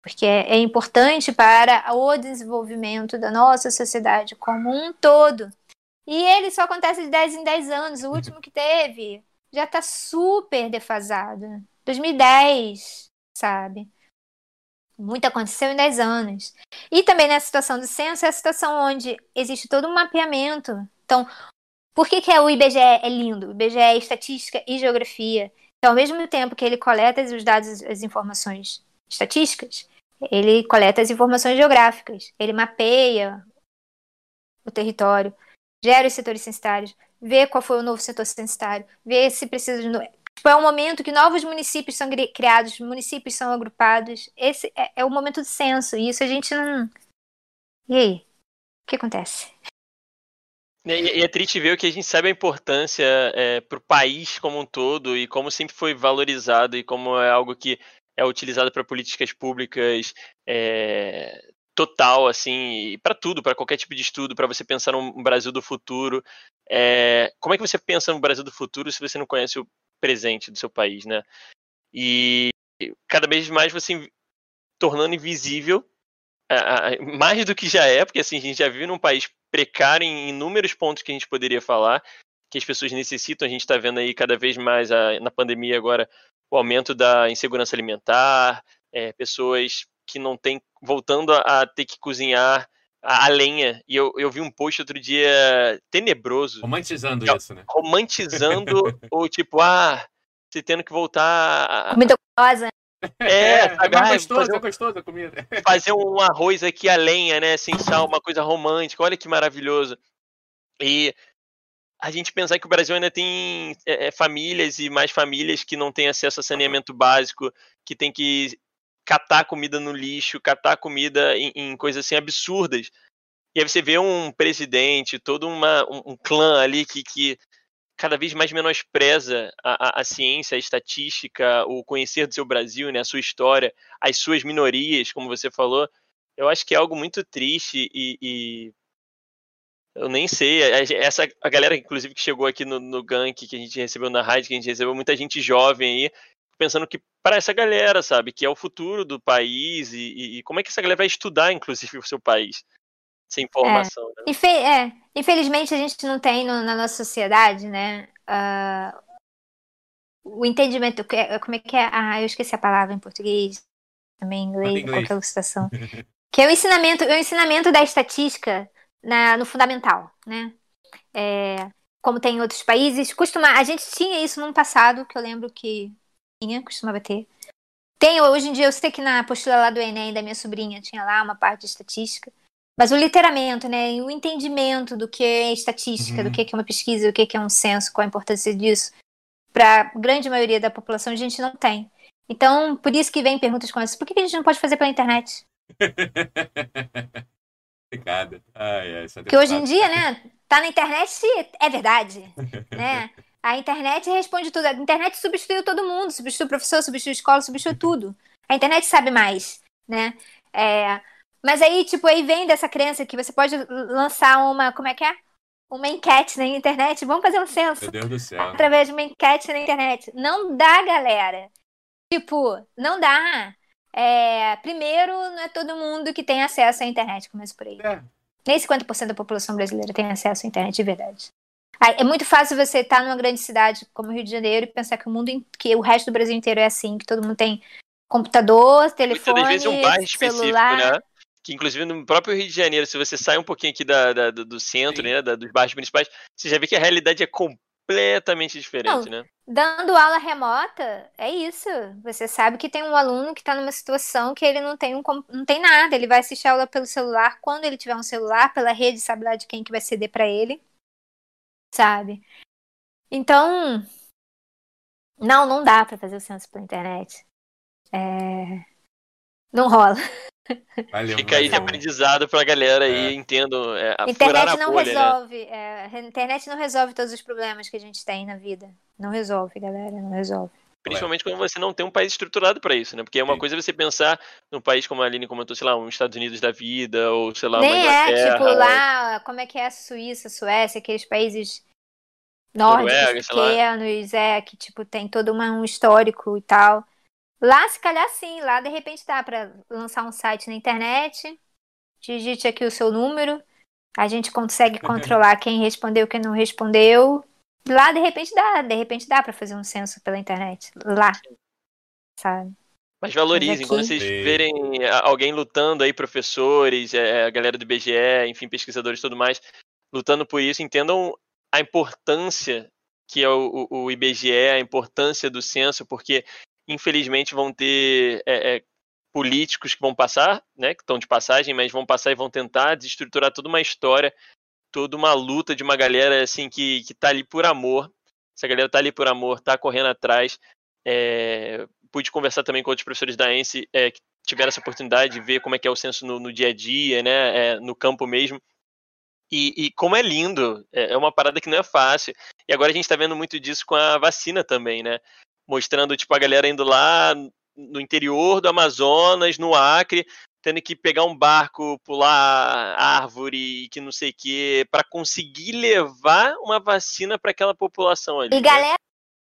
porque é, é importante para o desenvolvimento da nossa sociedade como um todo. E ele só acontece de 10 em 10 anos. O último que teve já está super defasado. 2010, sabe? Muito aconteceu em 10 anos. E também nessa situação do censo, é a situação onde existe todo um mapeamento. Então, por que, que é o IBGE é lindo? O IBGE é estatística e geografia. Então, ao mesmo tempo que ele coleta os dados, as informações estatísticas, Ele coleta as informações geográficas, ele mapeia o território, gera os setores censitários, vê qual foi o novo setor censitário, vê se precisa de. Tipo, é um momento que novos municípios são criados, municípios são agrupados. Esse é, é o momento do censo, e isso a gente não. E aí? O que acontece? E é triste ver que a gente sabe a importância é, para o país como um todo e como sempre foi valorizado e como é algo que é utilizado para políticas públicas é, total, assim, para tudo, para qualquer tipo de estudo, para você pensar no Brasil do futuro. É, como é que você pensa no Brasil do futuro se você não conhece o presente do seu país, né? E cada vez mais você tornando invisível, mais do que já é, porque assim, a gente já vive num país precário em inúmeros pontos que a gente poderia falar, que as pessoas necessitam. A gente está vendo aí cada vez mais a, na pandemia agora o aumento da insegurança alimentar, é, pessoas que não têm, voltando a, a ter que cozinhar a, a, lenha. E eu, eu vi um post outro dia tenebroso. Romantizando isso, né? Romantizando o tipo, ah, você tendo que voltar. Comida gostosa. É, é, sabe? É gostoso, fazer, é gostoso a comida. Fazer um arroz aqui a lenha, né? Sem sal, uma coisa romântica. Olha que maravilhoso. E a gente pensar que o Brasil ainda tem é, é, famílias e mais famílias que não têm acesso a saneamento básico, que tem que catar comida no lixo, catar comida em, em coisas assim absurdas. E aí você vê um presidente, todo uma, um, um clã ali que, que cada vez mais menospreza a, a, a, ciência, a estatística, o conhecer do seu Brasil, né, a sua história, as suas minorias, como você falou, eu acho que é algo muito triste e, e eu nem sei. Essa a galera, inclusive, que chegou aqui no, no Gank, que a gente recebeu na rádio, que a gente recebeu muita gente jovem aí, pensando que para essa galera, sabe, que é o futuro do país e, e, e como é que essa galera vai estudar, inclusive, o seu país sem informação. É. Né? Infe é. Infelizmente a gente não tem no, na nossa sociedade, né? Uh, o entendimento. Como é que é? Ah, eu esqueci a palavra em português, também em inglês, em qualquer situação. que é o ensinamento, o ensinamento da estatística na, no fundamental, né? É, como tem em outros países, costuma, a gente tinha isso no passado, que eu lembro que tinha, costumava ter. Tem, hoje em dia, eu sei que na apostila lá do Enem da minha sobrinha tinha lá uma parte de estatística. Mas o literamento, né, o entendimento do que é estatística, uhum. do que é uma pesquisa, do que é um censo, qual a importância disso, para a grande maioria da população a gente não tem. Então, por isso que vem perguntas como essa: por que a gente não pode fazer pela internet? Obrigada. Ai, Porque hoje em dia, né, tá na internet é verdade, né? A internet responde tudo. A internet substituiu todo mundo, substituiu o professor, substituiu a escola, substituiu tudo. A internet sabe mais, né? É, mas aí, tipo, aí vem dessa crença que você pode lançar uma, como é que é? Uma enquete na internet. Vamos fazer um censo. Meu Deus do céu. Através de uma enquete na internet. Não dá, galera. Tipo, não dá. É, primeiro, não é todo mundo que tem acesso à internet, começa por aí. É. Nem 50% da população brasileira tem acesso à internet de verdade. É muito fácil você estar numa grande cidade como Rio de Janeiro e pensar que o mundo, que o resto do Brasil inteiro é assim, que todo mundo tem computador, telefone, Muitas vezes um bairro celular. Né? que inclusive no próprio Rio de Janeiro, se você sai um pouquinho aqui da, da do centro, Sim. né, da, dos bairros municipais, você já vê que a realidade é completamente diferente, Não, né? Dando aula remota, é isso. Você sabe que tem um aluno que está numa situação que ele não tem, um, não tem nada. Ele vai assistir aula pelo celular, quando ele tiver um celular, pela rede, sabe lá de quem que vai ceder para ele, sabe? Então, não, não dá para fazer o censo pela internet. É... Não rola. Valeu, Fica aí de aprendizado pra galera aí, é. entendo. É, internet não bolha, né? resolve. Né? É, internet não resolve todos os problemas que a gente tem na vida. Não resolve, galera, não resolve. Principalmente quando você não tem um país estruturado para isso, né? Porque é uma Sim. coisa você pensar num país como a Aline comentou, sei lá, um Estados Unidos da vida, ou sei lá, Nem uma é, tipo, lá, como é que é a Suíça, Suécia, aqueles países nórdicos Noruega, pequenos, é, que tipo, tem todo uma, um histórico e tal. Lá, se calhar sim, lá de repente dá para lançar um site na internet, digite aqui o seu número, a gente consegue controlar quem respondeu, quem não respondeu. Lá de repente dá, de repente dá para fazer um censo pela internet, lá, sabe? Mas valorizem, quando vocês verem alguém lutando aí, professores, é, a galera do IBGE, enfim, pesquisadores e tudo mais, lutando por isso, entendam a importância que é o, o, IBGE, a importância do censo, porque infelizmente vão ter é, é, políticos que vão passar, né, que estão de passagem, mas vão passar e vão tentar desestruturar toda uma história, toda uma luta de uma galera assim que, que tá ali por amor. Essa galera tá ali por amor, tá correndo atrás. É, pude conversar também com outros professores da ENSE é, que tiveram essa oportunidade de ver como é que é o censo no, no dia a dia, né, é, no campo mesmo. E, e, como é lindo, é, é uma parada que não é fácil. E agora a gente está vendo muito disso com a vacina também, né? Mostrando, tipo, a galera indo lá no interior do Amazonas, no Acre, tendo que pegar um barco, pular árvore, que não sei o quê, para conseguir levar uma vacina para aquela população ali. E né? galera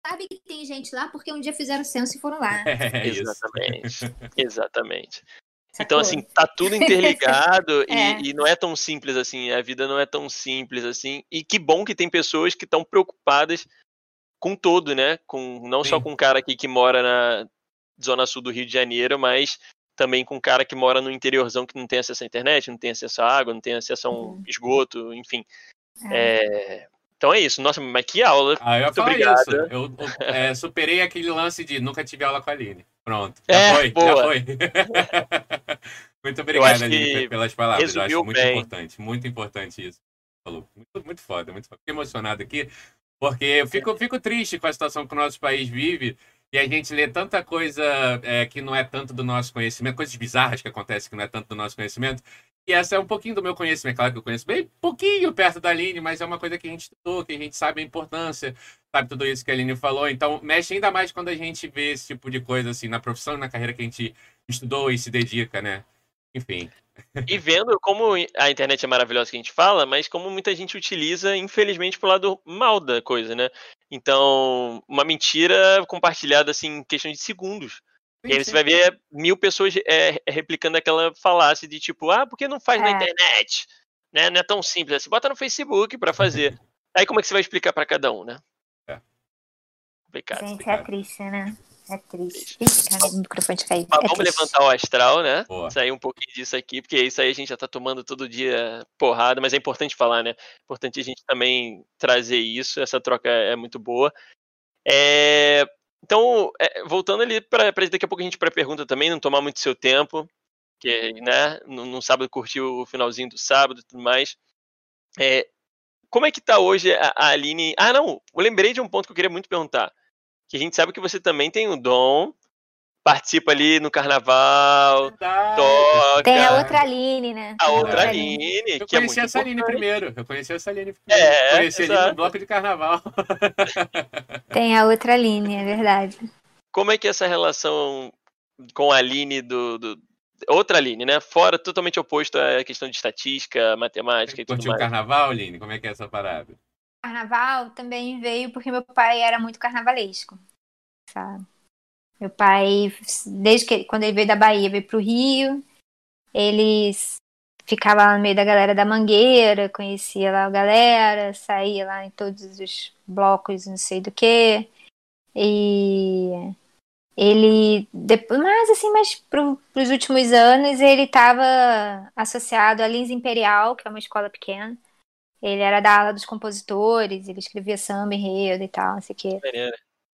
sabe que tem gente lá porque um dia fizeram censo e foram lá. É, exatamente. exatamente. Então, assim, tá tudo interligado é. e, e, não é tão simples assim. A vida não é tão simples assim. E que bom que tem pessoas que estão preocupadas com todo, né? Com, não Sim. só com o cara aqui que mora na zona sul do Rio de Janeiro, mas também com o cara que mora no interiorzão que não tem acesso à internet, não tem acesso à água, não tem acesso a um uhum. esgoto, enfim. É. É, então é isso. Nossa, mas que aula. Ah, eu falar obrigado. isso. Eu, é, superei aquele lance de nunca tive aula com a Aline. Pronto. Já é, foi, boa. já foi. muito obrigado, Aline, pelas palavras. Eu acho muito bem. importante. Muito importante isso. Falou. Muito, muito foda, muito foda. Fiquei emocionado aqui, porque eu fico, fico triste com a situação que o nosso país vive. E a gente lê tanta coisa é, que não é tanto do nosso conhecimento, coisas bizarras que acontecem que não é tanto do nosso conhecimento, e essa é um pouquinho do meu conhecimento. Claro que eu conheço bem pouquinho perto da Aline, mas é uma coisa que a gente estudou, que a gente sabe a importância, sabe tudo isso que a Aline falou. Então, mexe ainda mais quando a gente vê esse tipo de coisa, assim, na profissão na carreira que a gente estudou e se dedica, né? Enfim. E vendo como a internet é maravilhosa que a gente fala, mas como muita gente utiliza, infelizmente, pro lado mal da coisa, né? Então, uma mentira compartilhada, assim, em questão de segundos. E aí você vai ver mil pessoas é, replicando aquela falácia de tipo, ah, por que não faz é. na internet? Né? Não é tão simples. Você bota no Facebook para fazer. aí como é que você vai explicar para cada um, né? É. Complicado. Gente, é triste, né? É triste. Cara, o microfone caiu. Mas é vamos triste. levantar o astral, né? Boa. Sair um pouquinho disso aqui, porque isso aí a gente já tá tomando todo dia porrada, mas é importante falar, né? É importante a gente também trazer isso, essa troca é muito boa. É, então, é, voltando ali para daqui a pouco a gente para a pergunta também, não tomar muito seu tempo, que né, no, no sábado curtir o finalzinho do sábado e tudo mais. É, como é que tá hoje a, a Aline? Ah, não, eu lembrei de um ponto que eu queria muito perguntar. Que a gente sabe que você também tem o dom participa ali no carnaval, Verdade. toca. Tem a outra Aline, né? A outra Aline. Eu que é conheci é essa Aline primeiro. Eu conheci essa Aline primeiro. É, conheci ali no bloco de carnaval. Tem a outra Aline, é verdade. Como é que é essa relação com a Aline do, do... Outra Aline, né? Fora, totalmente oposto à questão de estatística, matemática e tudo mais. o carnaval, Aline? Como é que é essa parada? Carnaval também veio porque meu pai era muito carnavalesco, sabe? Meu pai, desde que quando ele veio da Bahia, veio para o Rio, ele ficava lá no meio da galera da Mangueira, conhecia lá a galera, saía lá em todos os blocos, não sei do que. E ele depois, mas assim, mas para os últimos anos ele estava associado à Lins Imperial, que é uma escola pequena. Ele era da ala dos compositores, ele escrevia samba, enredo e tal, não sei o quê.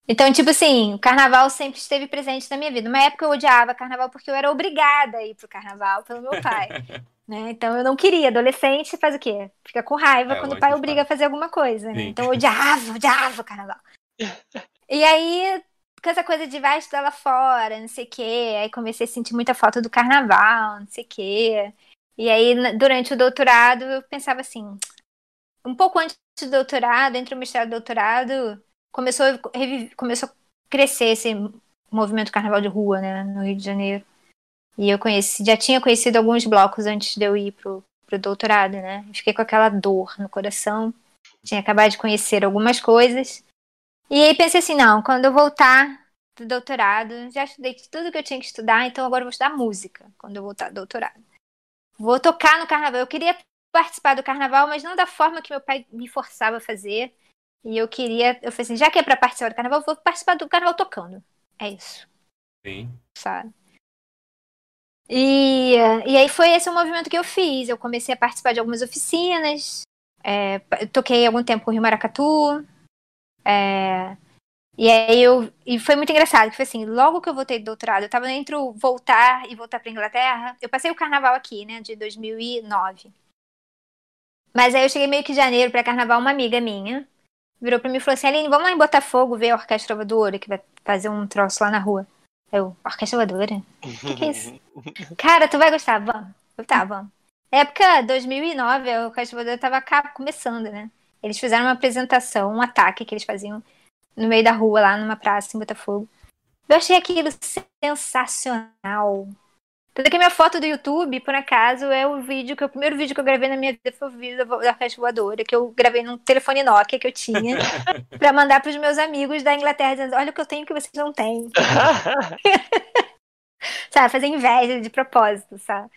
Então, tipo assim, o carnaval sempre esteve presente na minha vida. Uma época eu odiava carnaval porque eu era obrigada a ir pro carnaval pelo meu pai. né? Então eu não queria. Adolescente faz o quê? Fica com raiva é, quando o pai obriga a fazer alguma coisa. Né? Então eu odiava, odiava o carnaval. e aí, com essa coisa de vai estudar lá fora, não sei o quê. Aí comecei a sentir muita falta do carnaval, não sei o quê. E aí, durante o doutorado, eu pensava assim, um pouco antes do doutorado, entre o mestrado e o doutorado, começou, começou a crescer esse movimento carnaval de rua, né, no Rio de Janeiro. E eu conheci, já tinha conhecido alguns blocos antes de eu ir pro, pro doutorado, né? Fiquei com aquela dor no coração. Tinha acabado de conhecer algumas coisas. E aí pensei assim, não, quando eu voltar do doutorado, já estudei tudo que eu tinha que estudar, então agora eu vou estudar música quando eu voltar do doutorado. Vou tocar no carnaval. Eu queria participar do carnaval, mas não da forma que meu pai me forçava a fazer. E eu queria, eu falei assim, já que é pra participar do carnaval, vou participar do carnaval tocando. É isso. Sim. Sabe? E, e aí foi esse o movimento que eu fiz. Eu comecei a participar de algumas oficinas. É, toquei algum tempo com o Rio Maracatu. É, E aí eu. E foi muito engraçado, que foi assim, logo que eu voltei do doutorado, eu tava entre voltar e voltar pra Inglaterra. Eu passei o carnaval aqui, né, de 2009. Mas aí eu cheguei meio que em janeiro pra carnaval, uma amiga minha virou pra mim e falou assim: Aline, vamos lá em Botafogo ver a Orquestra Voadora, que vai fazer um troço lá na rua. Eu, Orquestra Voadora? O que, que é isso? Cara, tu vai gostar, vamos. Eu, tá, vamos. Época 2009, a Orquestra Voadora tava começando, né? Eles fizeram uma apresentação, um ataque que eles faziam no meio da rua, lá numa praça em Botafogo. Eu achei aquilo sensacional. Tanto que minha foto do YouTube, por acaso, é o vídeo que o primeiro vídeo que eu gravei na minha vida foi o vídeo da Orquestra Voadora, que eu gravei num telefone Nokia que eu tinha, para mandar para os meus amigos da Inglaterra, dizendo: Olha o que eu tenho que vocês não têm. sabe, fazer inveja de propósito, sabe?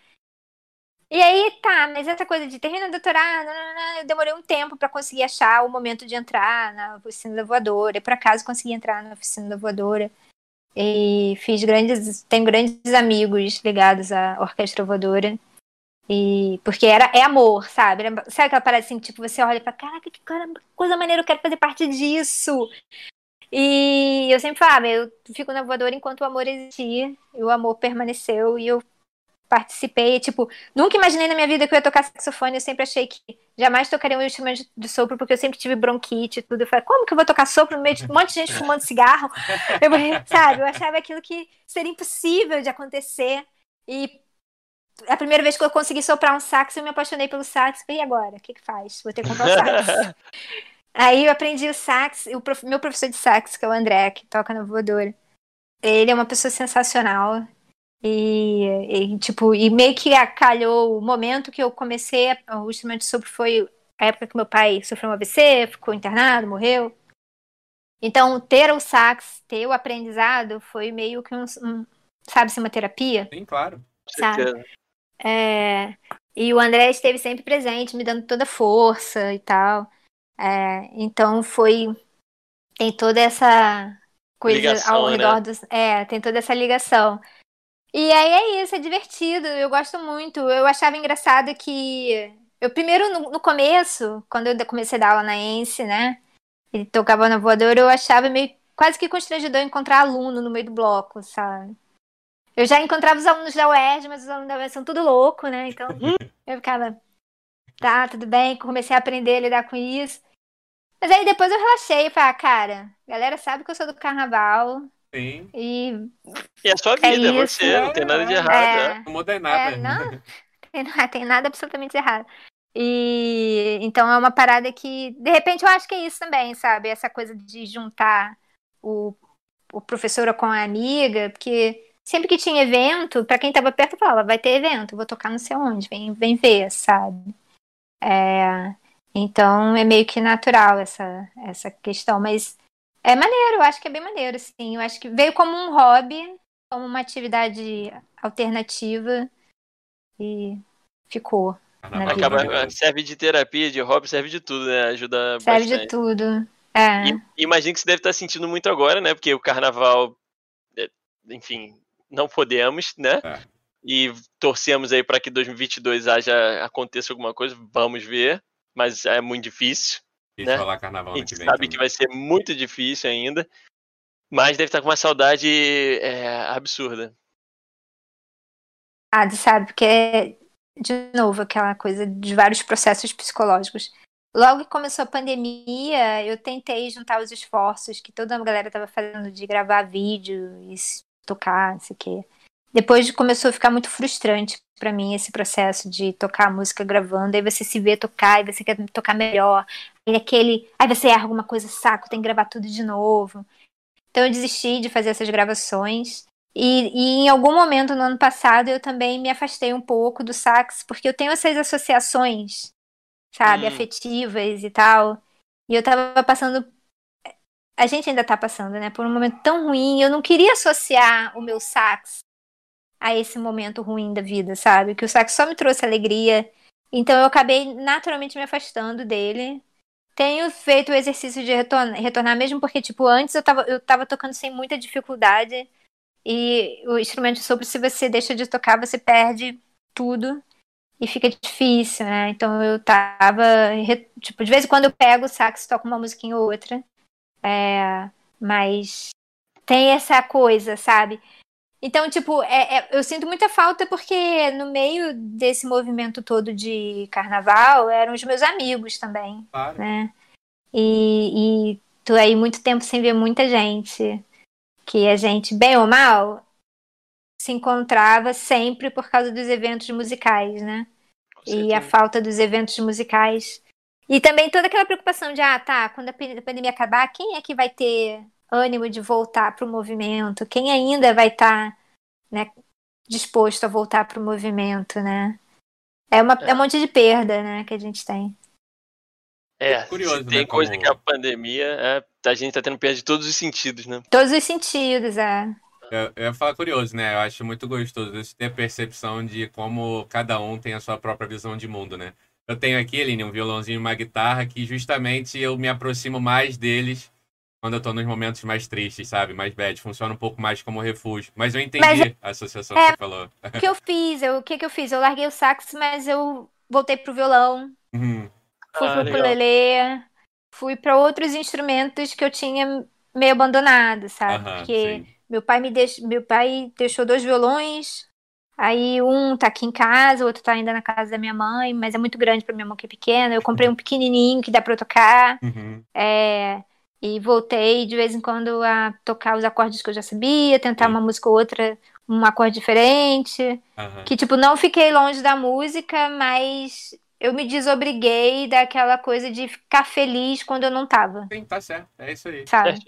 E aí, tá, mas essa coisa de terminar doutorado, eu demorei um tempo para conseguir achar o momento de entrar na oficina da voadora. E por acaso consegui entrar na oficina da voadora. E fiz grandes, tenho grandes amigos ligados à orquestra voadora. E porque era é amor, sabe? Sabe aquela parada assim, tipo, você olha para caraca, que coisa maneira, eu quero fazer parte disso. E eu sempre falava, eu fico na voadora enquanto o amor existir, e o amor permaneceu, e eu participei, tipo, nunca imaginei na minha vida que eu ia tocar saxofone, eu sempre achei que jamais tocaria um instrumento de sopro, porque eu sempre tive bronquite e tudo. Eu falei, como que eu vou tocar sopro no meio de um monte de gente fumando cigarro? Eu, sabe, eu achava aquilo que seria impossível de acontecer. E a primeira vez que eu consegui soprar um sax, eu me apaixonei pelo sax. E agora? O que que faz? Vou ter que comprar um sax. Aí eu aprendi o sax, o prof... meu professor de sax, que é o André, que toca na voadora. Ele é uma pessoa sensacional. E, e, tipo, e meio que calhou o momento que eu comecei, o instrumento de sopro foi a época que meu pai sofreu um AVC, ficou internado, morreu. Então, ter o sax, ter o aprendizado foi meio que um, um sabe, uma terapia. Sim, claro. Sabe? É, e o André esteve sempre presente, me dando toda força e tal. É, então foi tem toda essa coisa ligação, ao redor né? dos, é, tem toda essa ligação. E aí é isso, é divertido, eu gosto muito. Eu achava engraçado que. Eu primeiro, no, no começo, quando eu comecei a dar aula na ENSE, né? E tocava na voadora, eu achava meio quase que constrangedor encontrar aluno no meio do bloco, sabe? Eu já encontrava os alunos da UERJ, mas os alunos da UERJ são tudo louco, né? Então eu ficava, tá, tudo bem, comecei a aprender a lidar com isso. Mas aí depois eu relaxei e falei, ah, cara, a galera sabe que eu sou do carnaval, Sim. E, e é a sua vida, é você, não tem nada de errado. É, né? Não muda nada. É, não, tem, tem nada absolutamente errado. E então é uma parada que, de repente, eu acho que é isso também, sabe? Essa coisa de juntar o, o professor com a amiga, porque sempre que tinha evento, para quem tava perto, falava, vai ter evento, vou tocar não sei onde, vem, vem ver, sabe? É, então é meio que natural essa, essa questão, mas é maneiro, eu acho que é bem maneiro, sim. Eu acho que veio como um hobby, como uma atividade alternativa e ficou. Acaba, serve de terapia, de hobby, serve de tudo, né? Ajuda serve bastante. de tudo. É. E, imagino que você deve estar sentindo muito agora, né? Porque o carnaval, é, enfim, não podemos, né? É. E torcemos aí para que 2022 haja aconteça alguma coisa, vamos ver, mas é muito difícil. Né? rolar carnaval a gente sabe também. que vai ser muito difícil ainda, mas deve estar com uma saudade é, absurda. Ah, sabe, porque é, de novo, aquela coisa de vários processos psicológicos. Logo que começou a pandemia, eu tentei juntar os esforços que toda a galera estava fazendo de gravar vídeo e tocar, não sei o quê. Depois começou a ficar muito frustrante para mim esse processo de tocar música gravando, aí você se vê tocar e você quer tocar melhor, aí aquele, aí você erra alguma coisa, saco, tem que gravar tudo de novo. Então eu desisti de fazer essas gravações. E, e em algum momento no ano passado eu também me afastei um pouco do sax, porque eu tenho essas associações, sabe, hum. afetivas e tal. E eu tava passando a gente ainda tá passando, né, por um momento tão ruim. Eu não queria associar o meu sax a esse momento ruim da vida, sabe? Que o sax só me trouxe alegria. Então eu acabei naturalmente me afastando dele. Tenho feito o exercício de retornar, retornar mesmo porque, tipo, antes eu tava, eu tava tocando sem muita dificuldade. E o instrumento de sopro, se você deixa de tocar, você perde tudo e fica difícil, né? Então eu tava, tipo, de vez em quando eu pego o sax, toco uma musiquinha ou outra. É, Mas tem essa coisa, sabe? Então, tipo, é, é, eu sinto muita falta porque no meio desse movimento todo de carnaval eram os meus amigos também, Claro. né? E, e tô aí muito tempo sem ver muita gente. Que a gente, bem ou mal, se encontrava sempre por causa dos eventos musicais, né? E a falta dos eventos musicais. E também toda aquela preocupação de, ah, tá, quando a pandemia acabar, quem é que vai ter ânimo de voltar para o movimento? Quem ainda vai estar né, disposto a voltar para o movimento, né? É, uma, é um monte de perda, né, que a gente tem. É, Curioso, se tem né, coisa como- que a pandemia, é, a gente tá tendo perda de todos os sentidos, né? Todos os sentidos, é. Eu, eu ia falar curioso, né? Eu acho muito gostoso isso ter a percepção de como cada um tem a sua própria visão de mundo, né? Eu tenho aqui, Aline, um violãozinho e uma guitarra que justamente eu me aproximo mais deles quando eu tô nos momentos mais tristes, sabe? Mais bad. Funciona um pouco mais como refúgio. Mas eu entendi Mas- a associação é- que você falou. O que eu fiz? Eu- o que, que eu fiz? Eu larguei o sax, mas eu voltei pro violão, Uhum. fui Ah, pro legal. ukulele, fui para outros instrumentos que eu tinha meio abandonado, sabe? Aham, Porque sim. meu pai me deix... meu pai deixou dois violões. Aí um tá aqui em casa, o outro tá ainda na casa da minha mãe, mas é muito grande pra minha mão que é pequena. Eu comprei um pequenininho que dá pra eu tocar. Uhum. É, e voltei de vez em quando a tocar os acordes que eu já sabia, tentar Sim. uma música ou outra, um acorde diferente. Aham. Que, tipo, não fiquei longe da música, mas eu me desobriguei daquela coisa de ficar feliz quando eu não tava, Sim, tá certo. É isso aí. sabe?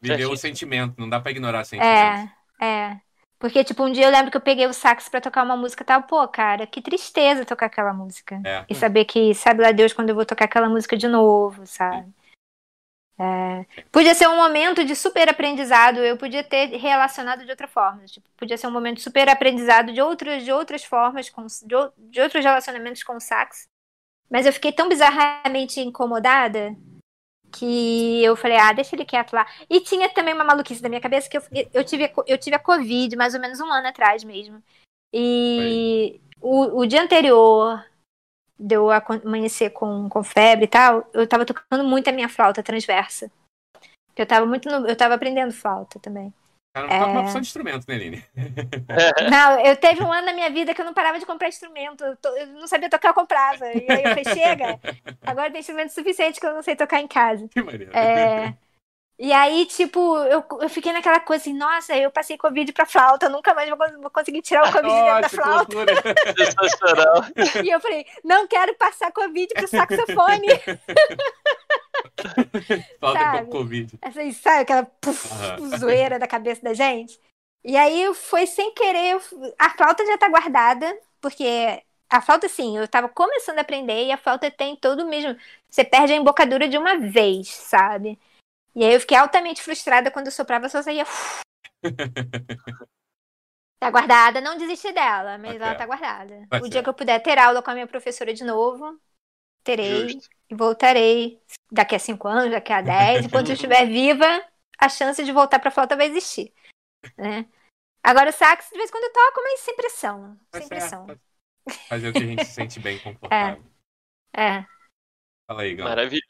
Viver o sentimento. Não dá pra ignorar sentimento. É, é. Porque, tipo, um dia eu lembro que eu peguei o sax pra tocar uma música e tava, pô, cara, que tristeza tocar aquela música. É. E saber que, sabe lá Deus, quando eu vou tocar aquela música de novo, sabe? É, Podia ser um momento de super aprendizado, eu podia ter relacionado de outra forma. Tipo, podia ser um momento de super aprendizado de outras, de outras formas, com, de, de outros relacionamentos com o sax. Mas eu fiquei tão bizarramente incomodada que eu falei, ah, deixa ele quieto lá. E tinha também uma maluquice da minha cabeça que eu, eu, tive, eu tive a Covid mais ou menos um ano atrás mesmo. E o, o dia anterior de eu amanhecer com, com febre e tal, eu tava tocando muito a minha flauta transversa. Porque Eu tava muito no- eu tava aprendendo flauta também. Cara, não toca uma É. opção de instrumento, né, Aline? Não, eu teve um ano na minha vida que eu não parava de comprar instrumento. Eu, to- eu não sabia tocar, eu comprava. E aí eu falei, chega, agora tem instrumento suficiente que eu não sei tocar em casa. Que maneiro. É, E aí, tipo, eu, eu fiquei naquela coisa assim, nossa, eu passei Covid pra flauta, nunca mais vou, vou conseguir tirar o Covid dentro da Nossa, que flauta. Sensacional. E eu falei, não quero passar Covid pro saxofone. Falta Sabe? com Covid. Assim, sabe aquela puf, Aham. zoeira da cabeça da gente? E aí foi sem querer, a flauta já tá guardada, porque a flauta, assim, eu tava começando a aprender e a flauta tem todo o mesmo. Você perde a embocadura de uma vez, sabe? E aí eu fiquei altamente frustrada quando eu soprava, só saía. Tá guardada, não desisti dela, mas Tá ela tá guardada. Tá o dia certo. que eu puder ter aula com a minha professora de novo, terei Justo. e voltarei daqui a cinco anos, daqui a dez. Enquanto eu estiver viva, a chance de voltar pra flauta vai existir. Né? Agora o sax, de vez em quando eu toco, mas sem pressão. Tá Sem certo. pressão. Fazer o que a gente se sente bem confortável. É. Fala aí, Gão. Maravilhoso.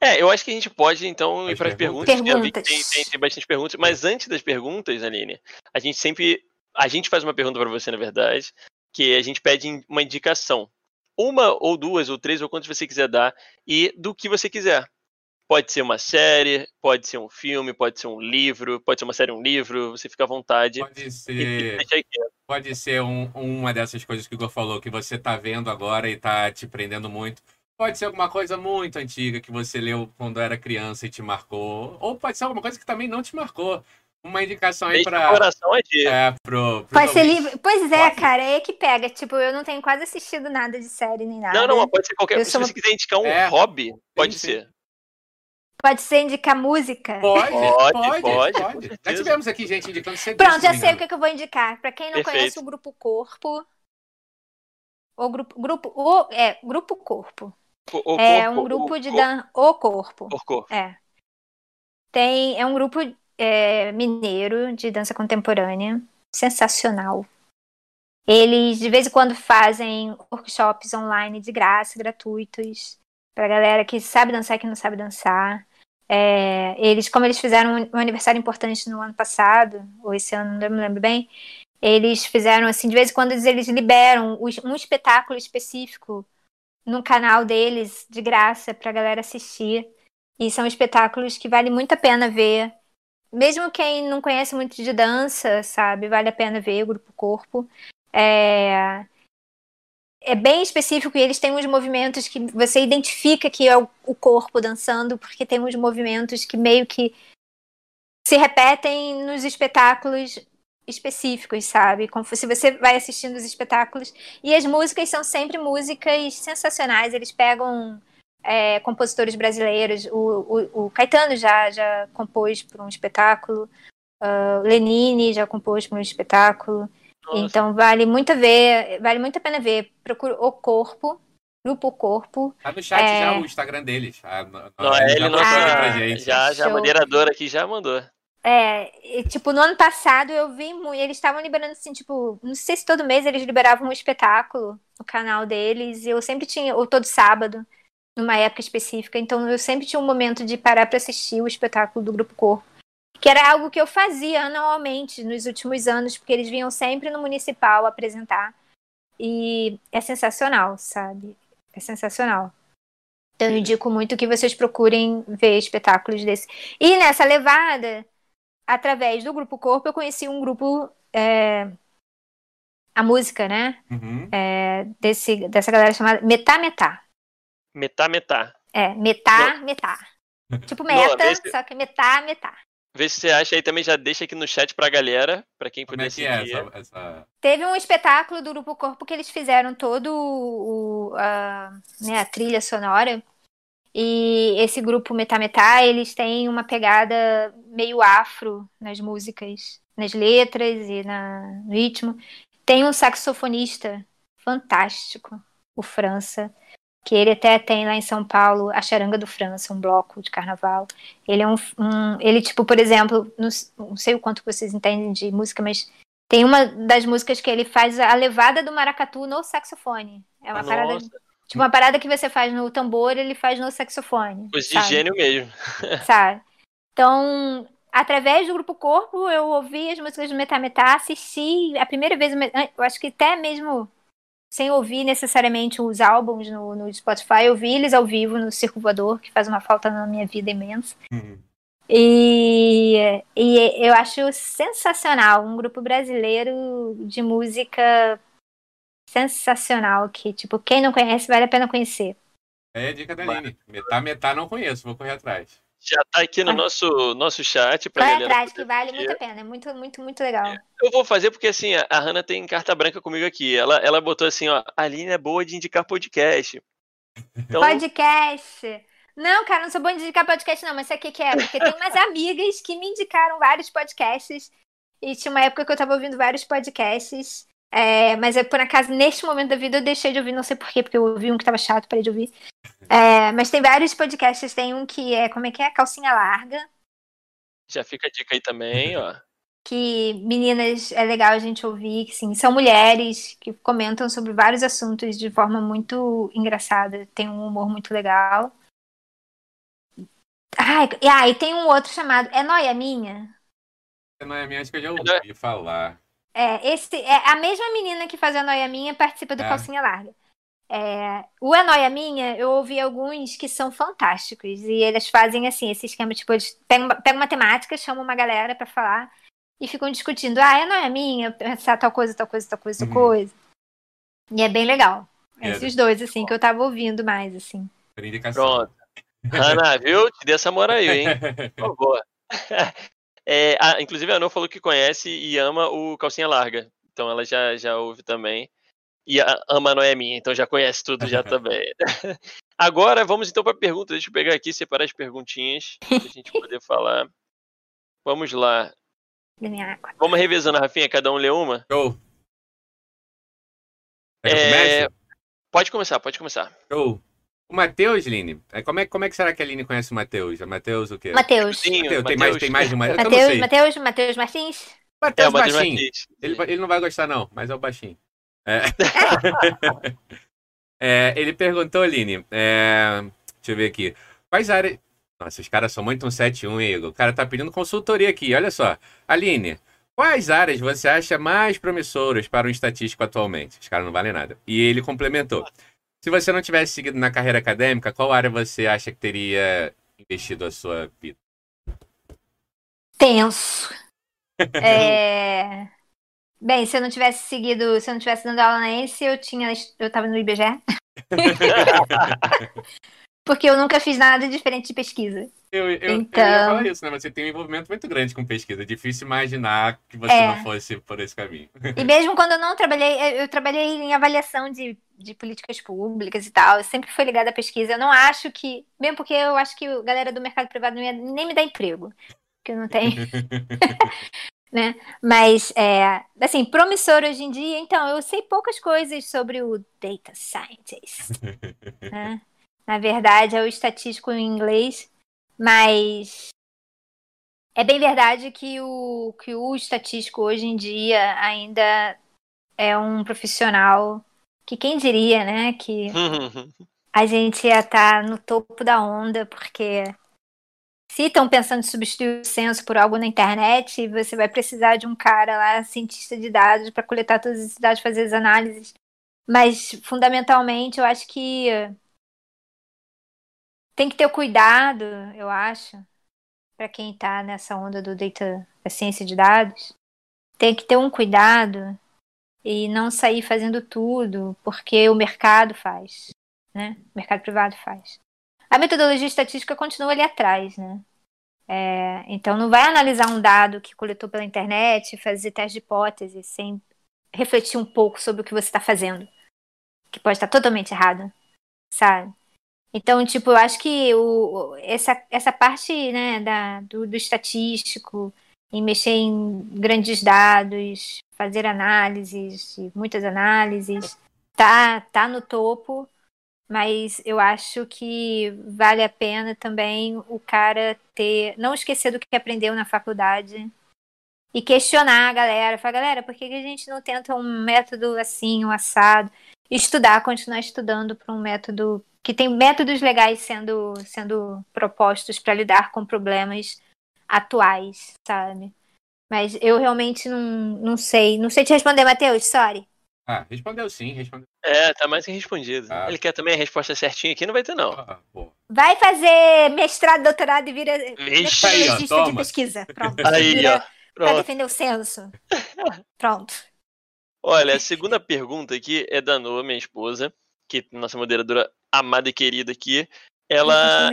É, eu acho que a gente pode, então, ir As para as perguntas? perguntas. que eu vi que Perguntas. Tem, tem, tem bastante perguntas. Mas antes das perguntas, Aline, a gente sempre. A gente faz uma pergunta para você, na verdade, que a gente pede uma indicação. Uma ou duas ou três, ou quantas você quiser dar, e do que você quiser. Pode ser uma série, pode ser um filme, pode ser um livro, pode ser uma série, um livro, você fica à vontade. Pode ser, pode ser um- uma dessas coisas que o Igor falou, que você tá vendo agora e tá te prendendo muito. Pode ser alguma coisa muito antiga que você leu quando era criança e te marcou. Ou pode ser alguma coisa que também não te marcou. Uma indicação aí pra, coração agir. é, pro, pros Pode ser livre. Pois é, Pode? cara, é que pega. Tipo, eu não tenho quase assistido nada de série nem nada. Não, não, mas pode ser qualquer. Eu Se sou você quiser indicar um É. hobby, pode sim. ser. Pode ser indicar música. Pode, Pode, pode, pode, Já tivemos aqui gente indicando CD. Pronto, já sei o que, que eu vou indicar. Pra quem não Perfeito. conhece o Grupo Corpo. O grupo, grupo, o, é, Grupo Corpo. O- o é corpo- um grupo o de corpo- dan O Corpo. por corpo. É. Tem, é um grupo é, mineiro de dança contemporânea. Sensacional. Eles de vez em quando fazem workshops online de graça, gratuitos, pra galera que sabe dançar e que não sabe dançar. É, eles, como eles fizeram um aniversário importante no ano passado, ou esse ano, não me lembro bem, eles fizeram assim, de vez em quando eles liberam um espetáculo específico no canal deles, de graça, pra galera assistir. E são espetáculos que vale muito a pena ver. Mesmo quem não conhece muito de dança, sabe, vale a pena ver o Grupo Corpo. É, é bem específico e eles têm uns movimentos que você identifica que é o corpo dançando, porque tem uns movimentos que meio que se repetem nos espetáculos específicos, sabe? Como se você vai assistindo os espetáculos. E as músicas são sempre músicas sensacionais. Eles pegam é, compositores brasileiros. O, o, o, Caetano já, já compôs para um espetáculo. Uh, Lenine já compôs para um espetáculo. Nossa. Então vale muito a ver, vale muito a pena ver. Procura o corpo, grupo corpo. Tá no chat é... já o Instagram deles. A, a, ele já, nossa, já, já a moderadora aqui já mandou. É, e, tipo, no ano passado eu vi muito. Eles estavam liberando assim, tipo, não sei se todo mês eles liberavam um espetáculo no canal deles. E eu sempre tinha, ou todo sábado, numa época específica. Então eu sempre tinha um momento de parar para assistir o espetáculo do Grupo Corpo que era algo que eu fazia anualmente nos últimos anos, porque eles vinham sempre no municipal apresentar. E é sensacional, sabe? É sensacional. Então eu indico muito que vocês procurem ver espetáculos desse. E nessa levada, através do Grupo Corpo, eu conheci um grupo. É... A música, né? Uhum. É, desse, dessa galera chamada Metá Metá. Metá Metá. É, Metá Metá. Tipo meta, Não, só que metá, metá. Vê se você acha aí também, já deixa aqui no chat pra galera, pra quem puder é seguir. É essa, essa... Teve um espetáculo do Grupo Corpo que eles fizeram todo o, a, né, a trilha sonora. E esse grupo Metametá, eles têm uma pegada meio afro nas músicas, nas letras e na, no ritmo. Tem um saxofonista fantástico, o França que ele até tem lá em São Paulo a Charanga do França, um bloco de carnaval. Ele é um, um ele tipo, por exemplo, não, não, sei o quanto vocês entendem de música, mas tem uma das músicas que ele faz a levada do maracatu no saxofone. É uma Nossa. parada tipo uma parada que você faz no tambor, ele faz no saxofone. Coisa de gênio mesmo. sabe? Então, através do grupo Corpo, eu ouvi as músicas do Metá Metá, assisti a primeira vez, eu acho que até mesmo sem ouvir necessariamente os álbuns no, no Spotify, eu vi eles ao vivo no Circo Voador, que faz uma falta na minha vida imensa. Uhum. E, e eu acho sensacional, um grupo brasileiro de música sensacional, que, tipo, quem não conhece, vale a pena conhecer. É a dica da Aline. Metá, metá não conheço, vou correr atrás. Já tá aqui no nosso, nosso chat pra Vai galera. atrás, que vale muito a pena. É muito, muito, muito legal. É, eu vou fazer porque, assim, a Hanna tem carta branca comigo aqui. Ela, ela botou assim, ó, a Aline é boa de indicar podcast. Então... Podcast. Não, cara, não sou boa de indicar podcast, não, mas sabe o que, que é? Porque tem umas amigas que me indicaram vários podcasts. E tinha uma época que eu tava ouvindo vários podcasts. É, mas é por acaso, neste momento da vida, eu deixei de ouvir, não sei porquê, porque eu ouvi um que tava chato, parei de ouvir. É, mas tem vários podcasts, tem um que é, como é que é? Calcinha larga. Já fica a dica aí também, ó. Que meninas é legal a gente ouvir, que sim, são mulheres que comentam sobre vários assuntos de forma muito engraçada, tem um humor muito legal. Ai, ah, e tem um outro chamado É Noia Minha? É Noia Minha, acho que eu já ouvi falar. É, esse, é a mesma menina que faz a Noia Minha participa do é. Calcinha Larga. É, o A Noia Minha, eu ouvi alguns que são fantásticos. E eles fazem assim, esse esquema, tipo, eles pegam, pegam uma temática, chamam uma galera para falar e ficam discutindo, ah, é Noia Minha, pensar tal coisa, tal coisa, tal coisa, tal uhum. coisa. E é bem legal. É, Esses dois, assim, que eu tava ouvindo mais, assim. Pronto. Ana, viu? Te dei essa moral aí, hein? Por favor. É, a, inclusive a Ana falou que conhece e ama o Calcinha Larga. Então ela já, já ouve também. E a, ama não é minha, então já conhece tudo já também. Agora vamos então para a pergunta. Deixa eu pegar aqui, separar as perguntinhas para a gente poder falar. Vamos lá. Vamos revezando, Rafinha, cada um lê uma? Show. É... Pode começar, pode começar. Show. O Matheus, Line, é, como é, como é que será que a Line conhece o Matheus? A Matheus o quê? Matheus. Tem, mais, tem mais de uma. Matheus, Matheus, Matheus Martins? Matheus é, Baixinho. Ele, ele não vai gostar, não, mas é o baixinho. É. é ele perguntou, Aline, é, deixa eu ver aqui. Quais áreas. Nossa, os caras são muito um 71, Igor. O cara tá pedindo consultoria aqui, olha só. Aline, quais áreas você acha mais promissoras para um estatístico atualmente? Os caras não valem nada. E ele complementou. Se você não tivesse seguido na carreira acadêmica, qual área você acha que teria investido a sua vida? Tenso. é... Bem, se eu não tivesse seguido, se eu não tivesse dando aula na ENSE, eu tinha, eu tava no IBGE. Porque eu nunca fiz nada diferente de pesquisa. Eu, eu, então... eu ia falar isso, né? Você tem um envolvimento muito grande com pesquisa. É difícil imaginar que você é. não fosse por esse caminho. E mesmo quando eu não trabalhei, eu trabalhei em avaliação de, de políticas públicas e tal. Eu sempre fui ligada à pesquisa. Eu não acho que. Mesmo porque eu acho que a galera do mercado privado não ia nem me dar emprego. Que eu não tenho. né? Mas, é, assim, promissor hoje em dia, então, eu sei poucas coisas sobre o data scientist. né? Na verdade, é o estatístico em inglês, mas é bem verdade que o, que o estatístico hoje em dia ainda é um profissional que quem diria, né, que a gente ia estar tá no topo da onda, porque se estão pensando em substituir o censo por algo na internet, você vai precisar de um cara lá, cientista de dados, para coletar todas as dados, fazer as análises. Mas, fundamentalmente, eu acho que tem que ter cuidado, eu acho, para quem está nessa onda do data, da ciência de dados, tem que ter um cuidado e não sair fazendo tudo porque o mercado faz, né? O mercado privado faz. A metodologia estatística continua ali atrás, né? É, então não vai analisar um dado que coletou pela internet, fazer teste de hipótese sem refletir um pouco sobre o que você está fazendo, que pode estar totalmente errado, sabe? Então, tipo, eu acho que o, essa, essa parte né, da, do, do estatístico, em mexer em grandes dados, fazer análises, muitas análises, tá, tá no topo, mas eu acho que vale a pena também o cara ter, não esquecer do que aprendeu na faculdade e questionar a galera, falar, galera, por que a gente não tenta um método assim, um assado? Estudar, continuar estudando para um método que tem métodos legais sendo, sendo propostos para lidar com problemas atuais, sabe? Mas eu realmente não, não sei. Não sei te responder, Matheus, sorry. Ah, respondeu sim, respondeu. É, tá mais que respondido. Ah. Ele quer também a resposta certinha aqui, não vai ter, não. Ah, vai fazer mestrado, doutorado e vira aí, ó, de pesquisa. Pronto. Aí, vira, ó. Pronto. Pra defender o censo. Pronto. Olha, a segunda pergunta aqui é da Noa, minha esposa, que é nossa moderadora amada e querida aqui, ela,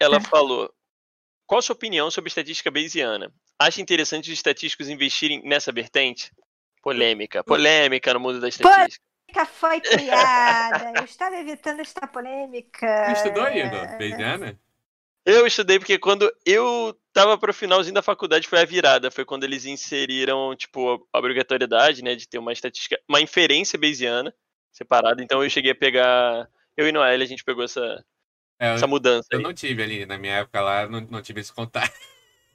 ela falou: Qual a sua opinião sobre estatística bayesiana? Acha interessante os estatísticos investirem nessa vertente? Polêmica, polêmica no mundo da estatística. Polêmica foi criada. Eu estava evitando esta polêmica. Você estudou, Igor? Bayesiana? Eu estudei porque quando eu tava pro finalzinho da faculdade foi a virada, foi quando eles inseriram, tipo, a obrigatoriedade, né, de ter uma estatística, uma inferência bayesiana separada. Então eu cheguei a pegar eu e Noel, a gente pegou essa, é, essa mudança. Eu aí. não tive ali, na minha época lá, não, não tive esse contato.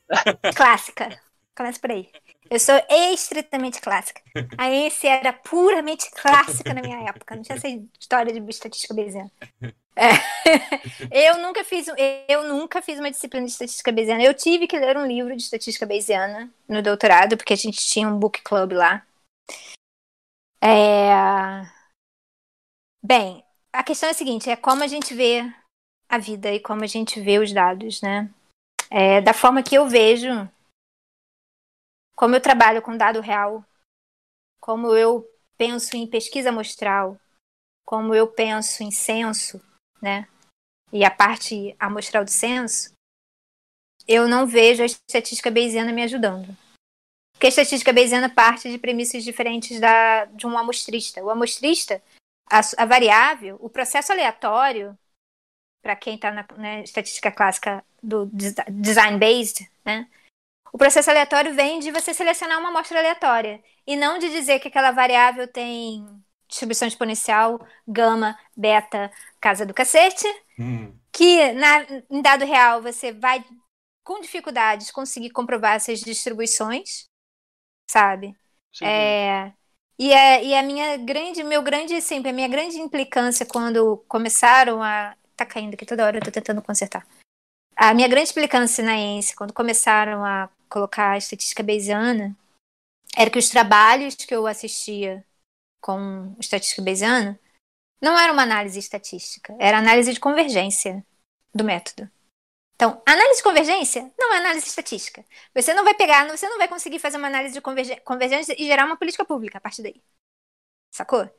Clássica. Começa por aí. Eu sou estritamente clássica. A ENSE era puramente clássica na minha época. Não tinha essa história de estatística bayesiana. É. Eu nunca fiz eu nunca fiz uma disciplina de estatística bayesiana. Eu tive que ler um livro de estatística bayesiana no doutorado, porque a gente tinha um book club lá. É... Bem, a questão é a seguinte: é como a gente vê a vida e como a gente vê os dados, né? É, da forma que eu vejo, como eu trabalho com dado real, como eu penso em pesquisa amostral, como eu penso em censo, né? E a parte amostral do censo, eu não vejo a estatística bayesiana me ajudando. Porque a estatística bayesiana parte de premissas diferentes da, de um amostrista. O amostrista, a, a variável, o processo aleatório, para quem está na né, estatística clássica do design-based, né? O processo aleatório vem de você selecionar uma amostra aleatória e não de dizer que aquela variável tem distribuição exponencial, gama, beta, casa do cacete, hum. que na, em dado real você vai com dificuldades conseguir comprovar essas distribuições, sabe? Sim. É, e, é, e a minha grande, meu grande, sempre, a minha grande implicância quando começaram a. Tá caindo aqui toda hora, eu tô tentando consertar. a minha grande explicância na ENSE, quando começaram a colocar a estatística bayesiana, era que os trabalhos que eu assistia com estatística bayesiana não era uma análise estatística, era análise de convergência do método. Então, análise de convergência não é análise estatística. Você não vai pegar, você não vai conseguir fazer uma análise de convergência e gerar uma política pública a partir daí. Sacou?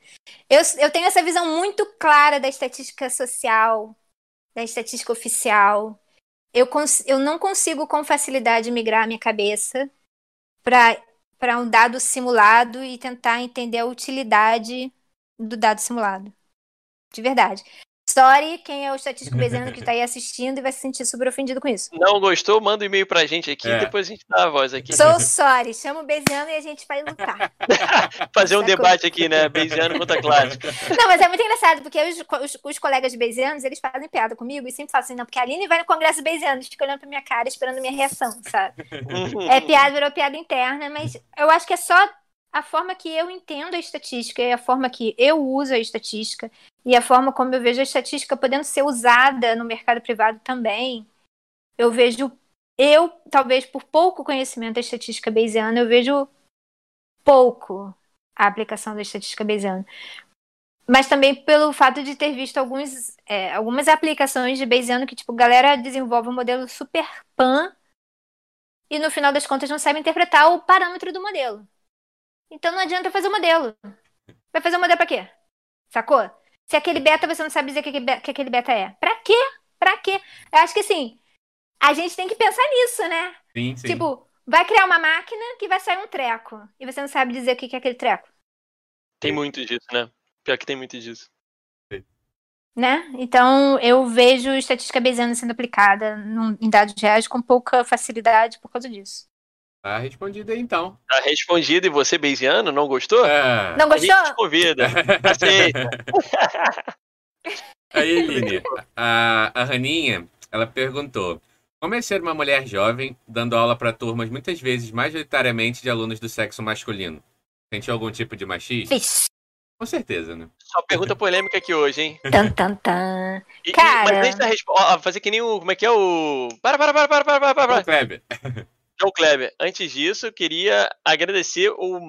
Eu, eu tenho essa visão muito clara da estatística social, da estatística oficial. Eu, eu não consigo com facilidade migrar a minha cabeça para um dado simulado e tentar entender a utilidade do dado simulado. De verdade. Sorry, quem é o estatístico bezerro que está aí assistindo e vai se sentir super ofendido com isso. Não gostou? Manda um e-mail pra gente aqui, é. depois a gente dá a voz aqui. Sou sorry, chama o Beziano e a gente vai lutar. Fazer um debate aqui, né? Beziano contra clássico. Não, mas é muito engraçado, porque os, os, os colegas Bezianos, eles fazem piada comigo e sempre falam assim, não, porque a Aline vai no congresso Beziano, fica olhando pra minha cara, esperando minha reação, sabe? é piada, virou piada interna, mas eu acho que é só a forma que eu entendo a estatística e a forma que eu uso a estatística e a forma como eu vejo a estatística podendo ser usada no mercado privado também. Eu vejo, eu, talvez por pouco conhecimento da estatística bayesiana, eu vejo pouco a aplicação da estatística bayesiana. Mas também pelo fato de ter visto alguns, é, algumas aplicações de Bayesiano que, tipo, galera desenvolve um modelo super pan e no final das contas não sabe interpretar o parâmetro do modelo. Então não adianta fazer o modelo. Vai fazer o modelo pra quê? Sacou? Se aquele beta você não sabe dizer que, que aquele beta é. Pra quê? Pra quê? Eu acho que assim, a gente tem que pensar nisso, né? Sim, sim. Tipo, vai criar uma máquina que vai sair um treco. E você não sabe dizer o que é aquele treco. Tem muito disso, né? Pior que tem muito disso. Né? Então, eu vejo estatística bayesiana sendo aplicada num, em dados reais com pouca facilidade por causa disso. Tá respondido aí, então. Tá respondido. E você, Beisiano, não gostou? É. Não gostou? A gente te convida. Aceita. aí, Line, a, a Raninha, ela perguntou. Como é ser uma mulher jovem, dando aula para turmas muitas vezes majoritariamente de alunos do sexo masculino? Sentiu algum tipo de machismo? Fiz. Com certeza, né? Só pergunta polêmica aqui hoje, hein? Tan, tan, tan. E, Cara... E, mas deixa a fazer que nem o... Como é que é o... Para, para, para, para, para, para, para. O Kleber. Então, Kleber, antes disso, eu queria agradecer o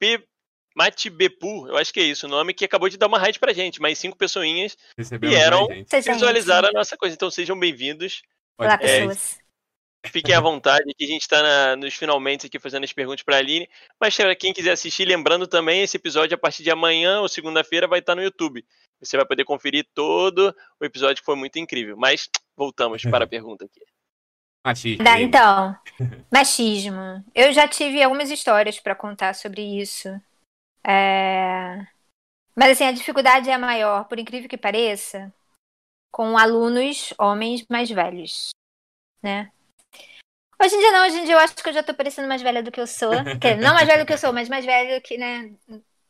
P. Mate Bepu, eu acho que é isso o nome, que acabou de dar uma raid pra gente. Mais cinco pessoinhas vieram visualizar a nossa coisa. Então sejam bem-vindos. Olá, é, pessoas. Fiquem à vontade, que a gente está nos finalmente aqui fazendo as perguntas para a Aline. Mas para quem quiser assistir, lembrando também, esse episódio a partir de amanhã ou segunda-feira vai estar no YouTube. Você vai poder conferir todo o episódio que foi muito incrível. Mas voltamos para a pergunta aqui. Machismo. então, machismo. Eu já tive algumas histórias para contar sobre isso. É... Mas assim, a dificuldade é maior, por incrível que pareça, com alunos homens mais velhos, né? Hoje em dia não, hoje em dia eu acho que eu já tô parecendo mais velha do que eu sou. não mais velha do que eu sou, mas mais velha que, né?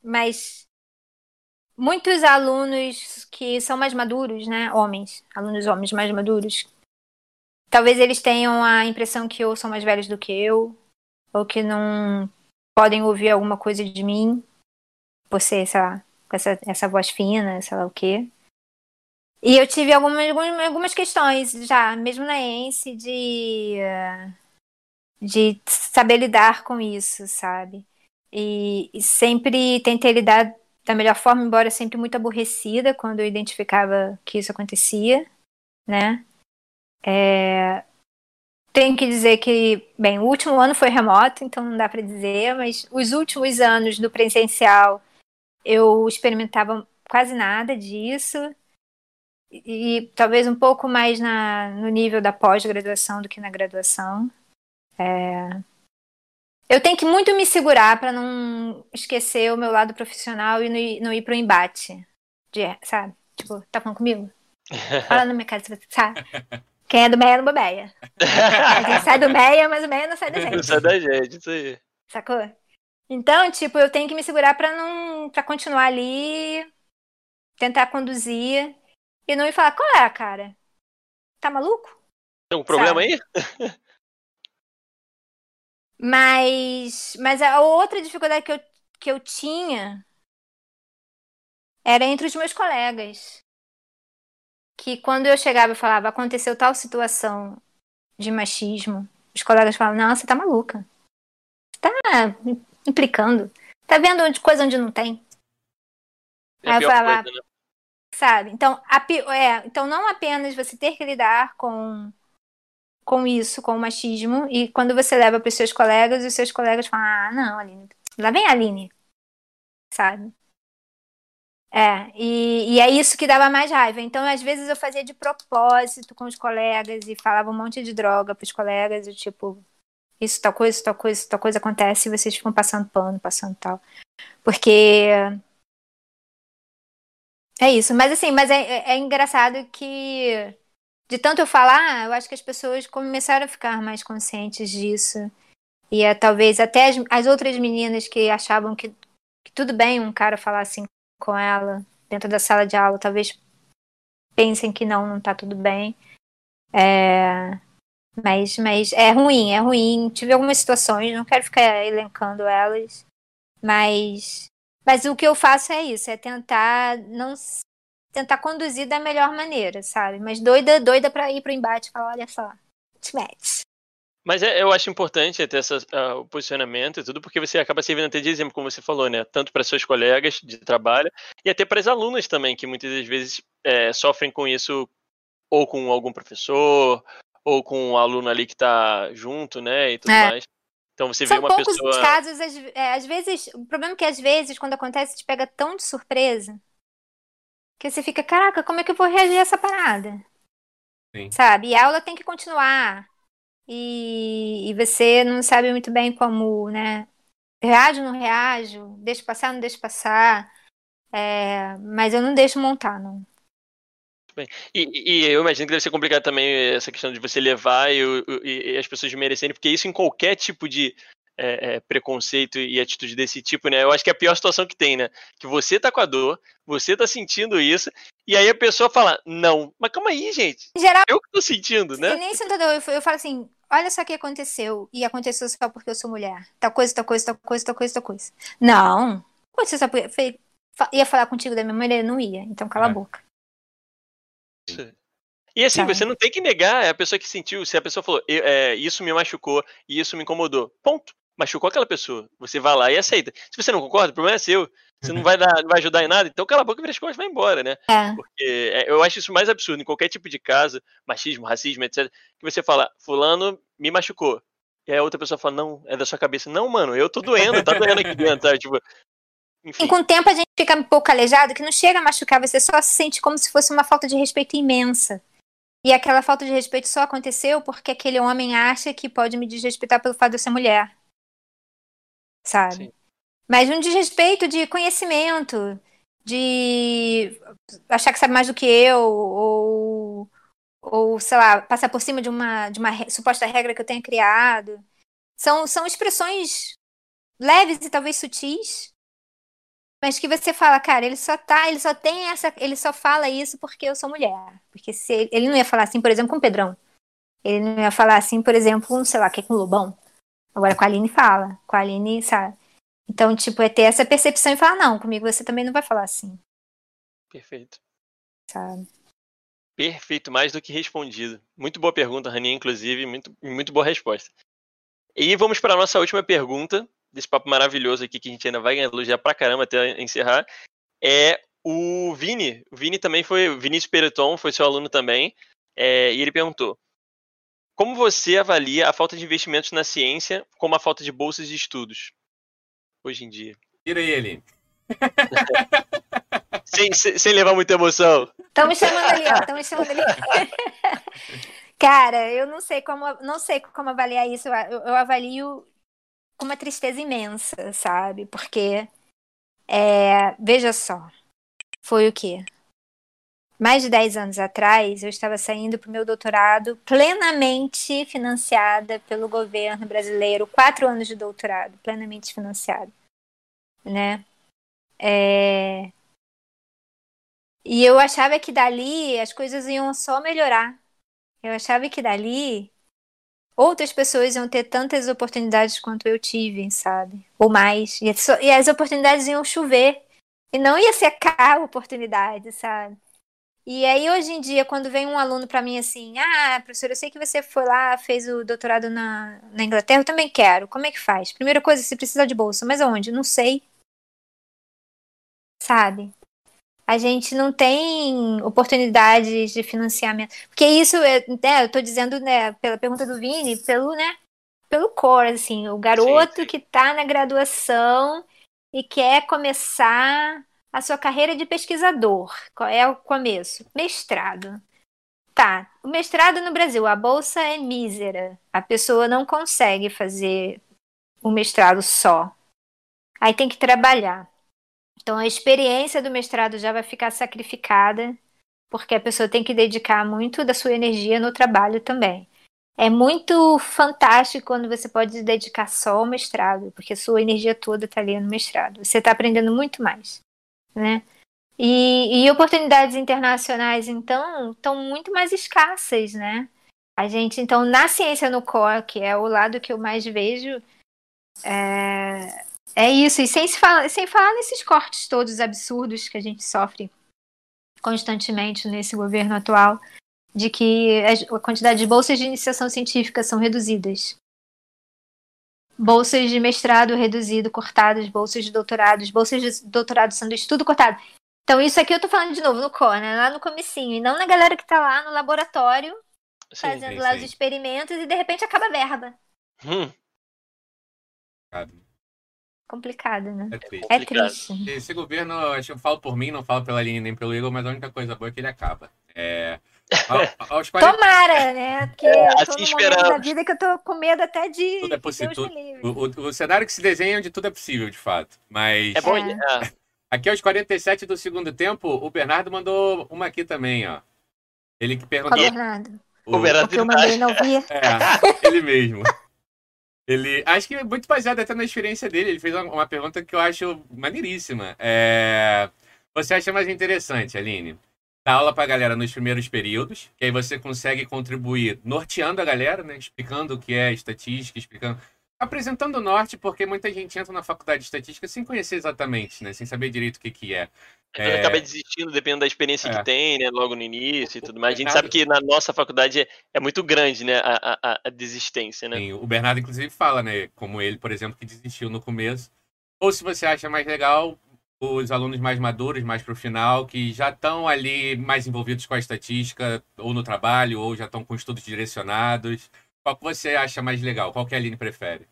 Mas muitos alunos que são mais maduros, né? Homens, alunos homens mais maduros, Talvez eles tenham a impressão que eu sou mais velhos do que eu, ou que não podem ouvir alguma coisa de mim, ser, sei lá, com essa, essa voz fina, sei lá o quê. E eu tive algumas, algumas questões já, mesmo na ENSE, de, de saber lidar com isso, sabe? E, e sempre tentei lidar da melhor forma, embora sempre muito aborrecida quando eu identificava que isso acontecia, né? É... Tenho que dizer que, bem, o último ano foi remoto, então não dá para dizer, mas os últimos anos do presencial eu experimentava quase nada disso e, e talvez um pouco mais na, no nível da pós-graduação do que na graduação. É... Eu tenho que muito me segurar para não esquecer o meu lado profissional e não ir, não ir pro embate, de, sabe? Tipo, tá falando comigo? Fala na minha cara, sabe? Quem é do Meia não bobeia. A gente sai do Meia, mas o Meia não sai da gente. Não sai da gente, isso aí. Sacou? Então, tipo, eu tenho que me segurar pra não. para continuar ali, tentar conduzir e não me falar, qual é, cara? Tá maluco? Tem um problema Sabe? aí? mas. Mas a outra dificuldade que eu, que eu tinha era entre os meus colegas. Que quando eu chegava e falava, aconteceu tal situação de machismo, os colegas falavam, não, você tá maluca. Você tá implicando. Tá vendo onde, coisa onde não tem. É Aí eu falava, coisa, né? sabe? Então, a, é, então não apenas você ter que lidar com com isso, com o machismo, e quando você leva para os seus colegas, os seus colegas falam, ah, não, Aline, lá vem a Aline, sabe? É, e, e, é isso que dava mais raiva. Então, às vezes, eu fazia de propósito com os colegas e falava um monte de droga para os colegas, e tipo, isso, tal coisa, tal coisa, tal coisa acontece e vocês ficam passando pano, passando tal. Porque. É isso. Mas, assim, mas é, é, é engraçado que, de tanto eu falar, eu acho que as pessoas começaram a ficar mais conscientes disso. E é, talvez até as, as outras meninas que achavam que, que tudo bem um cara falar assim com ela dentro da sala de aula, talvez pensem que não, não tá tudo bem. É, mas, mas é ruim, é ruim. Tive algumas situações, não quero ficar elencando elas, mas, mas o que eu faço é isso, é tentar não tentar conduzir da melhor maneira, sabe? Mas doida, doida para ir pro embate falar, olha só, te mete. Mas é, eu acho importante ter essa, uh, o posicionamento e tudo, porque você acaba servindo até de exemplo, como você falou, né? Tanto para seus colegas de trabalho e até para as alunas também, que muitas das vezes é, sofrem com isso, ou com algum professor, ou com um aluno ali que está junto, né? E tudo é. mais. Então você São vê uma poucos pessoa. casos, às, é, às vezes, o problema é que às vezes, quando acontece, te pega tão de surpresa que você fica, caraca, como é que eu vou reagir a essa parada? Sim. Sabe? E a aula tem que continuar e, e você não sabe muito bem como, né? Reage ou não reajo? Deixa passar, não deixa passar? É, mas eu não deixo montar, não. Bem, e, e, eu imagino que deve ser complicado também essa questão de você levar e, e, e as pessoas merecerem, porque isso em qualquer tipo de é, é, preconceito e atitude desse tipo, né? Eu acho que é a pior situação que tem, né? Que você tá com a dor, você tá sentindo isso, e aí a pessoa fala, não, mas calma aí, gente. Geral, eu que tô sentindo, né? E nem sinto dor, eu, eu falo assim, olha só o que aconteceu, e aconteceu só porque eu sou mulher. Tal coisa, tal coisa, tal coisa, tal coisa, tal coisa. Não, aconteceu só porque... Ia falar contigo da minha mulher, não ia, então cala é. a boca. E assim, tá. você não tem que negar é a pessoa que sentiu. Se a pessoa falou, é, isso me machucou e isso me incomodou. Ponto machucou aquela pessoa. Você vai lá e aceita. Se você não concorda, o problema é seu. Você não vai, dar, não vai ajudar em nada, então cala a boca e vira as costas e vai embora, né? É. Porque é, eu acho isso mais absurdo em qualquer tipo de caso, machismo, racismo, etc. Que você fala, fulano me machucou. E aí a outra pessoa fala, não, é da sua cabeça. Não, mano, eu tô doendo, tá doendo aqui dentro, sabe? Tipo, enfim. E com o tempo a gente fica um pouco calejado, que não chega a machucar, você só se sente como se fosse uma falta de respeito imensa. E aquela falta de respeito só aconteceu porque aquele homem acha que pode me desrespeitar pelo fato de eu ser mulher sabe? Sim. Mas um desrespeito de conhecimento, de achar que sabe mais do que eu, ou, ou sei lá, passar por cima de uma, de uma suposta regra que eu tenha criado. São, são expressões leves e talvez sutis, mas que você fala, cara, ele só tá, ele só tem essa, ele só fala isso porque eu sou mulher. Porque se ele, ele não ia falar assim, por exemplo, com o Pedrão. Ele não ia falar assim, por exemplo, sei lá, que é com o Lobão. Agora com a Aline fala. Com a Aline, sabe? Então, tipo, é ter essa percepção e falar, não, comigo você também não vai falar assim. Perfeito. Sabe? Perfeito, mais do que respondido. Muito boa pergunta, Raninha, inclusive, muito, muito boa resposta. E vamos para a nossa última pergunta, desse papo maravilhoso aqui, que a gente ainda vai elogiar pra caramba até encerrar. É o Vini. O Vini também foi, o Vinícius Pereton foi seu aluno também, é, e ele perguntou: como você avalia a falta de investimentos na ciência como a falta de bolsas de estudos hoje em dia? Tira ele. sem, sem, sem, levar muita emoção. Estão me chamando ali. Estão me chamando ali. Cara, eu não sei como, não sei como avaliar isso. Eu, eu avalio com uma tristeza imensa, sabe? Porque, é, veja só, foi o quê? Mais de 10 anos atrás, eu estava saindo para o meu doutorado plenamente financiada pelo governo brasileiro, quatro anos de doutorado, plenamente financiado, né? É... E eu achava que dali as coisas iam só melhorar. Eu achava que dali outras pessoas iam ter tantas oportunidades quanto eu tive, sabe? Ou mais. E as oportunidades iam chover. E não ia secar a oportunidade, sabe? E aí, hoje em dia, quando vem um aluno para mim assim, ah, professor, eu sei que você foi lá, fez o doutorado na, na Inglaterra, eu também quero. Como é que faz? Primeira coisa, você precisa de bolsa, mas aonde? Não sei. Sabe? A gente não tem oportunidades de financiamento. Porque isso, é, né, eu tô dizendo, né, pela pergunta do Vini, pelo, né, pelo core, assim, o garoto Sim, sim. que tá na graduação e quer começar a sua carreira de pesquisador. Qual é o começo? Mestrado. Tá, o mestrado no Brasil, a bolsa é mísera. A pessoa não consegue fazer o mestrado só. Aí tem que trabalhar. Então a experiência do mestrado já vai ficar sacrificada, porque a pessoa tem que dedicar muito da sua energia no trabalho também. É muito fantástico quando você pode dedicar só ao mestrado, porque sua energia toda está ali no mestrado. Você está aprendendo muito mais, né? E, e oportunidades internacionais, então, estão muito mais escassas, né? A gente, então, na ciência no core, que é o lado que eu mais vejo, é, é isso. E sem, se falar, sem falar nesses cortes todos absurdos que a gente sofre constantemente nesse governo atual, de que a quantidade de bolsas de iniciação científica são reduzidas. Bolsas de mestrado reduzido, cortadas, bolsas de doutorado, bolsas de doutorado sendo estudo cortado. Então, isso aqui eu tô falando de novo no core, né? Lá no comecinho, e não na galera que tá lá no laboratório Sim. fazendo sim, lá sim. os experimentos e de repente acaba a verba. Hum, Complicado, né? É triste. É Complicado. triste. Esse governo, acho que eu falo por mim, não falo pela Aline nem pelo Igor, mas a única coisa boa é que ele acaba. É, ao- aos 40, Tomara, né? Porque É, eu tô assim esperamos. da vida que eu tô com medo até de. Tudo é possível, o, o- o cenário que se desenha é onde tudo é possível, de fato. Mas é bom. É. é. aqui aos 47 do segundo tempo, o Bernardo mandou uma aqui também, ó. Ele que Qual perguntou. Bernardo? O Bernardo O que eu mandei não vi. É, ele mesmo. Ele, acho que é muito baseado até na experiência dele. Ele fez uma, uma pergunta que eu acho maneiríssima. É, você acha mais interessante, Aline, dar aula pra galera nos primeiros períodos, que aí você consegue contribuir norteando a galera, né? Explicando o que é estatística, explicando. Apresentando o norte, porque muita gente entra na faculdade de estatística sem conhecer exatamente, né? Sem saber direito o que, que é. Então É. acaba desistindo dependendo da experiência É. que tem, né? Logo no início e tudo mais. A gente Bernardo- sabe que na nossa faculdade é, é muito grande, né? A, a- a desistência, né? Sim, o Bernardo, inclusive, fala, né? Como ele, por exemplo, que desistiu no começo. Ou se você acha mais legal, os alunos mais maduros, mais pro final, que já estão ali mais envolvidos com a estatística, ou no trabalho, ou já estão com estudos direcionados. Qual que você acha mais legal? Qual que a Aline prefere?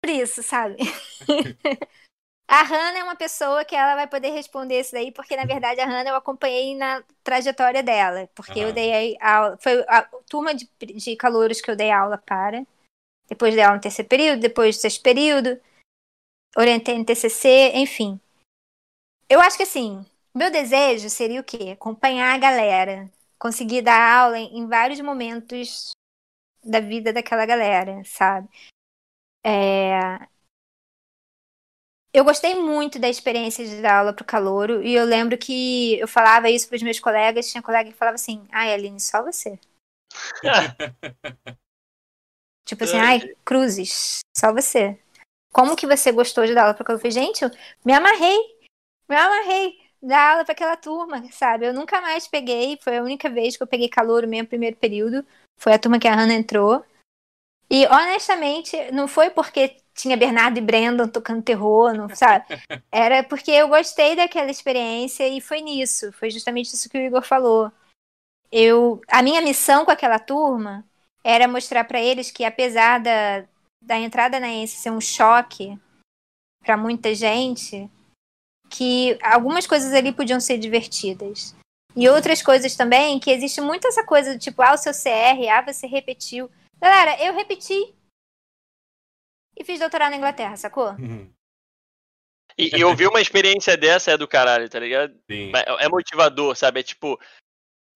Por isso, sabe? A Hannah é uma pessoa que ela vai poder responder isso daí, porque na verdade a Hannah eu acompanhei na trajetória dela, porque eu Aham. dei aula, foi a turma de, de calouros que eu dei aula para, depois dei aula no terceiro período, depois do sexto período, orientei no TCC, enfim. Eu acho que assim, meu desejo seria o quê? Acompanhar a galera, conseguir dar aula em, vários momentos da vida daquela galera, sabe? É, eu gostei muito da experiência de dar aula pro calouro e eu lembro que eu falava isso pros meus colegas, tinha colega que falava assim, ai, Aline, só você. Tipo assim, ai, Cruzes, só você. Como que você gostou de dar aula calouro? Eu falei, gente, eu me amarrei, me amarrei dar aula para aquela turma, sabe? Eu nunca mais peguei, foi a única vez que eu peguei calouro mesmo primeiro período, foi a turma que a Hannah entrou. E honestamente, não foi porque tinha Bernardo e Brandon tocando terror, não, sabe? Era porque eu gostei daquela experiência e foi nisso. Foi justamente isso que o Igor falou. Eu, a minha missão com aquela turma era mostrar para eles que apesar da, da entrada na ENSE ser um choque para muita gente, que algumas coisas ali podiam ser divertidas. E outras coisas também, que existe muito essa coisa do tipo, ah, o seu CR, ah, você repetiu. Galera, eu repeti e fiz doutorado na Inglaterra, sacou? E, e ouvir uma experiência dessa é do caralho, tá ligado? Sim. É, é motivador, sabe? É tipo,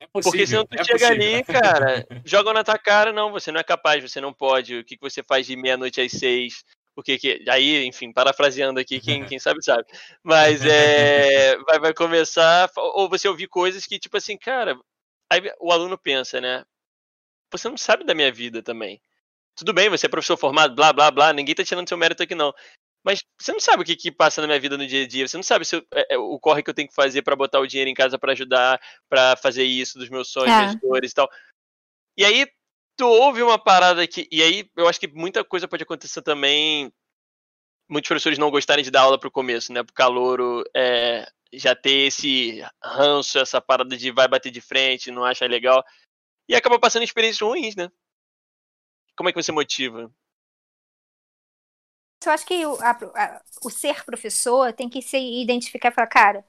É possível, porque senão tu é chega possível. ali, cara, jogam na tua cara, não, você não é capaz, você não pode. O que, que você faz de meia-noite às seis? O que que. Aí, enfim, parafraseando aqui, quem, quem sabe, sabe. Mas é. Vai, vai começar. Ou você ouvir coisas que, tipo assim, cara. Aí o aluno pensa, né? Você não sabe da minha vida também. Tudo bem, você é professor formado, blá, blá, blá, ninguém tá tirando seu mérito aqui, não. Mas você não sabe o que, que passa na minha vida no dia a dia. Você não sabe se eu, é, é o corre que eu tenho que fazer para botar o dinheiro em casa para ajudar, para fazer isso dos meus sonhos, é. dores e tal. E aí tu ouve uma parada que. E aí eu acho que muita coisa pode acontecer também. Muitos professores não gostarem de dar aula pro começo, né? Pro calouro é, já ter esse ranço, essa parada de vai bater de frente, não acha legal. E acaba passando experiências ruins, né? Como é que você motiva? Eu acho que o, a, a, o ser professor tem que se identificar e falar, cara,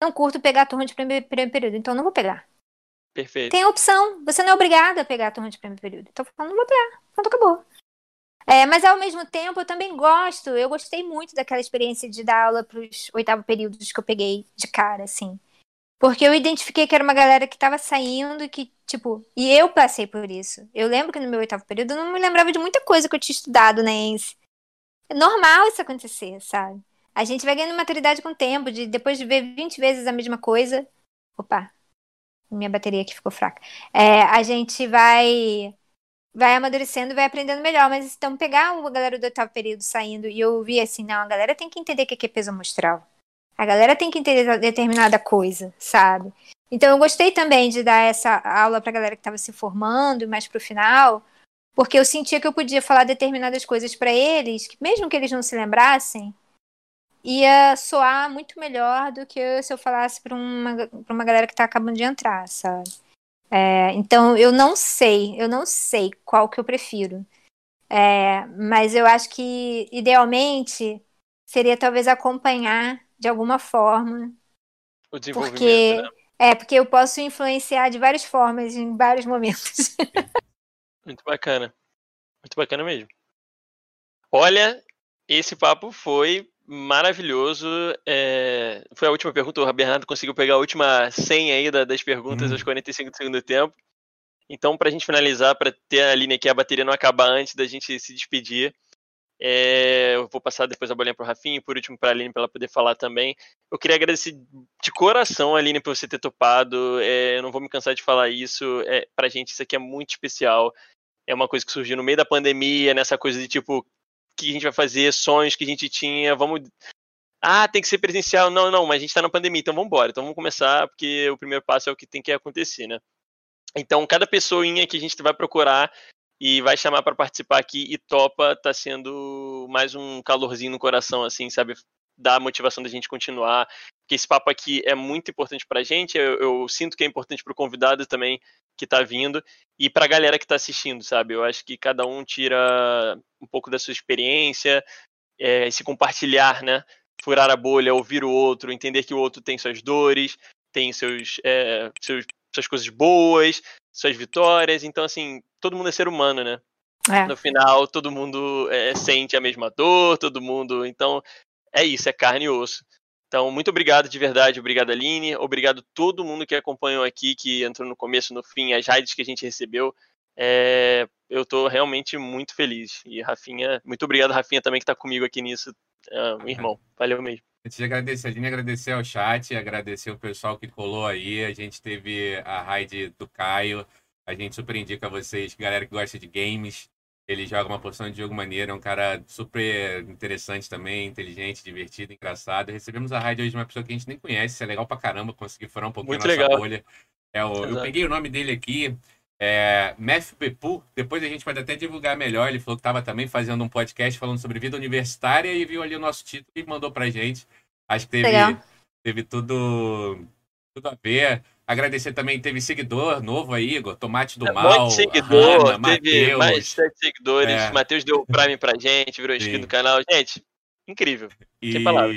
não curto pegar a turma de primeiro, primeiro período, então não vou pegar. Perfeito. Tem opção. Você não é obrigado a pegar a turma de primeiro período. Então, não vou pegar. Pronto, acabou. É, mas ao mesmo tempo, eu também gosto. Eu gostei muito daquela experiência de dar aula para os oitavo períodos que eu peguei de cara, assim. Porque eu identifiquei que era uma galera que estava saindo e que, tipo, e eu passei por isso. Eu lembro que no meu oitavo período eu não me lembrava de muita coisa que eu tinha estudado na ENSE. É normal isso acontecer, sabe? A gente vai ganhando maturidade com o tempo, de depois de ver 20 vezes a mesma coisa. Opa, minha bateria aqui ficou fraca. É, a gente vai vai amadurecendo, vai aprendendo melhor. Mas então pegar uma galera do oitavo período saindo e eu vi assim, não, a galera tem que entender o que é peso amostral. A galera tem que entender determinada coisa, sabe? Então eu gostei também de dar essa aula pra galera que estava se formando mais pro final, porque eu sentia que eu podia falar determinadas coisas para eles, que mesmo que eles não se lembrassem, ia soar muito melhor do que se eu falasse para uma, pra uma galera que está acabando de entrar, sabe? É, então eu não sei, eu não sei qual que eu prefiro. É, mas eu acho que idealmente seria talvez acompanhar de alguma forma. O desenvolvimento. Porque, né? É, porque eu posso influenciar de várias formas, em vários momentos. Muito bacana. Muito bacana mesmo. Olha, esse papo foi maravilhoso. É... Foi a última pergunta. O Bernardo conseguiu pegar a última senha aí das perguntas hum. aos 45 do segundo tempo. Então, para a gente finalizar, para ter a linha aqui, a bateria não acabar antes da gente se despedir, é... eu vou passar depois a bolinha para o Rafinha e por último para a Aline, para ela poder falar também. Eu queria agradecer de coração, Aline, por você ter topado. É... Eu não vou me cansar de falar isso. É... Para a gente, isso aqui é muito especial. É uma coisa que surgiu no meio da pandemia, nessa coisa de tipo, que a gente vai fazer, sonhos que a gente tinha, vamos. Ah, tem que ser presencial. Não, não, mas a gente está na pandemia, então vamos embora. Então vamos começar, porque o primeiro passo é o que tem que acontecer, né? Então, cada pessoinha que a gente vai procurar e vai chamar para participar aqui e topa, tá sendo mais um calorzinho no coração, assim, sabe? Dá a motivação da gente continuar. Porque esse papo aqui é muito importante pra gente. Eu, eu sinto que é importante pro convidado também que está vindo e para a galera que está assistindo, sabe? Eu acho que cada um tira um pouco da sua experiência, é, se compartilhar, né? Furar a bolha, ouvir o outro, entender que o outro tem suas dores, tem seus, é, seus suas coisas boas, suas vitórias. Então, assim, todo mundo é ser humano, né? É. No final, todo mundo é, sente a mesma dor, todo mundo. Então, é isso, é carne e osso. Então, muito obrigado de verdade, obrigado Aline, obrigado todo mundo que acompanhou aqui, que entrou no começo, no fim, as raids que a gente recebeu. É, eu estou realmente muito feliz. E Rafinha, muito obrigado, Rafinha, também que está comigo aqui nisso, é, irmão. Valeu mesmo. Antes de agradecer, Aline, agradecer ao chat, agradecer o pessoal que colou aí. A gente teve a raid do Caio. A gente super indica a vocês, galera que gosta de games, ele joga uma porção de jogo maneiro, é um cara super interessante também, inteligente, divertido, engraçado. Recebemos a rádio hoje de uma pessoa que a gente nem conhece, é legal pra caramba conseguir furar um pouquinho Muito a nossa legal. bolha. É o, eu peguei o nome dele aqui, é, Mef Pepu, depois a gente pode até divulgar melhor. Ele falou que estava também fazendo um podcast falando sobre vida universitária e viu ali o nosso título e mandou pra gente. Acho que teve, teve tudo, tudo a ver. Agradecer também, teve seguidor novo aí, Igor, Tomate do é, Mal. Muito seguidor, Ana, teve Mateus. mais sete seguidores. É. Matheus deu o Prime pra gente, virou inscrito do canal. Gente, incrível. E... Sem palavras.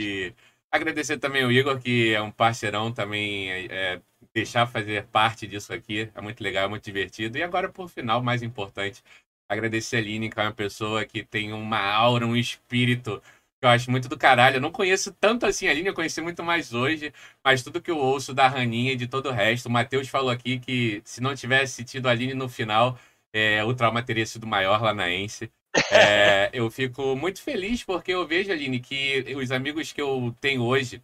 Agradecer também o Igor, que é um parceirão também, é, é, deixar fazer parte disso aqui. É muito legal, é muito divertido. E agora, por final, mais importante, agradecer a Aline, que é uma pessoa que tem uma aura, um espírito eu acho muito do caralho. Eu não conheço tanto assim a linha, eu conheci muito mais hoje, mas tudo que eu ouço da Raninha e de todo o resto. O Matheus falou aqui que se não tivesse tido a Aline no final, é, o trauma teria sido maior lá na Ence. É, eu fico muito feliz porque eu vejo, Aline, que os amigos que eu tenho hoje,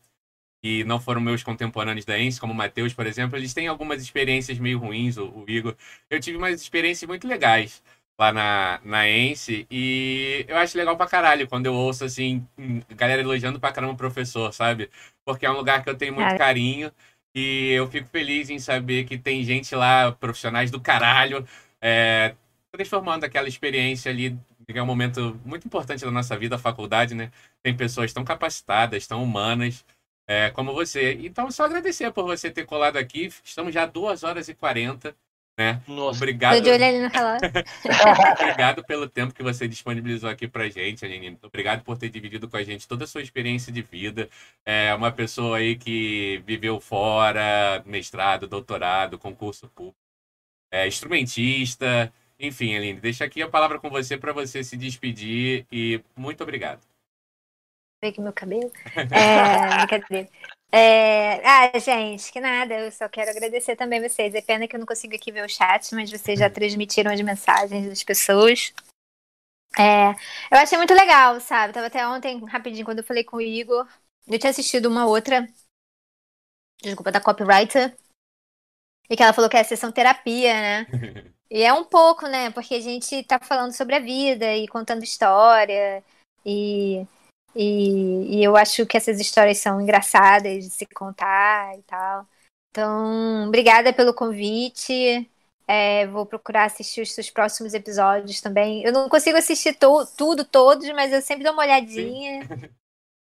que não foram meus contemporâneos da Ence, como o Matheus, por exemplo, eles têm algumas experiências meio ruins, o, o Igor. Eu tive umas experiências muito legais. Lá na, na Ence. E eu acho legal pra caralho quando eu ouço, assim, galera elogiando pra caramba o professor, sabe? Porque é um lugar que eu tenho muito carinho. E eu fico feliz em saber que tem gente lá, profissionais do caralho, é, transformando aquela experiência ali, que é um momento muito importante da nossa vida, a faculdade, né? Tem pessoas tão capacitadas, tão humanas, é, como você. Então, só agradecer por você ter colado aqui. Estamos já 2 horas e 40. Né? Nossa. Obrigado. Tô de olho ali no relógio. Obrigado pelo tempo que você disponibilizou aqui pra gente, Aline. Obrigado por ter dividido com a gente toda a sua experiência de vida. É uma pessoa aí que viveu fora, mestrado, doutorado, concurso público, é, instrumentista. Enfim, Aline, deixa aqui a palavra com você para você se despedir e muito obrigado. Aqui meu cabelo. É, brincadeira. É... Ah, gente, que nada. Eu só quero agradecer também vocês. É pena que eu não consigo aqui ver o chat, mas vocês já transmitiram as mensagens das pessoas. É... Eu achei muito legal, sabe? Tava até ontem, rapidinho, quando eu falei com o Igor. Eu tinha assistido uma outra. Desculpa, da copywriter. E que ela falou que é a sessão terapia, né? E é um pouco, né? Porque a gente tá falando sobre a vida e contando história. E e, e, eu acho que essas histórias são engraçadas de se contar e tal. Então, obrigada pelo convite. É, vou procurar assistir os seus próximos episódios também. Eu não consigo assistir to tudo, todos, mas eu sempre dou uma olhadinha.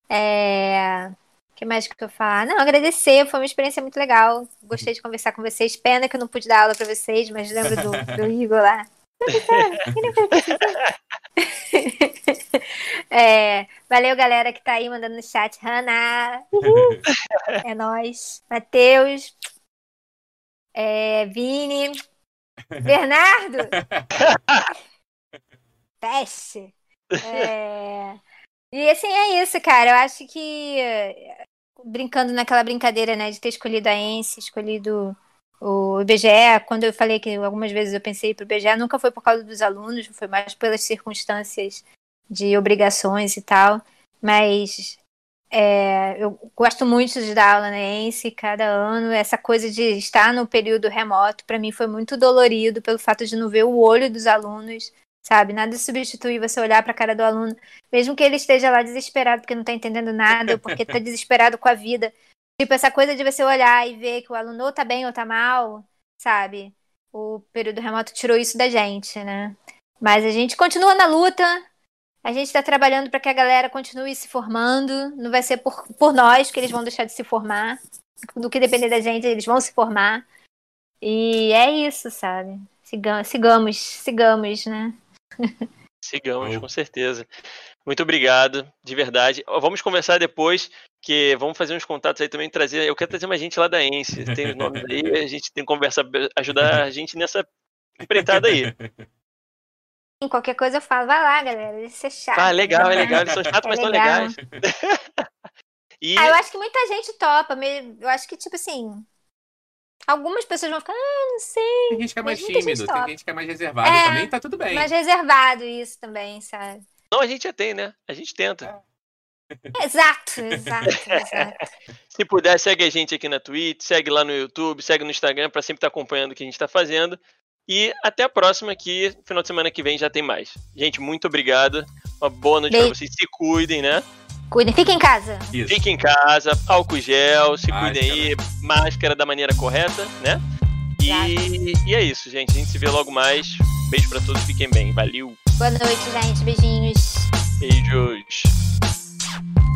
É... O que mais que eu falar? Não, agradecer, foi uma experiência muito legal. Gostei de conversar com vocês. Pena que eu não pude dar aula para vocês, mas lembra do, do Igor lá? é, valeu, galera que tá aí mandando no chat. Hanna, é nós. Matheus, é, Vini, Bernardo, Peste. É... E assim é isso, cara. Eu acho que brincando naquela brincadeira, né, de ter escolhido a Ence, escolhido o IBGE, quando eu falei que algumas vezes eu pensei para o IBGE, nunca foi por causa dos alunos, foi mais pelas circunstâncias de obrigações e tal. Mas é, eu gosto muito de dar aula na ENSE cada ano. Essa coisa de estar no período remoto, para mim, foi muito dolorido pelo fato de não ver o olho dos alunos, sabe? Nada substitui você olhar para a cara do aluno, mesmo que ele esteja lá desesperado porque não está entendendo nada, ou porque está desesperado com a vida. Tipo, essa coisa de você olhar e ver que o aluno ou tá bem ou tá mal, sabe? O período remoto tirou isso da gente, né? Mas a gente continua na luta, a gente está trabalhando para que a galera continue se formando. Não vai ser por, por nós que eles vão deixar de se formar. Do que depender da gente, eles vão se formar. E é isso, sabe? Sigamos, sigamos, sigamos né? Sigamos, com certeza. Muito obrigado, de verdade. Vamos conversar depois, que vamos fazer uns contatos aí também, trazer. Eu quero trazer uma gente lá da Ence, tem os nomes aí, a gente tem que conversar, ajudar a gente nessa empreitada aí. Qualquer coisa eu falo, vai lá, galera, isso é chato. Ah, legal, é legal, eles são chatos, é mas são legais. e... Ah, eu acho que muita gente topa, eu acho que, tipo assim, Algumas pessoas vão ficar, ah, não sei. Tem gente que é mais tímido, tem gente que é mais reservado é, também, tá tudo bem. Mais reservado isso também, sabe? Não, a gente já tem, né? A gente tenta. Exato, exato, exato. Se puder, segue a gente aqui na Twitch, segue lá no YouTube, segue no Instagram para sempre estar acompanhando o que a gente está fazendo. E até a próxima aqui, final de semana que vem já tem mais. Gente, muito obrigado. Uma boa noite para vocês. Se cuidem, né? Cuidem, fiquem em casa. Isso. Fiquem em casa, álcool gel, se máscara. cuidem aí, máscara da maneira correta, né? E, e, é isso, gente. A gente se vê logo mais. Beijo para todos, fiquem bem. Valeu. Boa noite, gente. Beijinhos. Beijos. you